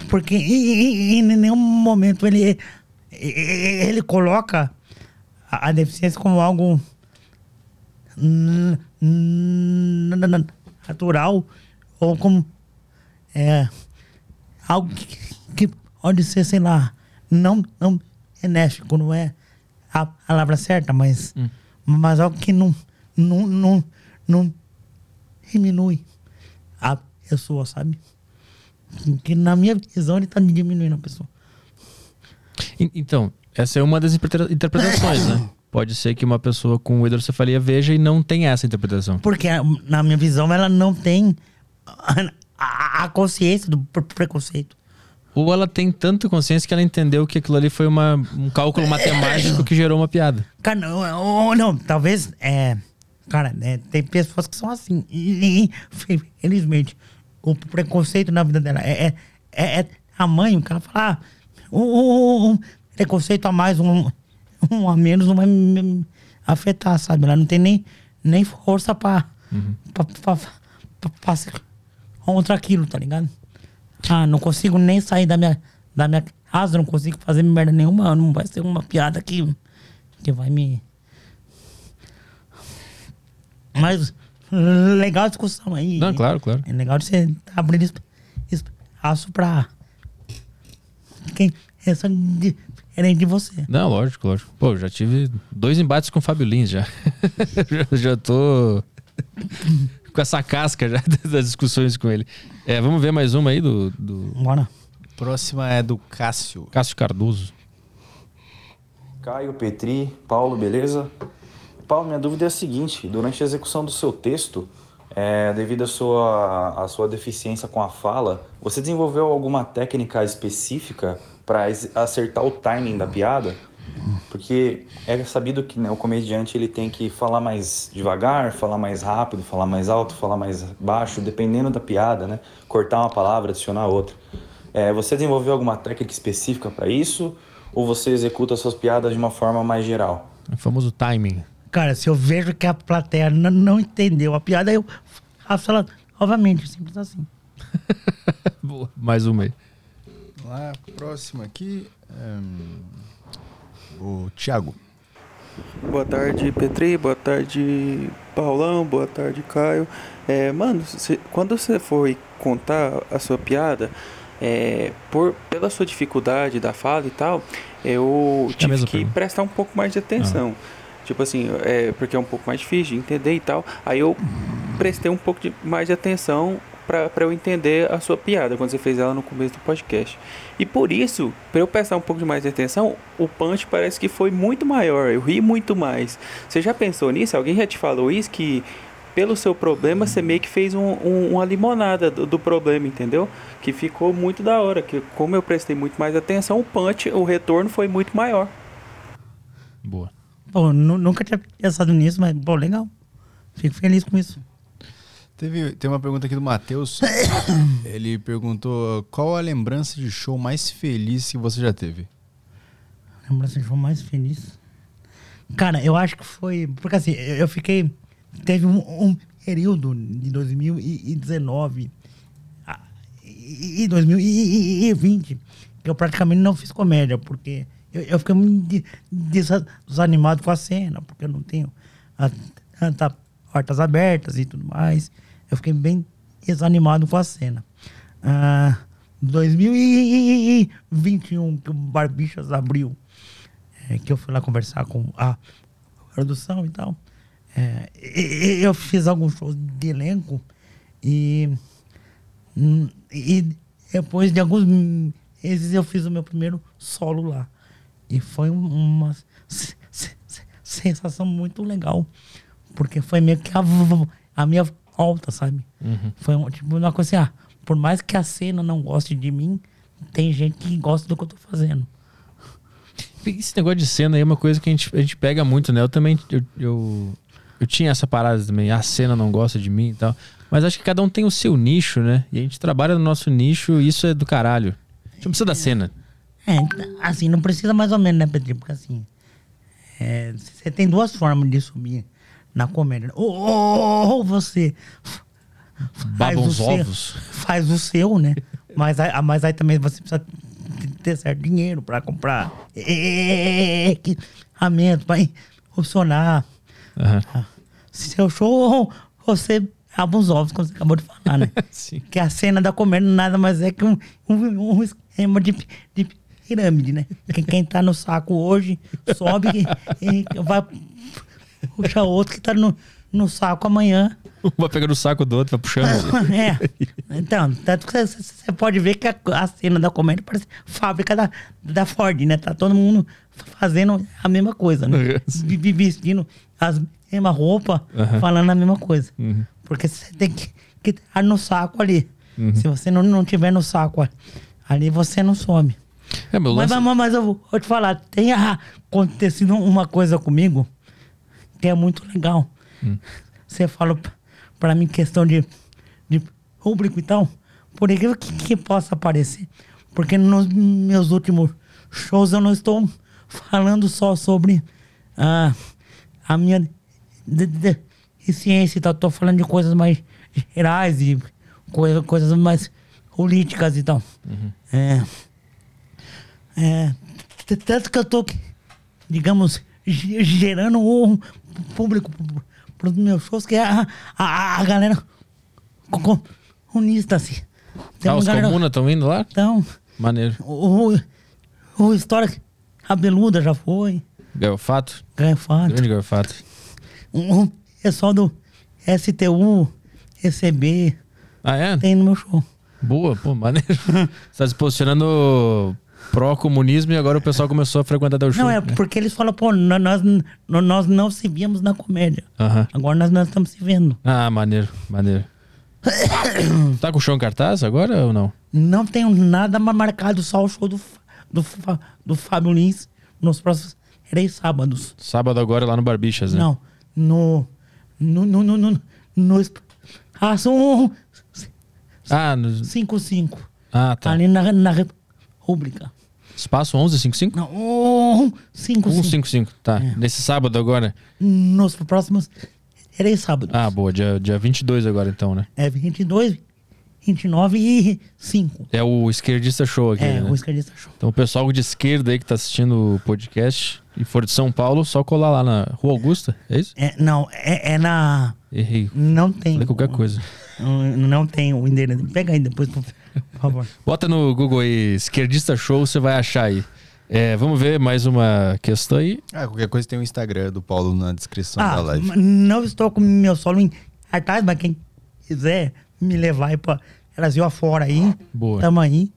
Porque em, nenhum momento ele, ele coloca a, a deficiência como algo natural ou como é, algo que, que pode ser, sei lá, não, não benéfico, não é a palavra certa, mas, mas algo que não, não, não, não diminui a pessoa, sabe? Que na minha visão ele tá diminuindo a pessoa. Então, essa é uma das interpreta- interpretações, né? Pode ser que uma pessoa com hidrocefalia veja e não tenha essa interpretação. Porque, na minha visão, ela não tem a, a- a consciência do pre- preconceito. Ou ela tem tanta consciência que ela entendeu que aquilo ali foi uma, um cálculo matemático que gerou uma piada. Cara, não, ou não, talvez, é... Cara, é, tem pessoas que são assim. E, e, felizmente, o preconceito na vida dela é, é, é, é tamanho que ela fala, ah, um, um- preconceito a mais, um, um a menos não vai me afetar, sabe? Ela não tem nem, nem força pra, pra, pra, pra, pra ser contra aquilo, tá ligado? Ah, não consigo nem sair da minha, da minha casa, não consigo fazer merda nenhuma, não vai ser uma piada que, que vai me. Mas legal a discussão aí. Não, claro, claro. É legal de você abrir es- espaço pra quem pensa diferente de você. Não, lógico, lógico. Pô, já tive dois embates com o Fábio Lins já. já, já tô com essa casca já das discussões com ele. É, vamos ver mais uma aí do, do Bora. Próxima é do Cássio. Cássio Cardoso. Caio, Petri, Paulo, beleza? Paulo, minha dúvida é a seguinte: durante a execução do seu texto, é, devido à sua, à sua deficiência com a fala, você desenvolveu alguma técnica específica para acertar o timing da piada? Porque é sabido que né, o comediante ele tem que falar mais devagar, falar mais rápido, falar mais alto, falar mais baixo, dependendo da piada, né? Cortar uma palavra, adicionar outra. É, você desenvolveu alguma técnica específica para isso? Ou você executa suas piadas de uma forma mais geral? O famoso timing. Cara, se eu vejo que a plateia não entendeu a piada, eu faço ela novamente, simples assim. Boa. Mais uma aí. Vamos lá, próximo aqui. hum, o Thiago. Boa tarde, Petri. Boa tarde, Paulão. Boa tarde, Caio. É, mano, cê- quando você foi contar a sua piada, é, por, pela sua dificuldade da fala e tal, eu tive mesma que pergunta. prestar um pouco mais de atenção. Tipo assim, é, porque é um pouco mais difícil de entender e tal. Aí eu prestei um pouco de, mais de atenção pra eu entender a sua piada quando você fez ela no começo do podcast. E por isso, pra eu prestar um pouco de mais de atenção, o punch parece que foi muito maior. Eu ri muito mais. Você já pensou nisso? Alguém já te falou isso? Que pelo seu problema você meio que fez um- um- uma limonada do, do problema, entendeu? Que ficou muito da hora. Que como eu prestei muito mais atenção, o punch, o retorno foi muito maior. Boa. Pô, nu- nunca tinha pensado nisso, mas, pô, legal. Fico feliz com isso. Teve, tem uma pergunta aqui do Matheus. Ele perguntou qual a lembrança de show mais feliz que você já teve? Lembrança de show mais feliz. Cara, eu acho que foi. Porque assim, eu fiquei. Teve um, um período de 2019 ah, e e 2020 que eu praticamente não fiz comédia, porque eu, eu fiquei muito de- desa- desanimado com a cena, porque eu não tenho a- tanta portas abertas e tudo mais. Eu fiquei bem desanimado com a cena. Ah, 2021, que o Barbixas abriu, é, que eu fui lá conversar com a produção e tal. É, eu fiz alguns shows de elenco e, hum, e depois de alguns meses eu fiz o meu primeiro solo lá. E foi um- uma se- se- se- sensação muito legal. Porque foi meio que a, a minha volta, sabe? Foi um, tipo uma coisa assim, ah, por mais que a cena não goste de mim, tem gente que gosta do que eu tô fazendo. Esse negócio de cena aí é uma coisa que a gente, a gente pega muito, né? Eu também. Eu, eu, eu tinha essa parada também. A cena não gosta de mim e tal. Mas acho que cada um tem o seu nicho, né? E a gente trabalha no nosso nicho e isso é do caralho. A gente não precisa da cena. É, assim, não precisa mais ou menos, né, Pedro? Porque assim, é, você tem duas formas de subir na comédia. Ou, ou- ou você f- Babam o os seu- ovos. faz o seu, né? Mas aí, mas aí também você precisa ter certo dinheiro para comprar equipamento, para funcionar. Aham. Se seu show, você abos ovos, como você acabou de falar, né? Sim. Que a cena da comédia nada mais é que um, um, um esquema de, de pirâmide, né? Quem, quem tá no saco hoje sobe e, e vai puxar outro que tá no, no saco amanhã. Vai pegando o saco do outro, vai puxando. É. Então, tanto que você- pode ver que a, a cena da comédia parece fábrica da, da Ford, né? Tá todo mundo fazendo a mesma coisa, né? Vestindo as mesmas roupas, Aham. falando a mesma coisa. Porque você tem que, que estar no saco ali. Se você não, não tiver no saco ali, você não some. É, meu Mas, lance... mas, mas eu vou te falar, tem a- acontecido uma coisa comigo que é muito legal. Você falou p- pra mim questão de, de público e tal, por incrível que, que possa parecer, porque nos meus últimos shows eu não estou falando só sobre ah, a minha de- de- deficiência e tal, estou falando de coisas mais gerais e coisa, coisas mais políticas e tal. É, é, tanto que eu tô, digamos, ge- gerando um público para os meus shows, que é a, a, a galera co- comunista, assim. Tem Ah, os galera- comunas estão indo lá? Então, Maneiro. o, o, o História Cabeluda já foi, Garfato? Grafado. Grande garfato. Um pessoal do STU, ECB, Ah, é? tem no meu show. Boa, pô, maneiro. Você tá se posicionando pró-comunismo e agora o pessoal começou a frequentar teu show. Não, é né? porque eles falam, pô, nó- nós, nó- nós não se víamos na comédia. Aham. Agora nós, nós estamos se vendo. Ah, maneiro, maneiro. tá com o show em cartaz agora ou não? Não tenho nada mais marcado, só o show do, do, do Fábio Lins nos próximos três sábados. Sábado agora lá no Barbixas, né? Não, no. No. No. No. no, no ah, são Ah, no... 5-5. ah tá. Ali na, na República. Espaço 1155? Não, um, 5 5 155, tá. É. Nesse sábado agora? Nos próximos três sábados. Ah, boa. Dia, dia 22 agora então, né? É 22, 29 e 5. É o esquerdista show aqui, É, né? o esquerdista show. Então o pessoal de esquerda aí que tá assistindo o podcast e for de São Paulo, só colar lá na Rua Augusta, é isso? É, não, é, é na. Errei. Não tem. Falei qualquer coisa. Não, não tem o endereço. Pega aí depois, por por favor. Bota no Google aí, esquerdista show, você vai achar aí. É, vamos ver mais uma questão aí. Ah, qualquer coisa tem o Instagram do Paulo na descrição Ah, da live. não estou com meu solo em cartaz, mas quem quiser me levar aí pra Brasil afora aí, Boa. tamo aí.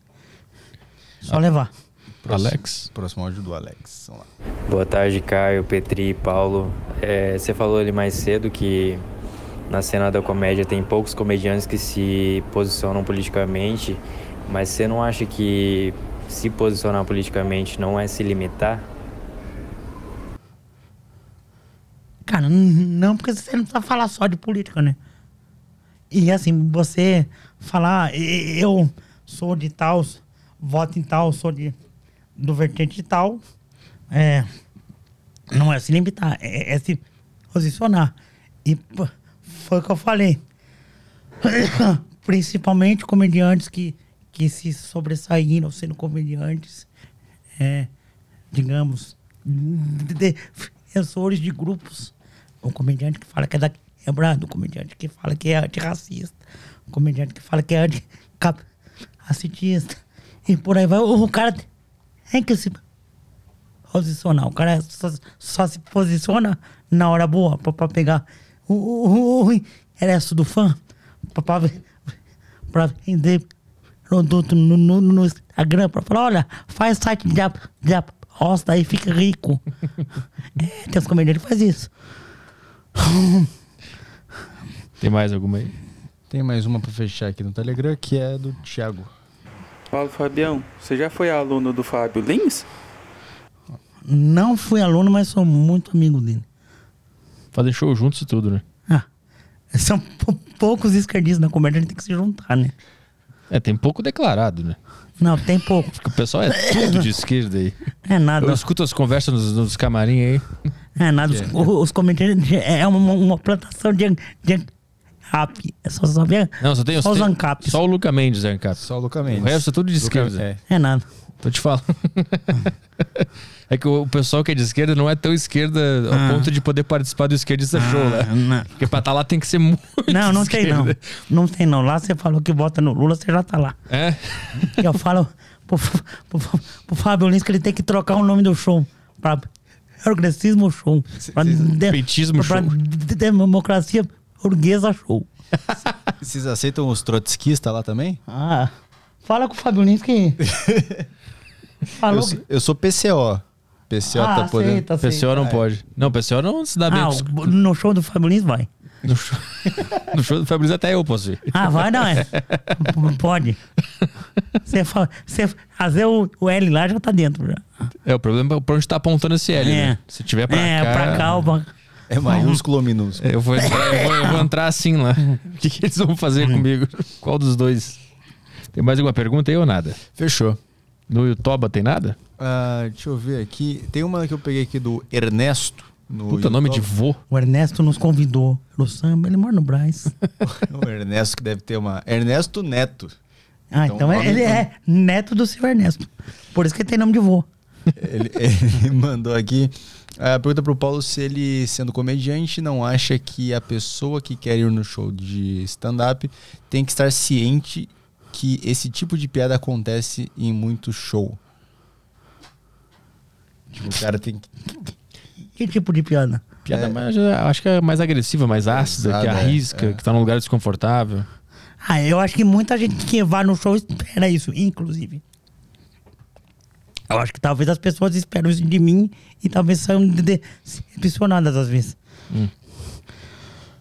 Só levar. Alex. Próximo áudio do Alex. Vamos lá. Boa tarde, Caio, Petri, Paulo. É, você falou ali mais cedo que na cena da comédia tem poucos comediantes que se posicionam politicamente, mas você não acha que se posicionar politicamente não é se limitar? Cara, não, porque você não precisa falar só de política, né? E assim, você falar, "E- eu sou de tal, voto em tal, sou de, do vertente de tal, é, não é se limitar, é, é se posicionar. E foi o que eu falei. Principalmente comediantes que, que se sobressaíram sendo comediantes, é, digamos, de- defensores de grupos. O comediante que fala que é da quebrada, o comediante que fala que é antirracista, o comediante que fala que é anticapacitista. E por aí vai. O, o cara tem que se posicionar. O cara só, só se posiciona na hora boa pra pegar o, o, o ingresso do fã pra, pra, pra vender produto no, no, no Instagram pra falar, olha, faz site de, de aposta aí, fica rico. é, tem os comediantes que fazem isso. Tem mais alguma aí? Tem mais uma pra fechar aqui no Telegram, que é do Thiago. Paulo Fabião, você já foi aluno do Fábio Lins? Não fui aluno, mas sou muito amigo dele. Fazer show juntos e tudo, né? Ah, são pou- poucos esquerdistas na comédia, a gente tem que se juntar, né? É, tem pouco declarado, né? Não, tem pouco. Porque o pessoal é tudo de esquerda aí. É nada. Eu escuto as conversas nos, nos camarim aí. É nada. Os, os comediantes é uma, uma plantação de, de Ancap. É só saber. Não, só tem Só os Ancaps. Só o Luca Mendes é Ancap. Só o Luca Mendes. O resto é tudo de Luca- esquerda. é. É nada. Tô te falando. é que o pessoal que é de esquerda não é tão esquerda ao Ah. ponto de poder participar do esquerdista show, né? não. Porque pra estar lá tem que ser muito. Não, não tem não. esquerda. Não tem não. Lá você falou que vota no Lula, você já tá lá. É? Eu falo pro, pro, pro Fábio Lins que ele tem que trocar o nome do show pra progressismo show. Pra de- Petismo pra show. de- democracia burguesa show. Vocês aceitam os trotskistas lá também? Ah, fala com o Fábio Lins que... Eu, Falou sou- eu sou PCO. PCO Ah, tá podendo. aceita, aceita. PCO não É. pode. Não, PCO não se dá bem. Ah, com os- o- no show do Fábio Lins vai. No show, no show do Fabrício até eu posso ir. Ah, vai não, é? P- Pode. Você fala, você fazer o, o L lá já tá dentro já. É, o problema é pra onde tá apontando esse L, É. né? Se tiver pra é, cá... pra cá, ou pra... É maiúsculo ou minúsculo? Eu vou, entrar, eu, vou, eu vou entrar assim lá. O que, que eles vão fazer comigo? Qual dos dois? Tem mais alguma pergunta aí ou nada? Fechou. No Yotoba tem nada? Ah, deixa eu ver aqui. Tem uma que eu peguei aqui do Ernesto. No Puta, nome de vô. O Ernesto nos convidou pro samba, ele mora no Brás. O Ernesto que deve ter uma. Ernesto Neto. Ah, Então, então, ele é neto do seu Ernesto. Por isso que ele tem nome de vô. Ele, ele mandou aqui a pergunta pro Paulo se ele, sendo comediante, não acha que a pessoa que quer ir no show de stand-up tem que estar ciente que esse tipo de piada acontece em muito show. Tipo, o cara tem que. Que tipo de piada? Piada É. mais, acho que é mais agressiva, mais ácida, que Pesada, é, arrisca, é. que tá num lugar desconfortável. Ah, eu acho que muita gente que vai no show espera isso, inclusive. Eu acho que talvez as pessoas esperam isso de mim e talvez saiam de- decepcionadas às vezes. Hum.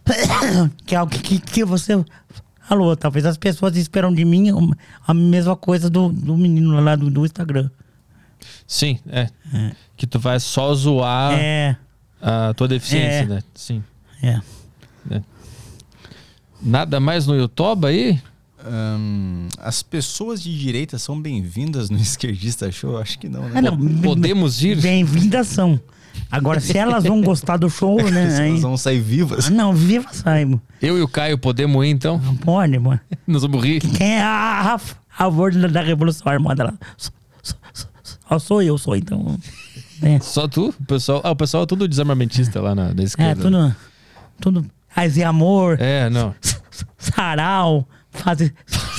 que é algo que, que, que você falou. Talvez as pessoas esperam de mim a mesma coisa do, do menino lá do, do Instagram. Sim, é. Que tu vai só zoar É, a tua deficiência, É. né? Sim. é. Nada mais no Yotoba aí? As pessoas de direita são bem-vindas no Esquerdista Show? Acho que não, né? Ah, não, Podemos ir? Bem-vindas são. Agora, se elas vão gostar do show, né? Se elas vão sair vivas. Ah, não, viva saiba. Eu e o Caio podemos ir então? Não pode, mano. Nós vamos rir? Quem é a, a favor da, Revolução Armada lá? Só, só- só- só sou eu, sou, então. É, Só tu? O pessoal, ah, o pessoal é tudo desarmamentista lá na, na é esquerda. tudo. Tudo. Paz e amor, É, não. sarau, fazer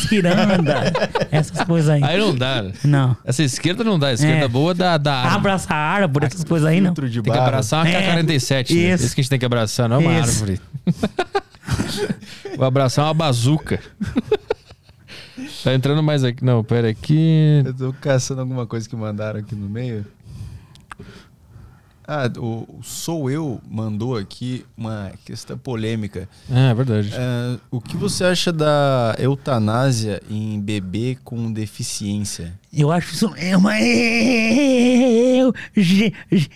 ciranda, essas coisas aí. Aí não dá. Não. Essa esquerda não dá. A esquerda É. boa dá, dá arma. Abraçar árvore, essas coisas aí, não. Tem que abraçar uma É, K-47, né? isso. Isso que a gente tem que abraçar, não é uma Isso. árvore. Vou abraçar uma bazuca. tá entrando mais aqui. Não, pera aqui. Eu tô caçando alguma coisa que mandaram aqui no meio. Ah, o, o Sou Eu mandou aqui uma questão polêmica. É, é verdade. Ah, o que você acha da eutanásia em bebê com deficiência? Eu acho isso é uma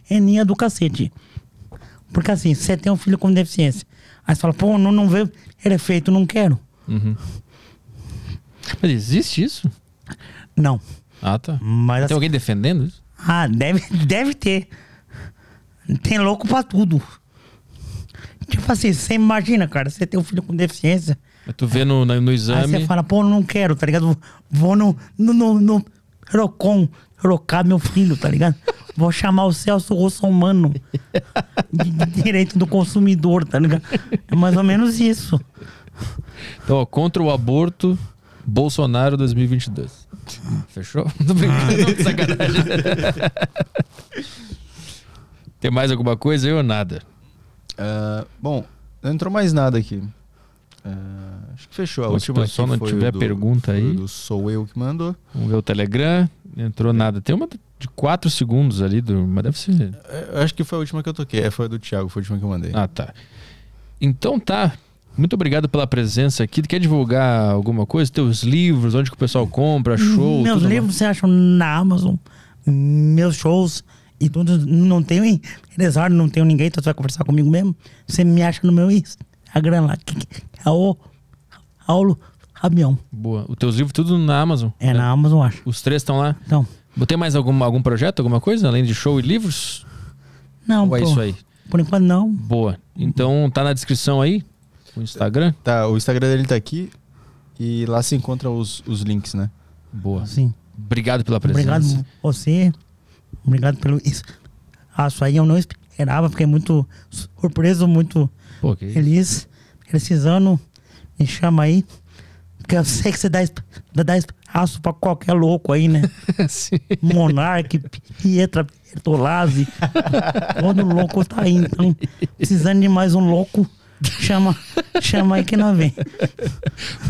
genia do cacete. Porque assim, você tem um filho com deficiência. Aí você fala, pô, não, não vê ele é feito, não quero. Uhum. Mas existe isso? Não. Ah, tá. Mas Tem assim, alguém defendendo isso? ah, deve, deve ter. Tem louco pra tudo. Tipo assim, você imagina, cara, você tem um filho com deficiência. Mas Tu vê no, no Aí exame. você fala, pô, não quero, tá ligado? Vou no, no, no, no Rocon, rocar meu filho, tá ligado? Vou chamar o Celso Russomano de, de direito do consumidor, tá ligado? É mais ou menos isso. Então, ó, contra o aborto, Bolsonaro 2022. Fechou? Tô brincando, sacanagem. Tem mais alguma coisa aí ou nada? Ah, bom, não entrou mais nada aqui. Ah, acho que fechou. A se o última aqui não tiver do, pergunta aí. do Sou Eu que mandou. Vamos ver o Telegram. Não entrou nada. Tem uma de 4 segundos ali, do, mas deve ser. É, Eu acho que foi a última que eu toquei. É, foi a do Thiago, foi a última que eu mandei. Ah, tá. Então tá. Muito obrigado pela presença aqui. Quer divulgar alguma coisa? Teus livros, onde que o pessoal compra, show? Meus tudo livros você acha na Amazon, meus shows e tudo. Não tenho empresário, não tenho ninguém, então você vai conversar comigo mesmo. Você me acha no meu Instagram lá, que que é o Paulo Rabião. Boa. Os teus livros tudo na Amazon? É né? na Amazon, acho. Os três estão lá. Então, Tem mais algum, algum projeto, alguma coisa? Além de show e livros? não, Ou é pô, isso aí? por enquanto não. Boa. Então tá na descrição aí. O Instagram? Tá, o Instagram dele tá aqui e lá se encontra os, os links, né? Boa. Sim. Obrigado pela presença. Obrigado você. Obrigado pelo isso. Isso aí eu não esperava, fiquei muito surpreso, muito Pô, feliz. Precisando, me chama aí. Porque eu sei que você dá, dá espaço pra qualquer louco aí, né? Monark, Pietra, Bertolazzi. Todo louco tá aí. Então, precisando de mais um louco, chama, chama aí que nós vem.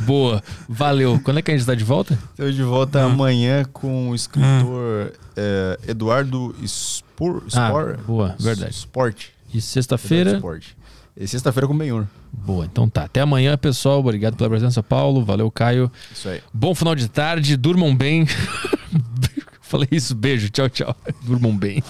Boa. Valeu. Quando é que a gente tá de volta? Estou de volta Ah. amanhã com o escritor eh, Eduardo Spor, Ah, Spor, boa, verdade. Sport. E sexta-feira. E sexta-feira com o Benhur. Boa, então tá. Até amanhã, pessoal. Obrigado pela presença, Paulo. Valeu, Caio. Isso aí. Bom final de tarde. Durmam bem. Falei isso. Beijo. Tchau, tchau. Durmam bem.